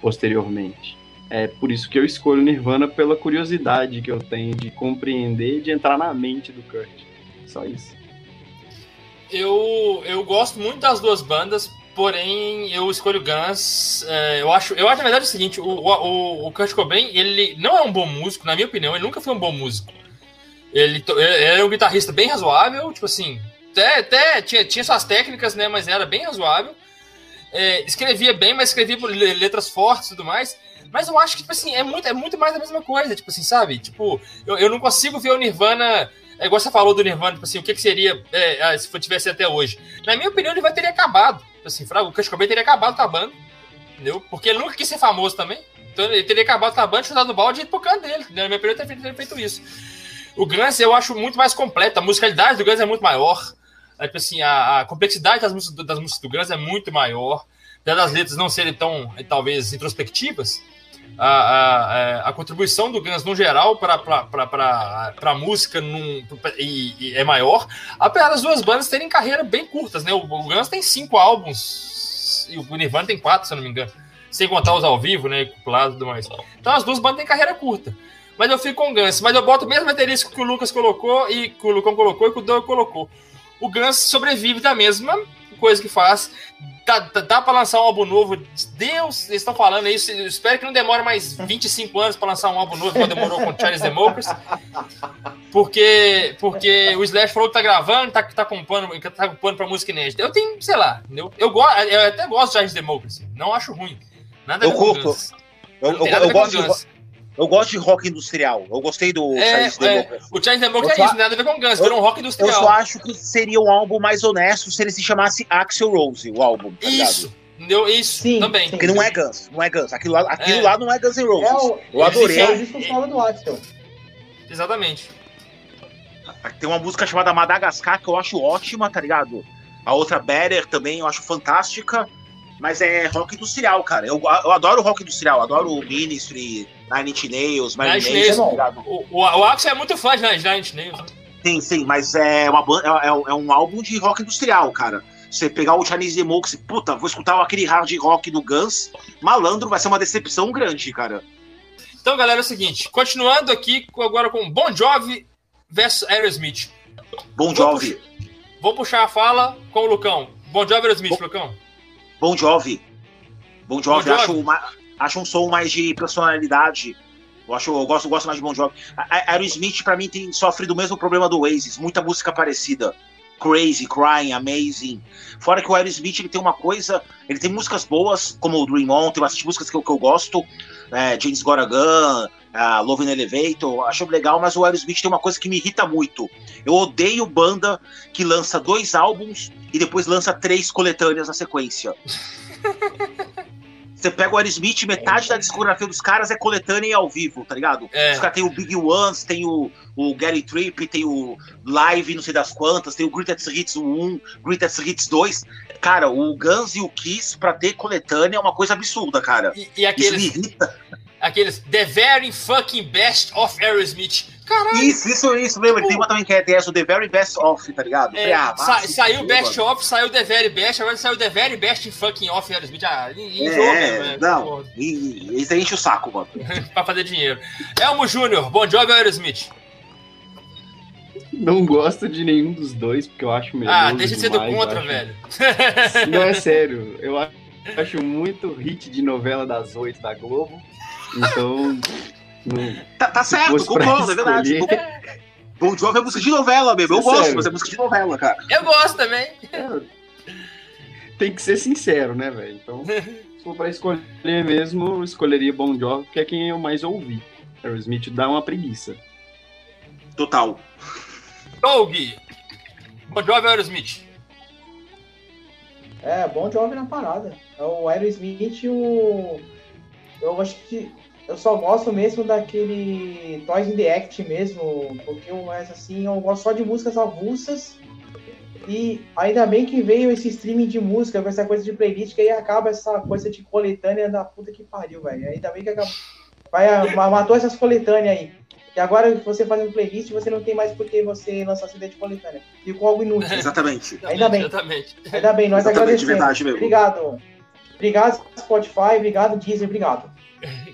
posteriormente. É por isso que eu escolho Nirvana pela curiosidade que eu tenho de compreender, de entrar na mente do Kurt. Só isso. Eu, eu gosto muito das duas bandas, porém eu escolho Guns. É, eu acho, eu acho na verdade o seguinte: o, o, o Kurt Cobain ele não é um bom músico, na minha opinião, ele nunca foi um bom músico. Ele, ele é um guitarrista bem razoável, tipo assim, até, até tinha, tinha suas técnicas, né? Mas era bem razoável. É, escrevia bem, mas escrevia letras fortes e tudo mais. Mas eu acho que, tipo assim, é muito, é muito mais a mesma coisa, tipo assim, sabe? Tipo, eu, eu não consigo ver o Nirvana. É igual você falou do Nirvana, tipo assim, o que, que seria é, ah, se tivesse até hoje. Na minha opinião, ele vai teria acabado. Tipo assim, o Kurt Cobain teria acabado com a banda. Entendeu? Porque ele nunca quis ser famoso também. Então ele teria acabado com a banda, chutado no balde e ido pro canto dele. Na minha opinião, ele teria feito, isso. O Guns eu acho muito mais completo, a musicalidade do Guns é muito maior. É, tipo assim, a, a, complexidade das músicas, das músicas do Guns é muito maior. Apesar das letras não serem tão, talvez, introspectivas, a, a, a contribuição do Guns no geral para a música num, e, e é maior. Apesar das duas bandas terem carreira bem curtas, né? O, o Guns tem cinco álbuns e o Nirvana tem quatro, se eu não me engano. Sem contar os ao vivo, né? Couplado e tudo mais. Então as duas bandas têm carreira curta. Mas eu fico com o Gans. Mas eu boto o mesmo baterista que o Lucas colocou e que o Lucão colocou e que o Doug colocou. O Gans sobrevive da mesma coisa que faz. Dá, dá, dá pra lançar um álbum novo. Deus, eles estão falando isso. Eu espero que não demore mais 25 anos para lançar um álbum novo, como demorou com Charles Democracy. Porque, porque o Slash falou que tá gravando, tá, tá compondo, tá compondo pra música inédita. Eu tenho, sei lá, eu, eu, go, eu até gosto de Charles Democracy. Não acho ruim. Nada eu curto. Eu, eu, eu, gosto de, eu gosto de rock industrial. Eu gostei do é, Charles é, Democracy. O Charles Democracy é isso, nada a ver com Guns, virou um rock industrial. Eu só acho que seria um álbum mais honesto se ele se chamasse Axel Rose, o álbum. Tá isso. Deu isso sim, também. Porque não é Guns, não é Guns. Aquilo lá, aquilo é. lá não é Guns N' Roses. É o, eu adorei. É do Axel. Exatamente. Tem uma música chamada Madagascar que eu acho ótima, tá ligado? A outra Better também eu acho fantástica. Mas é rock industrial, cara. Eu, eu adoro rock industrial, adoro o Ministry, Nine Inch Nails, Nine Inch Nails. O, o, o Axel é muito fã de Nine Inch Nails. Sim, sim, mas é, uma, é, é, é um álbum de rock industrial, cara. Você pegar o Chinese Democracy, puta, vou escutar aquele hard rock do Guns, malandro, vai ser uma decepção grande, cara. Então, galera, é o seguinte, continuando aqui agora com Bon Jovi versus Aerosmith. Bon Jovi. Vou puxar, vou puxar a fala com o Lucão. Bon Jovi Aerosmith, bon... Lucão. Bon Jovi. Bon Jovi, bon Jovi. Acho, uma, acho um som mais de personalidade. Eu, acho, eu gosto, gosto mais de Bon Jovi. Aerosmith, pra mim, tem, sofre do mesmo problema do Oasis. Muita música parecida. Crazy, Crying, Amazing. Fora que o Aerosmith ele tem uma coisa. Ele tem músicas boas, como o Dream On, tem bastante músicas que eu, que eu gosto. É, James Goragan, uh, Love in Elevator, acho legal, mas o Aerosmith tem uma coisa que me irrita muito. Eu odeio banda que lança dois álbuns e depois lança três coletâneas na sequência. Você pega o Aerosmith, metade da discografia dos caras é coletânea e ao vivo, tá ligado? É. Os caras tem o Big Ones, tem o, o Gary Tripp, tem o Live, não sei das quantas, tem o Greatest Hits 1, Greatest Hits 2. Cara, o Guns e o Kiss pra ter coletânea é uma coisa absurda, cara. E, e aqueles, Isso me irrita. Aqueles The Very Fucking Best of Aerosmith. Caralho. Isso, isso, isso mesmo. Ele tem uma também que é The Very Best of, tá ligado? É, ah, sa saiu Best of, saiu The Very Best, agora saiu The Very Best fucking of Aerosmith. Ah, enjoou é, mesmo, né? Não, e, isso aí enche o saco, mano. pra fazer dinheiro. Elmo Júnior, bom job Aerosmith. Não gosto de nenhum dos dois, porque eu acho melhor. Ah, deixa de ser do contra, acho... velho. Não, é sério. Eu acho muito hit de novela das oito da Globo. Então. Tá, tá certo, concordo, é verdade. Bom Jovi é música de novela mesmo. Eu gosto, mas é música de novela, cara. Eu gosto também. É, tem que ser sincero, né, velho? Então. Se for pra escolher mesmo, eu escolheria Bon Jovi, que é quem eu mais ouvi. Aerosmith dá uma preguiça. Total. Doug! Bon Jovi ou Aerosmith? É, Bon Jovi na parada. É O Aerosmith, o... eu acho que eu só gosto mesmo daquele Toys in the Act mesmo, porque o resto assim, eu gosto só de músicas avulsas. E ainda bem que veio esse streaming de música, com essa coisa de playlist, que aí acaba essa coisa de coletânea da puta que pariu, velho. Ainda bem que acabou. Vai, matou essas coletâneas aí. E agora você fazendo playlist, você não tem mais por que você lançar essa ideia de coletânea. Ficou algo inútil. Exatamente. Ainda bem. Exatamente. Ainda bem, nós Exatamente, agradecemos. verdade mesmo. Obrigado. Obrigado, Spotify. Obrigado, Deezer. Obrigado.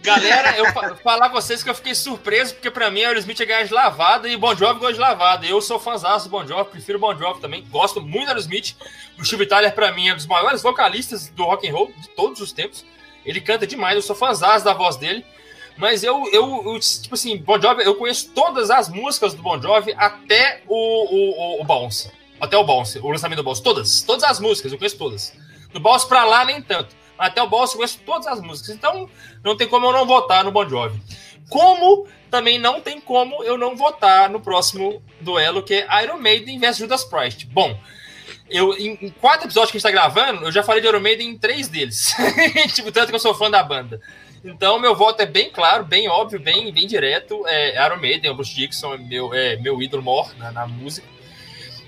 Galera, eu fa- falar com vocês que eu fiquei surpreso, porque pra mim Aerosmith é ganhar de lavada e Bon Jovi gosta de lavada. Eu sou fãzaço do Bon Jovi, prefiro Bon Jovi também. Gosto muito do Aerosmith. O Steve Tyler, pra mim, é um dos maiores vocalistas do rock and roll de todos os tempos. Ele canta demais, eu sou fãzaço da voz dele. Mas eu, eu, eu, tipo assim, Bon Jovi, eu conheço todas as músicas do Bon Jovi até o, o, o, o Bounce. Até o Bounce, o lançamento do Bounce. Todas, todas as músicas, eu conheço todas. Do Bounce pra lá, nem tanto. Até o Bounce eu conheço todas as músicas. Então, não tem como eu não votar no Bon Jovi. Como também não tem como eu não votar no próximo duelo, que é Iron Maiden vs Judas Priest. Bom, eu, em, em quatro episódios que a gente tá gravando, eu já falei de Iron Maiden em três deles. tipo, tanto que eu sou fã da banda. Então, meu voto é bem claro, bem óbvio, bem, bem direto. É Iron Maiden, o Bruce Dixon é meu, é meu ídolo mor na, na música.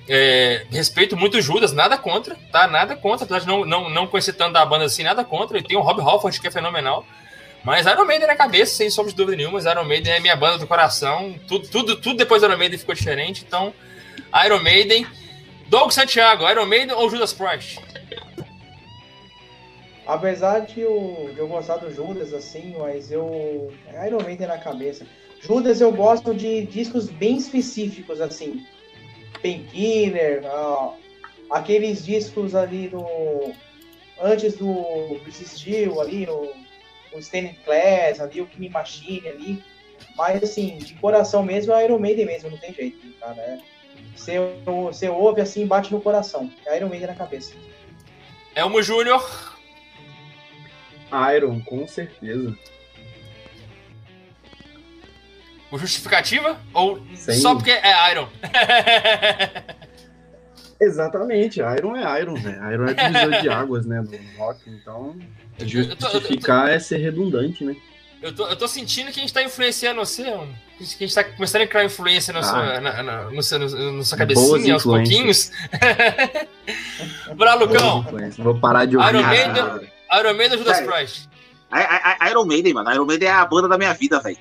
É, respeito muito o Judas, nada contra, tá? Nada contra, apesar de não, não, não conhecer tanto da banda assim, nada contra. E tem o Rob Halford, que é fenomenal. Mas Iron Maiden na cabeça, sem sombra de dúvida nenhuma. Mas Iron Maiden é minha banda do coração. Tudo, tudo, tudo depois do Iron Maiden ficou diferente. Então, Iron Maiden. Doug Santiago, Iron Maiden ou Judas Priest? Apesar de eu, de eu gostar do Judas, assim, mas eu. Iron Maiden na cabeça. Judas eu gosto de discos bem específicos, assim. Painkiller, aqueles discos ali do. Antes do Steel ali, o, o Stained Glass, ali, o Kimi Machine ali. Mas assim, de coração mesmo é Iron Maiden mesmo, não tem jeito, cara. É, você, você ouve assim, bate no coração. É Iron Maiden na cabeça. Elmo Júnior. Iron, com certeza. Justificativa? Ou Sim. só porque é Iron? Exatamente, Iron é Iron, velho. Iron é divisor de águas, né, do rock, então Eu tô- eu tô- justificar é ser redundante, né? Eu tô, eu tô sentindo que a gente tá influenciando você, mano. que a gente tá começando a criar influência na, sua, na, na, no seu- no- na sua cabecinha aos pouquinhos. Bora, Lucão. Vou parar de ouvir. Iron. Maiden, Iron Maiden ou Judas Sério? Priest? A, a- a Iron Maiden, mano. Iron Maiden é a banda da minha vida, velho.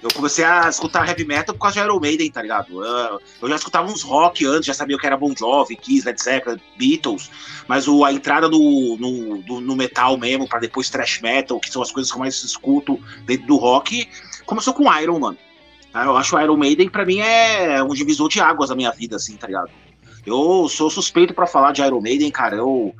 Eu comecei a escutar heavy metal por causa de Iron Maiden, tá ligado? Eu, eu já escutava uns rock antes, já sabia que era Bon Jovi, Kiss, Led Zeppelin, Beatles, mas o, a entrada do, no, do- no metal mesmo, pra depois thrash metal, que são as coisas que eu mais escuto dentro do rock, começou com Iron, mano. Tá? Eu acho o Iron Maiden, pra mim, é um divisor de águas da minha vida, assim, tá ligado? Eu sou suspeito pra falar de Iron Maiden, cara. Eu,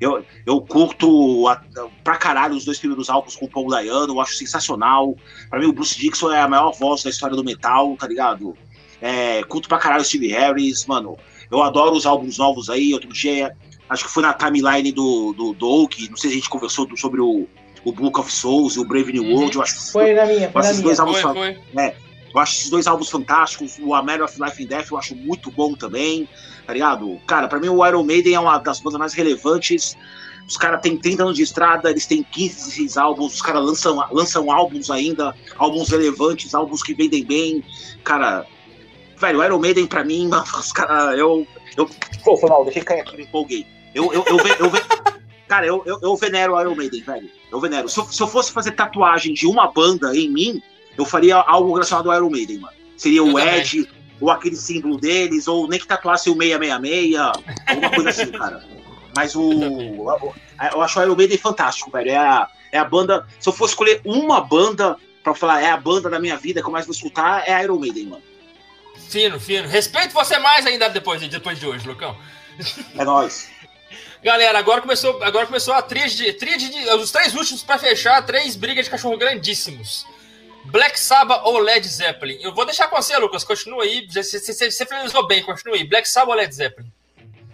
eu, eu curto a, pra caralho os dois primeiros álbuns com o Paul Dayano, eu acho sensacional. Pra mim, o Bruce Dixon é a maior voz da história do metal, tá ligado? É, curto pra caralho o Steve Harris, mano. Eu adoro os álbuns novos aí. Outro dia, acho que foi na timeline do, do Doug, não sei se a gente conversou do- sobre o, o Book of Souls e o Brave New Uhum. World. Eu acho, Foi na minha, foi na minha. dois álbuns Foi, foi. Eu acho esses dois álbuns fantásticos. O A Matter of Life and Death eu acho muito bom também, tá ligado? Cara, pra mim o Iron Maiden é uma das bandas mais relevantes. Os caras têm 30 anos de estrada, eles têm 15, 16 álbuns, os caras lançam, lançam álbuns ainda, álbuns relevantes, álbuns que vendem bem. Cara, velho, o Iron Maiden pra mim, os caras, eu, eu. Pô, foi mal, deixei cair aqui, me empolguei. Eu, eu, eu, eu, ve- Cara, eu, eu, eu venero o Iron Maiden, velho. Eu venero. Se eu, se eu fosse fazer tatuagem de uma banda em mim, eu faria algo relacionado ao Iron Maiden, mano. Seria Eu o também. Ed, ou aquele símbolo deles, ou nem que tatuasse o 666, alguma coisa assim, cara. Mas o. Eu, eu acho o Iron Maiden fantástico, velho. É a, é a banda. Se eu fosse escolher uma banda pra falar, é a banda da minha vida que eu mais vou escutar, é a Iron Maiden, mano. Fino, fino. Respeito você mais ainda depois, de- depois de hoje, Lucão. É nóis. Galera, agora começou, agora começou a tríade, tríade de, os três últimos pra fechar, três brigas de cachorro grandíssimos. Black Sabbath ou Led Zeppelin? Eu vou deixar com você, Lucas. Continua aí. Você, você, você finalizou bem, continua aí. Black Sabbath ou Led Zeppelin?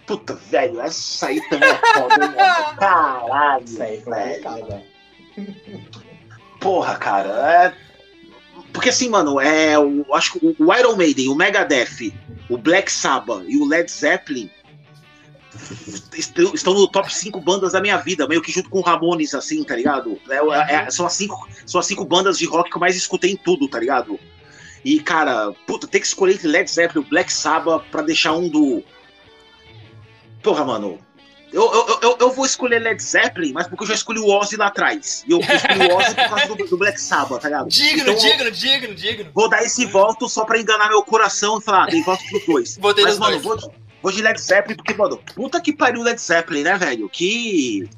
Puta, velho, essa aí também é foda, mano. Caralho. Isso aí foi velho. Porra, cara, é. Porque assim, mano, é. Eu acho que o Iron Maiden, o Megadeth, o Black Sabbath e o Led Zeppelin estão no top 5 bandas da minha vida, meio que junto com o Ramones, assim, tá ligado? É, é- são, as cinco, são as cinco bandas de rock que eu mais escutei em tudo, tá ligado? E, cara, puta, tem que escolher entre Led Zeppelin e o Black Sabbath pra deixar um do. Porra, mano. Eu, eu, eu, eu vou escolher Led Zeppelin, mas porque eu já escolhi o Ozzy lá atrás. E eu escolhi o Ozzy por causa do, do Black Sabbath, tá ligado? Digno, Então, digno, digno, digno. Vou dar esse voto só pra enganar meu coração e falar, ah, tem voto pros dois. Botei Mas, mano, dois. vou, vou de Led Zeppelin, porque, mano, puta que pariu Led Zeppelin, né, velho? Que.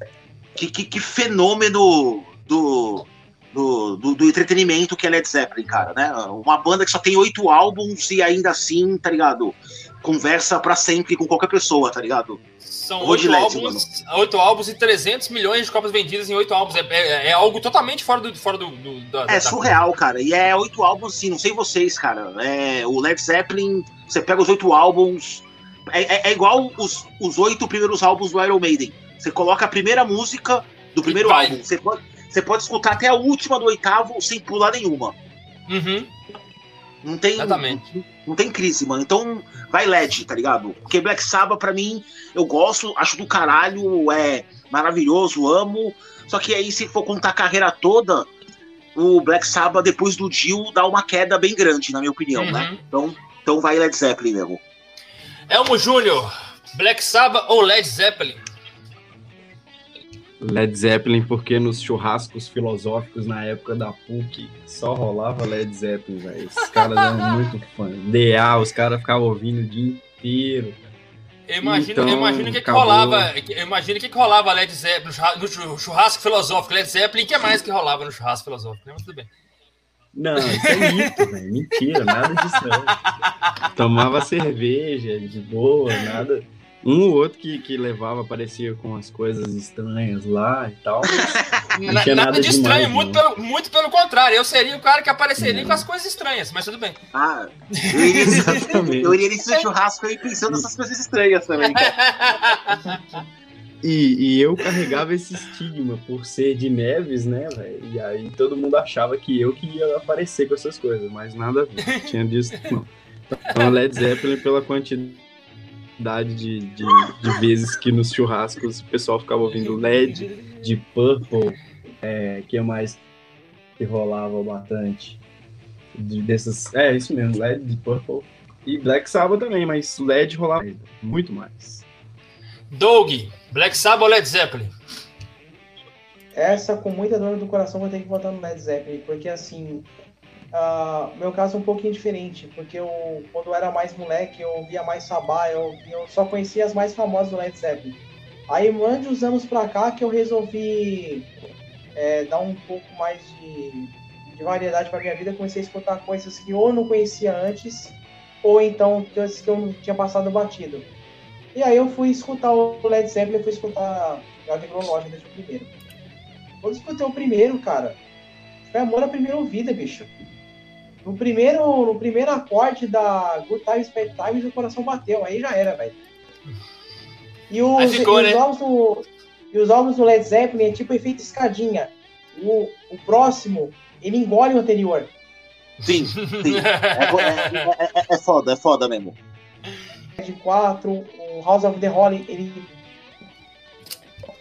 Que, que, que fenômeno do, do, do, do entretenimento que é Led Zeppelin, cara, né? Uma banda que só tem oito álbuns e ainda assim, tá ligado? Conversa pra sempre com qualquer pessoa, tá ligado? São oito álbuns, oito álbuns e 300 milhões de cópias vendidas em oito álbuns. É, é- é algo totalmente fora do. Fora do, do- da, É da- surreal, cara. E é oito álbuns, assim, não sei vocês, cara. É, o Led Zeppelin, você pega os oito álbuns. É, é- é igual os, os oito primeiros álbuns do Iron Maiden. Você coloca a primeira música do primeiro álbum. Você pode, você pode escutar até a última do oitavo sem pular nenhuma. Uhum, Não tem, exatamente. não tem crise, mano. Então vai LED, tá ligado? Porque Black Sabbath, pra mim, eu gosto, acho do caralho, é maravilhoso, amo. Só que aí, se for contar a carreira toda, o Black Sabbath, depois do Dio, dá uma queda bem grande, na minha opinião, Uhum. né? Então, então vai Led Zeppelin mesmo. Elmo Júnior, Black Sabbath ou Led Zeppelin? Led Zeppelin, porque nos churrascos filosóficos na época da PUC só rolava Led Zeppelin, velho. Esses caras eram muito fãs. DA, os caras ficavam ouvindo o dia inteiro. Eu imagino, Então, o que, que rolava. O que, que rolava Led Zeppelin no churra- no chu- churrasco filosófico Led Zeppelin. O que mais que rolava no churrasco filosófico? Mas tudo bem. Não, isso é mito, velho. Mentira, nada disso não. Tomava cerveja de boa, nada. Um ou outro que, que levava aparecia com as coisas estranhas lá e tal. tinha nada, nada de estranho, demais, muito, não. pelo, muito pelo contrário. Eu seria o cara que apareceria Não. com as coisas estranhas, mas tudo bem. Ah, eu iria, Exatamente. eu iria nesse churrasco aí pensando nessas coisas estranhas também. E, e eu carregava esse estigma por ser de Neves, né, velho? E aí todo mundo achava que eu que ia aparecer com essas coisas, mas nada a ver. Tinha disso, não. Então, Led Zeppelin, pela quantidade de, de, de vezes que nos churrascos o pessoal ficava ouvindo LED, de Purple, é, que mais que rolava bastante. De, desses, é, isso mesmo, LED, de Purple. E Black Sabbath também, mas LED rolava muito mais. Doug, Black Sabbath ou Led Zeppelin? Essa, com muita dor do coração, vou ter que votar no Led Zeppelin, porque assim, ah, meu caso é um pouquinho diferente, porque eu, quando eu era mais moleque, eu via mais Sabá, eu, eu só conhecia as mais famosas do Led Zeppelin. Aí, mande uns anos pra cá que eu resolvi é, dar um pouco mais de, de variedade pra minha vida, comecei a escutar coisas que ou não conhecia antes, ou então coisas que eu não tinha passado batido. E aí eu fui escutar o Led Zeppelin, fui escutar a cronológica desde o primeiro. Quando eu escutei o primeiro, cara, foi amor à primeira ouvida, bicho. No primeiro, no primeiro acorde da Good Times, Bad Times, o coração bateu. Aí já era, velho. E os, Aí ficou, e os né? álbuns do, e os álbuns do Led Zeppelin é tipo efeito escadinha. O, o próximo, ele engole o anterior. Sim, sim. É, é- é- é- é foda, é foda mesmo. De 4, o House of the Holy, ele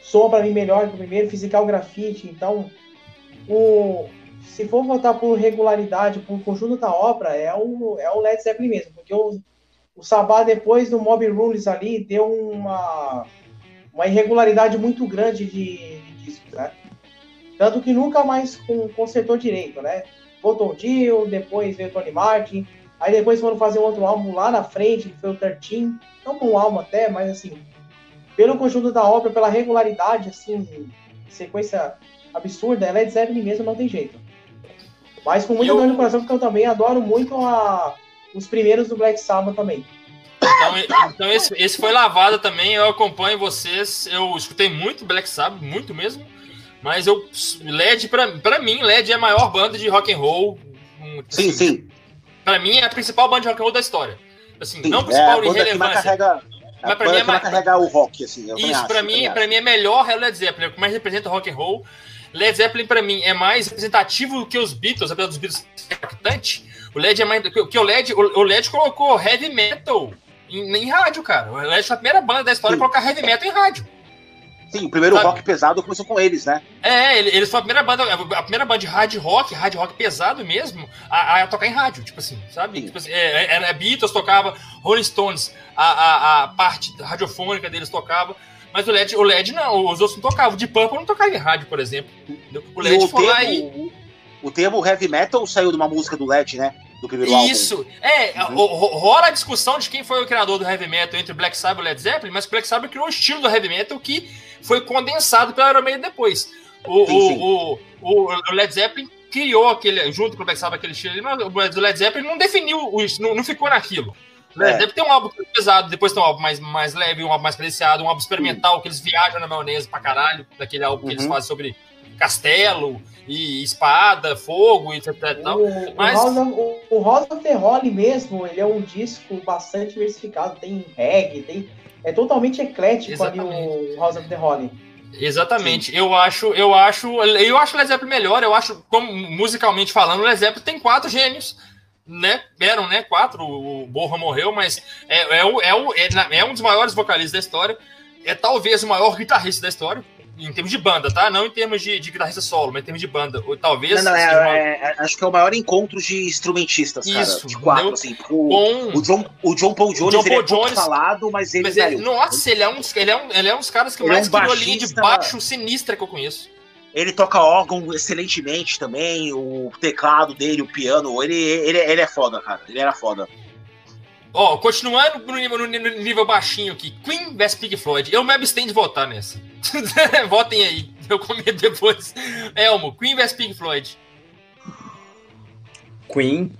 soa pra mim melhor que o primeiro, Physical Graffiti, então o, se for votar por regularidade, por conjunto da obra, é o, é o Led Zeppelin mesmo, porque o, o Sabá depois do Mob Rules ali deu uma, uma irregularidade muito grande de, de discos, né? Tanto que nunca mais con- consertou direito, né? Botou o Dio, depois veio o Tony Martin, Aí depois foram fazer um outro álbum lá na frente, que foi o 13. Não com um álbum até, mas assim, pelo conjunto da obra, pela regularidade, assim, sequência absurda, Led Zeppelin mesmo não tem jeito. Mas com muita Eu- dor no coração, porque eu também adoro muito a, os primeiros do Black Sabbath também. Então, então esse, esse foi lavado também. Eu acompanho vocês. Eu escutei muito Black Sabbath, muito mesmo. Mas eu LED pra, pra mim, LED é a maior banda de rock and roll. um, Sim, assim, sim. Pra mim é a principal banda de rock and roll da história. Assim, sim. não é principal mais relevância. carrega. Mas pra mim é mais. carregar o rock, assim. Isso, acho, pra, mim, pra mim é melhor é o Led Zeppelin, é o que mais representa rock and roll. Led Zeppelin, pra mim, é mais representativo do que os Beatles, apesar dos Beatles ser impactante. O LED é mais. Que o LED, o LED colocou heavy metal em, em rádio, cara. O LED foi a primeira banda da história a colocar heavy metal em rádio. Sim, o primeiro Sabe? rock pesado começou com eles, né? É, eles foram a primeira banda, a primeira banda de hard rock, hard rock pesado mesmo, a, a tocar em rádio, tipo assim, sabe? Tipo assim, é, é, é, Beatles tocava, Rolling Stones, a, a, a, parte radiofônica deles tocava, mas o LED, o LED não, os outros não tocavam. De Purple não tocava em rádio, por exemplo. O LED o foi termo, lá e. O termo heavy metal saiu de uma música do LED, né? do primeiro Isso. álbum. É, uhum. rola a discussão de quem foi o criador do heavy metal entre Black Sabbath e Led Zeppelin, mas o Black Sabbath criou o estilo do heavy metal que foi condensado pela Iron Maiden depois. O, sim, sim. O, o, o, Led Zeppelin criou aquele, junto com o Black Sabbath, aquele estilo, mas o Led Zeppelin não definiu, o, não, não ficou naquilo. O Led é. Zeppelin tem um álbum pesado, depois tem um álbum mais, mais leve, um álbum mais cadenciado, um álbum experimental, que eles viajam na maionese pra caralho, daquele álbum uhum. que eles uhum. fazem sobre castelo e espada, fogo e etc. O, Mas... o, Rosa, of the Holly mesmo, ele é um disco bastante diversificado, tem reggae, tem é totalmente eclético Exatamente. ali o House of the Holly. Exatamente. Sim. Eu acho, eu acho, eu acho o Led Zeppelin melhor. Eu acho, como musicalmente falando, o Led Zeppelin tem quatro gênios, né? Eram, né? Quatro. O Borra morreu, mas é, é, o, é, o, é, é um dos maiores vocalistas da história. É talvez o maior guitarrista da história em termos de banda, tá? Não em termos de, de guitarrista solo, mas em termos de banda. Ou, talvez. Não, não, é, uma... é, é, acho que é o maior encontro de instrumentistas, cara. Isso, de quatro, assim. O, Com... o, John, o John Paul Jones, John Paul é Jones, falado, mas ele. Mas ele nossa, ele é, um, ele, é um, ele é um dos caras que ele mais é um criou a linha de baixo sinistra que eu conheço. Ele toca órgão excelentemente também, o teclado dele, o piano, ele, ele, ele é foda, cara. Ele era foda. Ó, oh, continuando no nível, no nível baixinho aqui, Queen vs Pink Floyd. Eu me abstenho de votar nessa. Votem aí. Eu comento depois. Elmo, Queen vs Pink Floyd. Queen,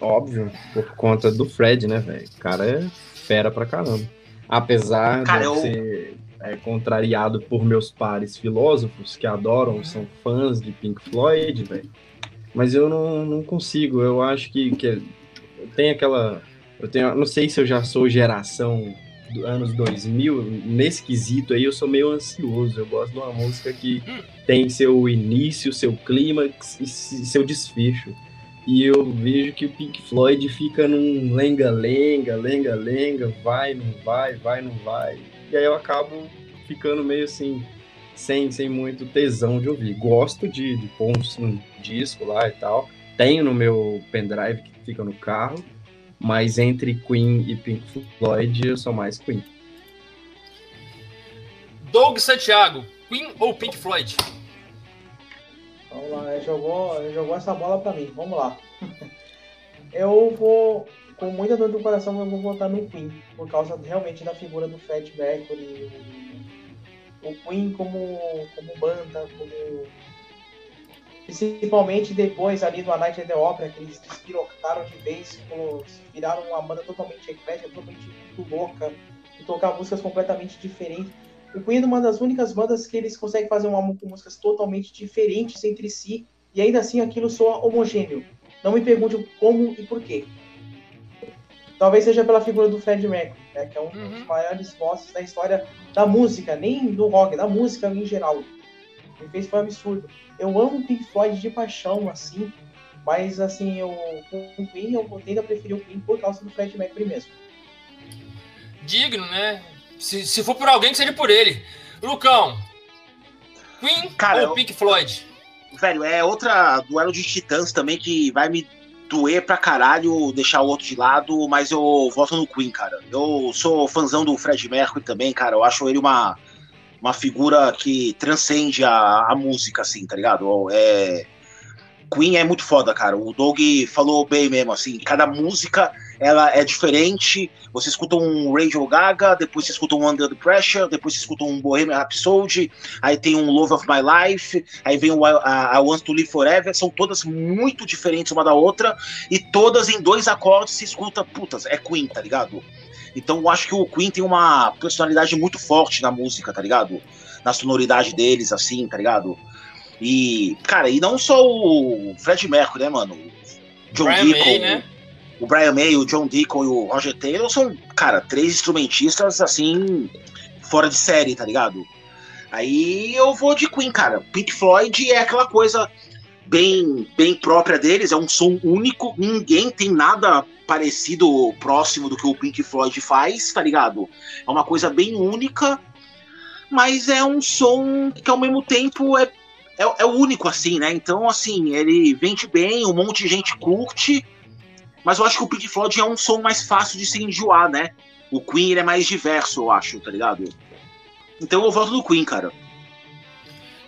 óbvio, por conta do Fred, né, velho? O cara é fera pra caramba. Apesar cara, de eu... ser é, contrariado por meus pares filósofos que adoram, são fãs de Pink Floyd, velho. Mas eu não, não consigo. Eu acho que, que tem aquela eu tenho, não sei se eu já sou geração anos 2000, nesse quesito aí eu sou meio ansioso. Eu gosto de uma música que tem seu início, seu clímax e seu desfecho. E eu vejo que o Pink Floyd fica num lenga-lenga, lenga-lenga, vai, não vai, vai, não vai. E aí eu acabo ficando meio assim, sem, sem muito tesão de ouvir. Gosto de, de um disco lá e tal. Tenho no meu pendrive que fica no carro mas entre Queen e Pink Floyd, eu sou mais Queen. Doug Santiago, Queen ou Pink Floyd? Vamos lá, ele jogou, ele jogou essa bola para mim. Vamos lá. eu vou, com muita dor do coração, eu vou votar no Queen, por causa realmente da figura do Fred Mercury. O Queen como, como banda, como Principalmente depois ali do A Night at the Opera, que eles despirocaram de vez, viraram uma banda totalmente eclética, totalmente louca, e tocar músicas completamente diferentes. O Queen é uma das únicas bandas que eles conseguem fazer um álbum com músicas totalmente diferentes entre si, e ainda assim aquilo soa homogêneo. Não me pergunte como e por quê. Talvez seja pela figura do Fred Mercury, né, que é um uhum. dos maiores vozes da história da música, nem do rock, da música em geral. Ele fez foi um absurdo. Eu amo Pink Floyd de paixão, assim, mas assim, eu com o Queen eu tendo a preferir o Queen por causa do Fred Mercury mesmo. Digno, né? Se, se for por alguém, que seja por ele. Lucão, Queen Cara, ou Pink Floyd? Velho, é outra duelo de titãs também que vai me doer pra caralho deixar o outro de lado, mas eu voto no Queen, cara. Eu sou fãzão do Fred Mercury também, cara. Eu acho ele uma uma figura que transcende a, a música, assim, tá ligado? É, Queen é muito foda, cara. O Doug falou bem mesmo, assim, cada música ela é diferente. Você escuta um Radio Gaga, depois você escuta um Under the Pressure, depois você escuta um Bohemian Rhapsody, aí tem um Love of My Life, aí vem o a, Want to Live Forever. São todas muito diferentes uma da outra e todas em dois acordes se escuta, putas, é Queen, tá ligado? Então eu acho que o Queen tem uma personalidade muito forte na música, tá ligado? Na sonoridade deles, assim, tá ligado? E, cara, e não só o Fred Mercury, né, mano? John Brian Deacon, May, né? o Brian May, o John Deacon e o Roger Taylor são, cara, três instrumentistas assim, fora de série, tá ligado? Aí eu vou de Queen, cara. Pink Floyd é aquela coisa bem, bem própria deles, é um som único, ninguém tem nada parecido próximo do que o Pink Floyd faz, tá ligado? É uma coisa bem única, mas é um som que ao mesmo tempo é, é, é único, assim, né? Então, assim, ele vende bem, um monte de gente curte, mas eu acho que o Pink Floyd é um som mais fácil de se enjoar, né? O Queen é mais diverso, eu acho, tá ligado? Então eu voto no Queen, cara.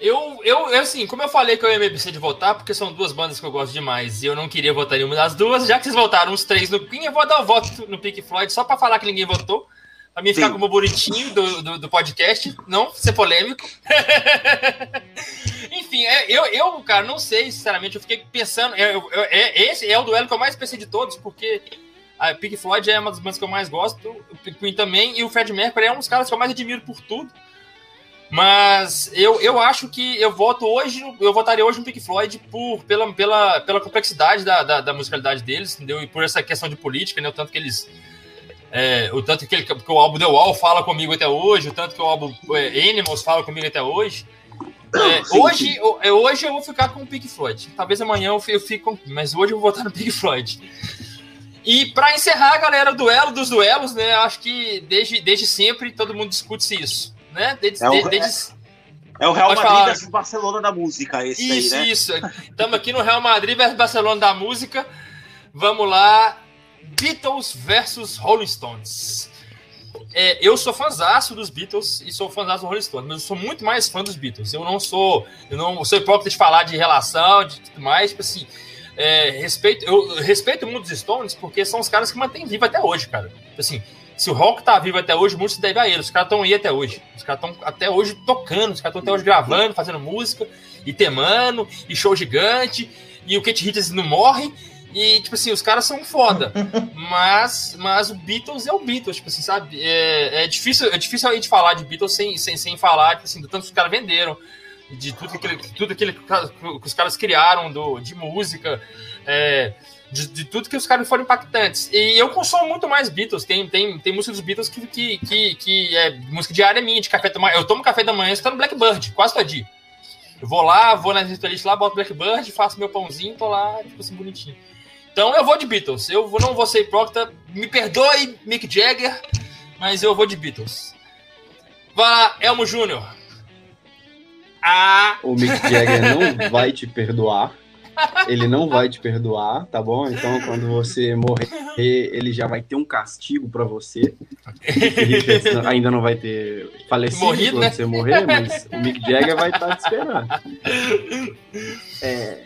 Eu, eu, assim, como eu falei que eu ia me de votar, porque são duas bandas que eu gosto demais e eu não queria votar em uma das duas, já que vocês votaram os três no Queen, eu vou dar o voto no Pink Floyd só pra falar que ninguém votou. Pra mim ficar Sim. como bonitinho do, do, do, podcast, não ser polêmico. Enfim, é, eu, eu, cara, não sei, sinceramente, eu fiquei pensando. É, é, esse é o duelo que eu mais pensei de todos, porque a Pink Floyd é uma das bandas que eu mais gosto, o Queen também, e o Fred Mercury é um dos caras que eu mais admiro por tudo. Mas eu, eu acho que eu voto hoje, eu votaria hoje no Pink Floyd por, pela, pela, pela complexidade da, da, da musicalidade deles, entendeu? E por essa questão de política, né? O tanto que eles. É, o tanto que, ele, que o álbum The Wall fala comigo até hoje, o tanto que o álbum é, Animals fala comigo até hoje. É, sim, hoje, sim. Eu, é, hoje eu vou ficar com o Pink Floyd. Talvez amanhã eu, eu fique com. Mas hoje eu vou votar no Pink Floyd. E para encerrar, galera, o duelo dos duelos, né? Acho que desde, desde sempre todo mundo discute isso né? Desde, é, o, desde... é, é o Real Madrid falar. versus Barcelona da música, esse isso, aí, né? Isso, Estamos aqui no Real Madrid versus Barcelona da música. Vamos lá. Beatles versus Rolling Stones. É, eu sou fãzaço dos Beatles e sou fãzaço dos Rolling Stones, mas eu sou muito mais fã dos Beatles. Eu não sou, eu não sou hipócrita de falar de relação, de tudo mais, tipo assim, é, respeito, eu respeito muito os Stones porque são os caras que mantêm vivo até hoje, cara. Tipo assim, se o rock tá vivo até hoje, muito se deve a eles. Os caras estão aí até hoje. Os caras estão até hoje tocando, os caras estão até hoje gravando, fazendo música, e temando, e show gigante, e o Kate Richards não morre. E, tipo assim, os caras são foda. mas, mas o Beatles é o Beatles, tipo assim, sabe? É, é, difícil, é difícil a gente falar de Beatles sem, sem, sem falar, tipo assim, do tanto que os caras venderam, de tudo que, tudo aquilo que os caras criaram do, de música. É, de, de, tudo que os caras foram impactantes. E eu consumo muito mais Beatles. Tem, tem, tem música dos Beatles que, que, que, que é música diária minha, de café da manhã. Eu tomo café da manhã escutando Blackbird, quase todo dia. Eu vou lá, vou na playlist lá, boto Blackbird, faço meu pãozinho, tô lá, tipo assim, bonitinho. Então eu vou de Beatles. Eu não vou ser hipócrita. Me perdoe, Mick Jagger, mas eu vou de Beatles. Vai lá, Elmo Júnior. Ah. O Mick Jagger não vai te perdoar. Ele não vai te perdoar, tá bom? Então, quando você morrer, ele já vai ter um castigo para você. ainda não vai ter falecido Morrido, quando né? você morrer, mas o Mick Jagger vai estar tá te esperando. É,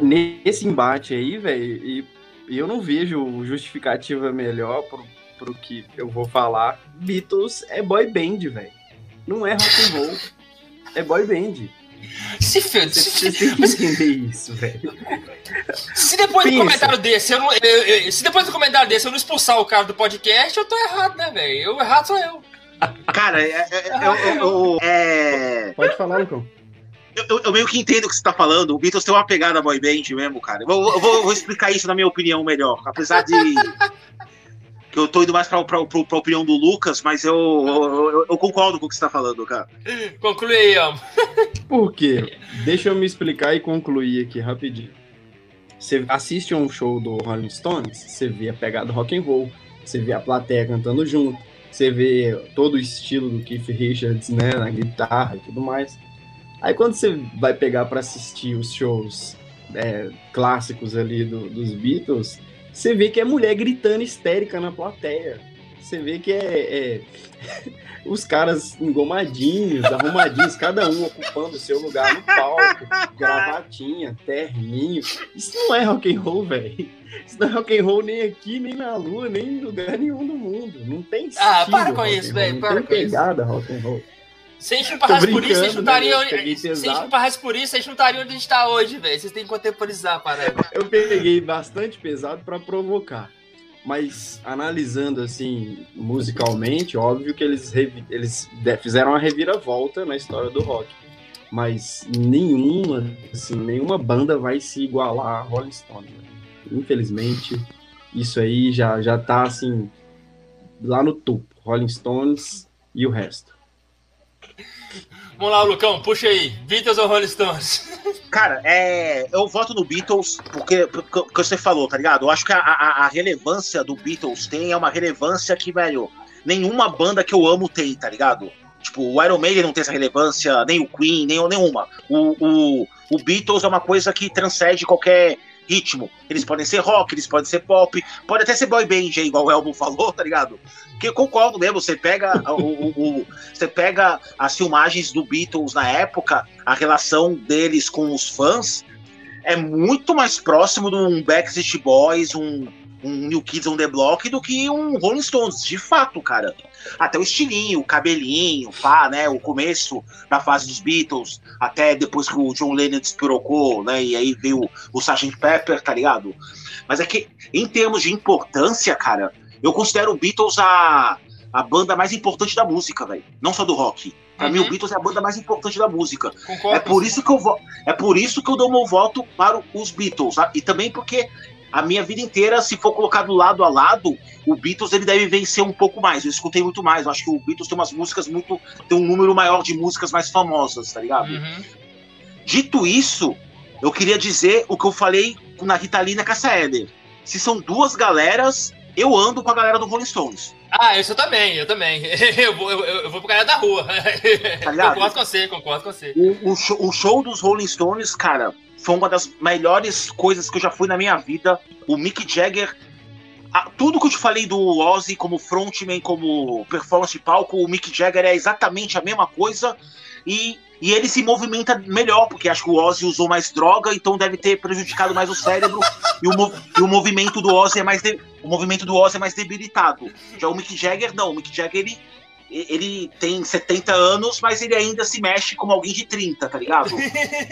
nesse embate aí, velho, e, e, eu não vejo justificativa melhor pro, pro que eu vou falar. Beatles é boy band, velho. Não é rock and roll. É boy band. Se fez. Você tem que entender isso, velho. Se depois Pensa. do comentário desse, eu não, eu, eu, se depois do comentário desse eu não expulsar o cara do podcast, eu tô errado, né, velho? Eu errado sou eu. Cara, é, é, é eu, é... Pode falar, Lucão. Eu, eu, meio que entendo o que você tá falando. O Beatles tem uma pegada boy band mesmo, cara. Eu vou, eu vou, vou explicar isso na minha opinião melhor. Apesar de que eu tô indo mais pra, pra, pra, pra opinião do Lucas, mas eu, eu, eu, concordo com o que você tá falando, cara. Conclui aí, Amo. Por quê? Deixa eu me explicar e concluir aqui rapidinho. Você assiste um show do Rolling Stones, você vê a pegada rock and roll, você vê a plateia cantando junto, você vê todo o estilo do Keith Richards, né, na guitarra e tudo mais. Aí quando você vai pegar para assistir os shows é, clássicos ali do, dos Beatles, você vê que é mulher gritando histérica na plateia. Você vê que é, é os caras engomadinhos, arrumadinhos, cada um ocupando o seu lugar no palco, gravatinha, terninho. Isso não é rock and roll, velho. Isso não é rock and roll nem aqui, nem na lua, nem em lugar nenhum do mundo. Não tem Ah, para com isso, velho. Para tem com pegada isso. rock and roll. Se a gente não parasse por isso, vocês não estariam. Né? Se a gente não por isso, vocês não estariam onde a gente está hoje, velho. Vocês têm que contemporizar a parada. Eu peguei bastante pesado para provocar. Mas analisando assim, musicalmente, óbvio que eles, eles fizeram uma reviravolta na história do rock. Mas nenhuma, assim, nenhuma banda vai se igualar a Rolling Stone. Infelizmente, isso aí já, já tá assim lá no topo. Rolling Stones e o resto. Vamos lá, Lucão, puxa aí. Beatles ou Rolling Stones? Cara, é, eu voto no Beatles porque, porque, você falou, tá ligado? Eu acho que a, a, a, relevância do Beatles tem é uma relevância que, velho, nenhuma banda que eu amo tem, tá ligado? Tipo, o Iron Maiden não tem essa relevância, nem o Queen, nem nenhuma. O, o, o Beatles é uma coisa que transcende qualquer ritmo. Eles podem ser rock, eles podem ser pop, pode até ser boy band, igual o Elmo falou, tá ligado? Que eu concordo mesmo, você pega o, o, o, você pega as filmagens do Beatles na época, a relação deles com os fãs é muito mais próximo de um Backstreet Boys, um, um New Kids on the Block do que um Rolling Stones, de fato, cara. Até o estilinho, o cabelinho, pá, né? O começo da fase dos Beatles, até depois que o John Lennon despirocou, né? E aí veio o Sgt. Pepper, tá ligado? Mas é que, em termos de importância, cara, eu considero o Beatles a, a banda mais importante da música, velho. Não só do rock. Pra uhum. mim, o uhum. Beatles é a banda mais importante da música. Concordo. É por isso que eu é por isso que eu dou meu voto para os Beatles. Tá? E também porque a minha vida inteira, se for colocado lado a lado, o Beatles ele deve vencer um pouco mais. Eu escutei muito mais. Eu acho que o Beatles tem umas músicas muito. tem um número maior de músicas mais famosas, tá ligado? Uhum. Dito isso, eu queria dizer o que eu falei na Ritalina Cassaeder. Se são duas galeras, eu ando com a galera do Rolling Stones. Ah, isso eu também, eu também. Eu vou, eu, eu vou pra galera da rua. Tá concordo com você, concordo com você. O, o, show, o show dos Rolling Stones, cara, foi uma das melhores coisas que eu já fui na minha vida. O Mick Jagger. A, tudo que eu te falei do Ozzy como frontman, como performance de palco, o Mick Jagger é exatamente a mesma coisa. E, e ele se movimenta melhor, porque acho que o Ozzy usou mais droga, então deve ter prejudicado mais o cérebro. e, o, e o movimento do Ozzy é mais de, o movimento do Ozzy é mais debilitado. Já o Mick Jagger não, o Mick Jagger ele ele tem 70 anos, mas ele ainda se mexe como alguém de 30, tá ligado?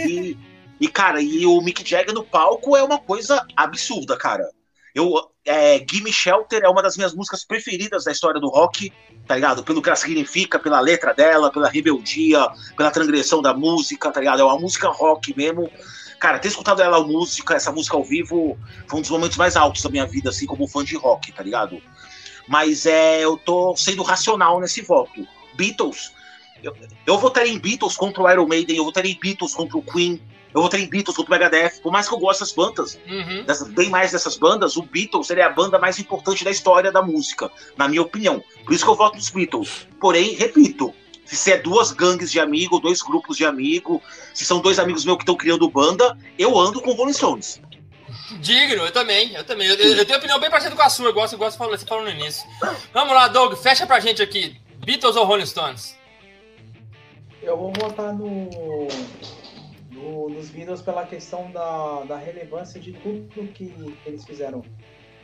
E, e, cara, e o Mick Jagger no palco é uma coisa absurda, cara. Eu, é, Gimme Shelter é uma das minhas músicas preferidas da história do rock, tá ligado? Pelo que ela significa, pela letra dela, pela rebeldia, pela transgressão da música, tá ligado? É uma música rock mesmo. Cara, ter escutado ela música, essa música ao vivo, foi um dos momentos mais altos da minha vida, assim, como fã de rock, tá ligado? Mas é, eu tô sendo racional nesse voto. Beatles, eu, eu votaria em Beatles contra o Iron Maiden, eu votaria em Beatles contra o Queen, eu votei em Beatles contra o Megadeth. Por mais que eu goste dessas bandas, uhum. dessas, bem mais dessas bandas, o Beatles ele é a banda mais importante da história da música, na minha opinião. Por isso que eu voto nos Beatles. Porém, repito, se é duas gangues de amigo, dois grupos de amigo, se são dois amigos meus que estão criando banda, eu ando com Rolling Stones. Digno, eu também, eu também. Eu, eu tenho opinião bem parecida com a sua, eu gosto, eu gosto de falar, você falou no início. Vamos lá, Doug, fecha pra gente aqui. Beatles ou Rolling Stones? Eu vou votar no no, nos Beatles pela questão da, da relevância de tudo que, que eles fizeram.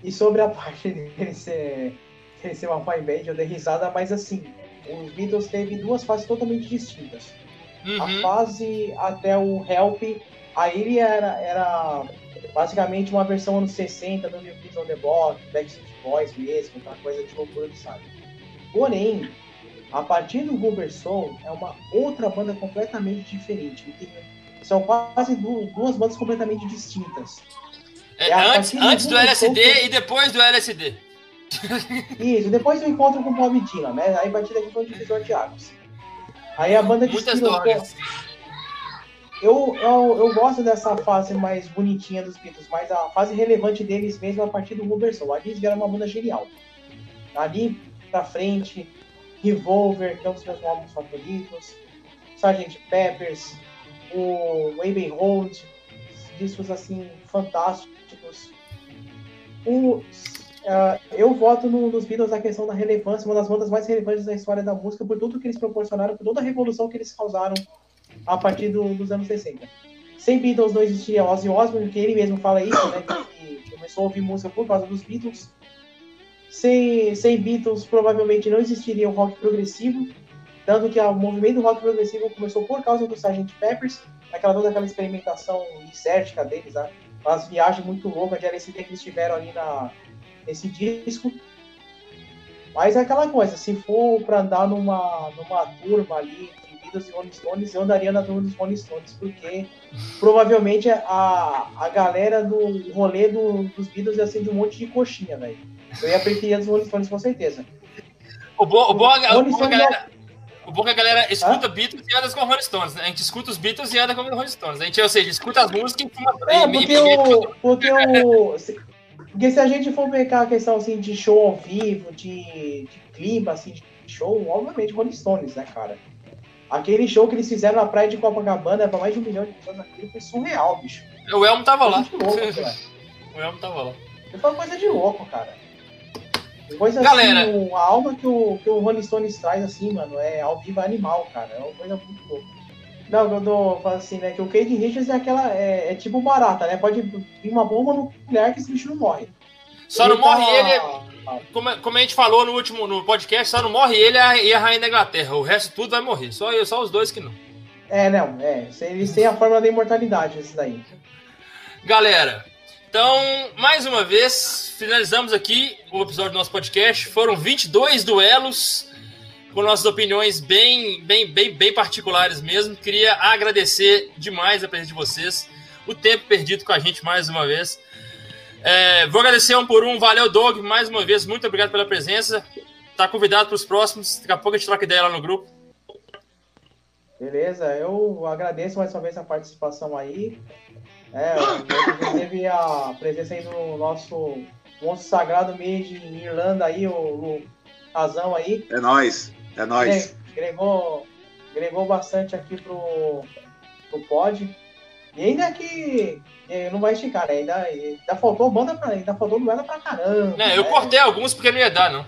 E sobre a parte dele ser, dele ser uma boy band, eu dei risada, mas assim, os Beatles teve duas fases totalmente distintas. Uhum. A fase até o Help, aí ele era, era basicamente uma versão anos 60 do New Kids on the Block, Backstreet Boys mesmo, aquela coisa de loucura que sabe. Porém, a partir do Rubber Soul é uma outra banda completamente diferente. Tem são quase duas bandas completamente distintas. É, é antes, antes do LSD e depois do LSD. Isso, depois do encontro com o Bob Dylan, né? Aí a partir daqui foi um divisor de águas. Aí a banda Muitas drogas. Eu, eu, eu gosto dessa fase mais bonitinha dos Beatles, mas a fase relevante deles mesmo é a partir do Rubber Soul. Ali eles vieram uma banda genial. Ali pra frente, Revolver, que é um dos meus álbuns favoritos, Sgt. Peppers, o Abbey Road, discos assim fantásticos. O, uh, eu voto no, nos Beatles na questão da relevância, uma das bandas mais relevantes da história da música, por tudo que eles proporcionaram, por toda a revolução que eles causaram a partir do, dos anos 60. Sem Beatles não existiria Ozzy Osbourne, que ele mesmo fala isso, né? Que começou a ouvir música por causa dos Beatles. Sem, sem Beatles, provavelmente não existiria o rock progressivo, tanto que o movimento rock progressivo começou por causa do Sgt. Peppers, aquela toda aquela experimentação incertica deles, né? As viagens muito loucas de LSD que eles tiveram ali na, nesse disco. Mas é aquela coisa, se for para andar numa, numa turma ali de Beatles e Rolling Stones, eu andaria na turma dos Rolling Stones, porque provavelmente a, a galera do rolê do, dos Beatles ia ser de um monte de coxinha, velho. Eu ia preferir dos Rolling Stones com certeza. O bom, o bom, o bom, bom, galera, o bom é que a galera escuta Hã? Beatles e anda com Rolling Stones, né? A gente escuta os Beatles e anda com Rolling Stones. A gente, ou seja, escuta as músicas e fuma É, porque, e, o, porque o. Porque se a gente for pegar a questão assim, de show ao vivo, de, de clima, assim, de show, obviamente Rolling Stones, né, cara? Aquele show que eles fizeram na praia de Copacabana para mais de um milhão de pessoas naquilo foi surreal, bicho. O Elmo tava lá. Louco, o Elmo tava lá. Foi uma coisa de louco, cara. Coisa Galera. assim, a alma que o, que o Rolling Stones traz, assim, mano, é ao vivo animal, cara. É uma coisa muito louca. Não, eu dou, falo assim, né? Que o Cade Richards é aquela. É, é, tipo barata, né? Pode vir uma bomba nuclear que esse bicho não morre. Só ele não morre tá... ele. Como, como a gente falou no último no podcast, só não morre ele e a Rainha da Inglaterra. O resto tudo vai morrer. Só, só os dois que não. É, não, é. Eles têm a fórmula da imortalidade, esse daí. Galera, então, mais uma vez, finalizamos aqui o episódio do nosso podcast. Foram 22 duelos com nossas opiniões bem, bem, bem, bem particulares mesmo. Queria agradecer demais a presença de vocês, o tempo perdido com a gente mais uma vez. É, vou agradecer um por um. Valeu, Doug, mais uma vez. Muito obrigado pela presença. Tá convidado para os próximos. Daqui a pouco a gente troca ideia lá no grupo. Beleza, eu agradeço mais uma vez a participação aí. É, teve a presença aí do nosso monstro sagrado made em Irlanda aí, o, o Razão aí. É nóis, é nóis. Agregou, agregou bastante aqui pro, pro pod. E ainda que não vai esticar, né? Ainda, ainda faltou banda pra, ainda faltou duela pra caramba. É, eu né? cortei alguns porque não ia dar, não.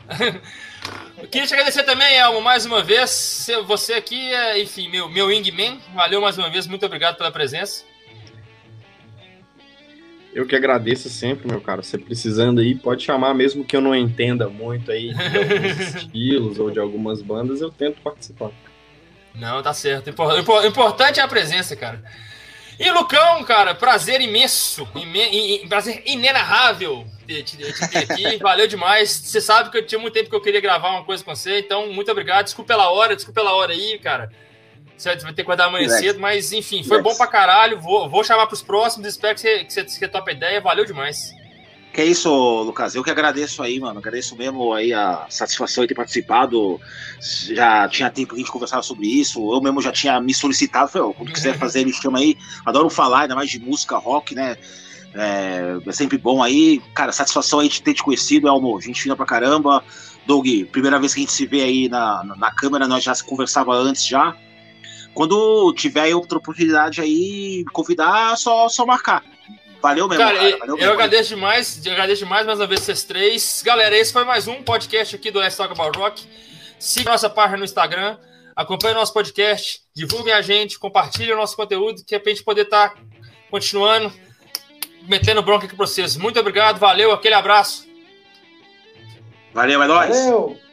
eu queria te agradecer também, Elmo, mais uma vez. Você aqui é, enfim, meu, meu wingman. Valeu mais uma vez, muito obrigado pela presença. Eu que agradeço sempre, meu cara. Você precisando aí, pode chamar, mesmo que eu não entenda muito aí de alguns estilos ou de algumas bandas, eu tento participar. Não, tá certo. O importante é a presença, cara. E Lucão, cara, prazer imenso, imen prazer inenarrável de te ter aqui. Valeu demais. Você sabe que eu tinha muito tempo que eu queria gravar uma coisa com você, então muito obrigado. Desculpa pela hora, desculpa pela hora aí, cara. Você vai ter que acordar amanhã cedo, mas enfim, foi bom pra caralho. Vou, vou chamar pros próximos, espero que você, que você, que você tope a ideia. Valeu demais. Que é isso, Lucas. Eu que agradeço aí, mano. Agradeço mesmo aí a satisfação de ter participado. Já tinha tempo que a gente conversava sobre isso. Eu mesmo já tinha me solicitado. Falei, oh, quando quiser fazer, me chama aí. Adoro falar, ainda mais de música rock, né? É, é sempre bom aí. Cara, satisfação aí de ter te conhecido, Elmo. Gente fina pra caramba. Doug, primeira vez que a gente se vê aí na, na câmera, nós já se conversava antes já. Quando tiver outra oportunidade aí, convidar, só, só marcar. Valeu mesmo, cara. cara. Valeu eu mesmo. agradeço demais, eu agradeço demais mais uma vez vocês três. Galera, esse foi mais um podcast aqui do Let's Talk About Rock. Siga nossa página no Instagram, acompanhe nosso podcast, divulguem a gente, compartilhem o nosso conteúdo, que é pra gente poder estar tá continuando, metendo bronca aqui pra vocês. Muito obrigado, valeu, aquele abraço. Valeu, é nóis. Valeu.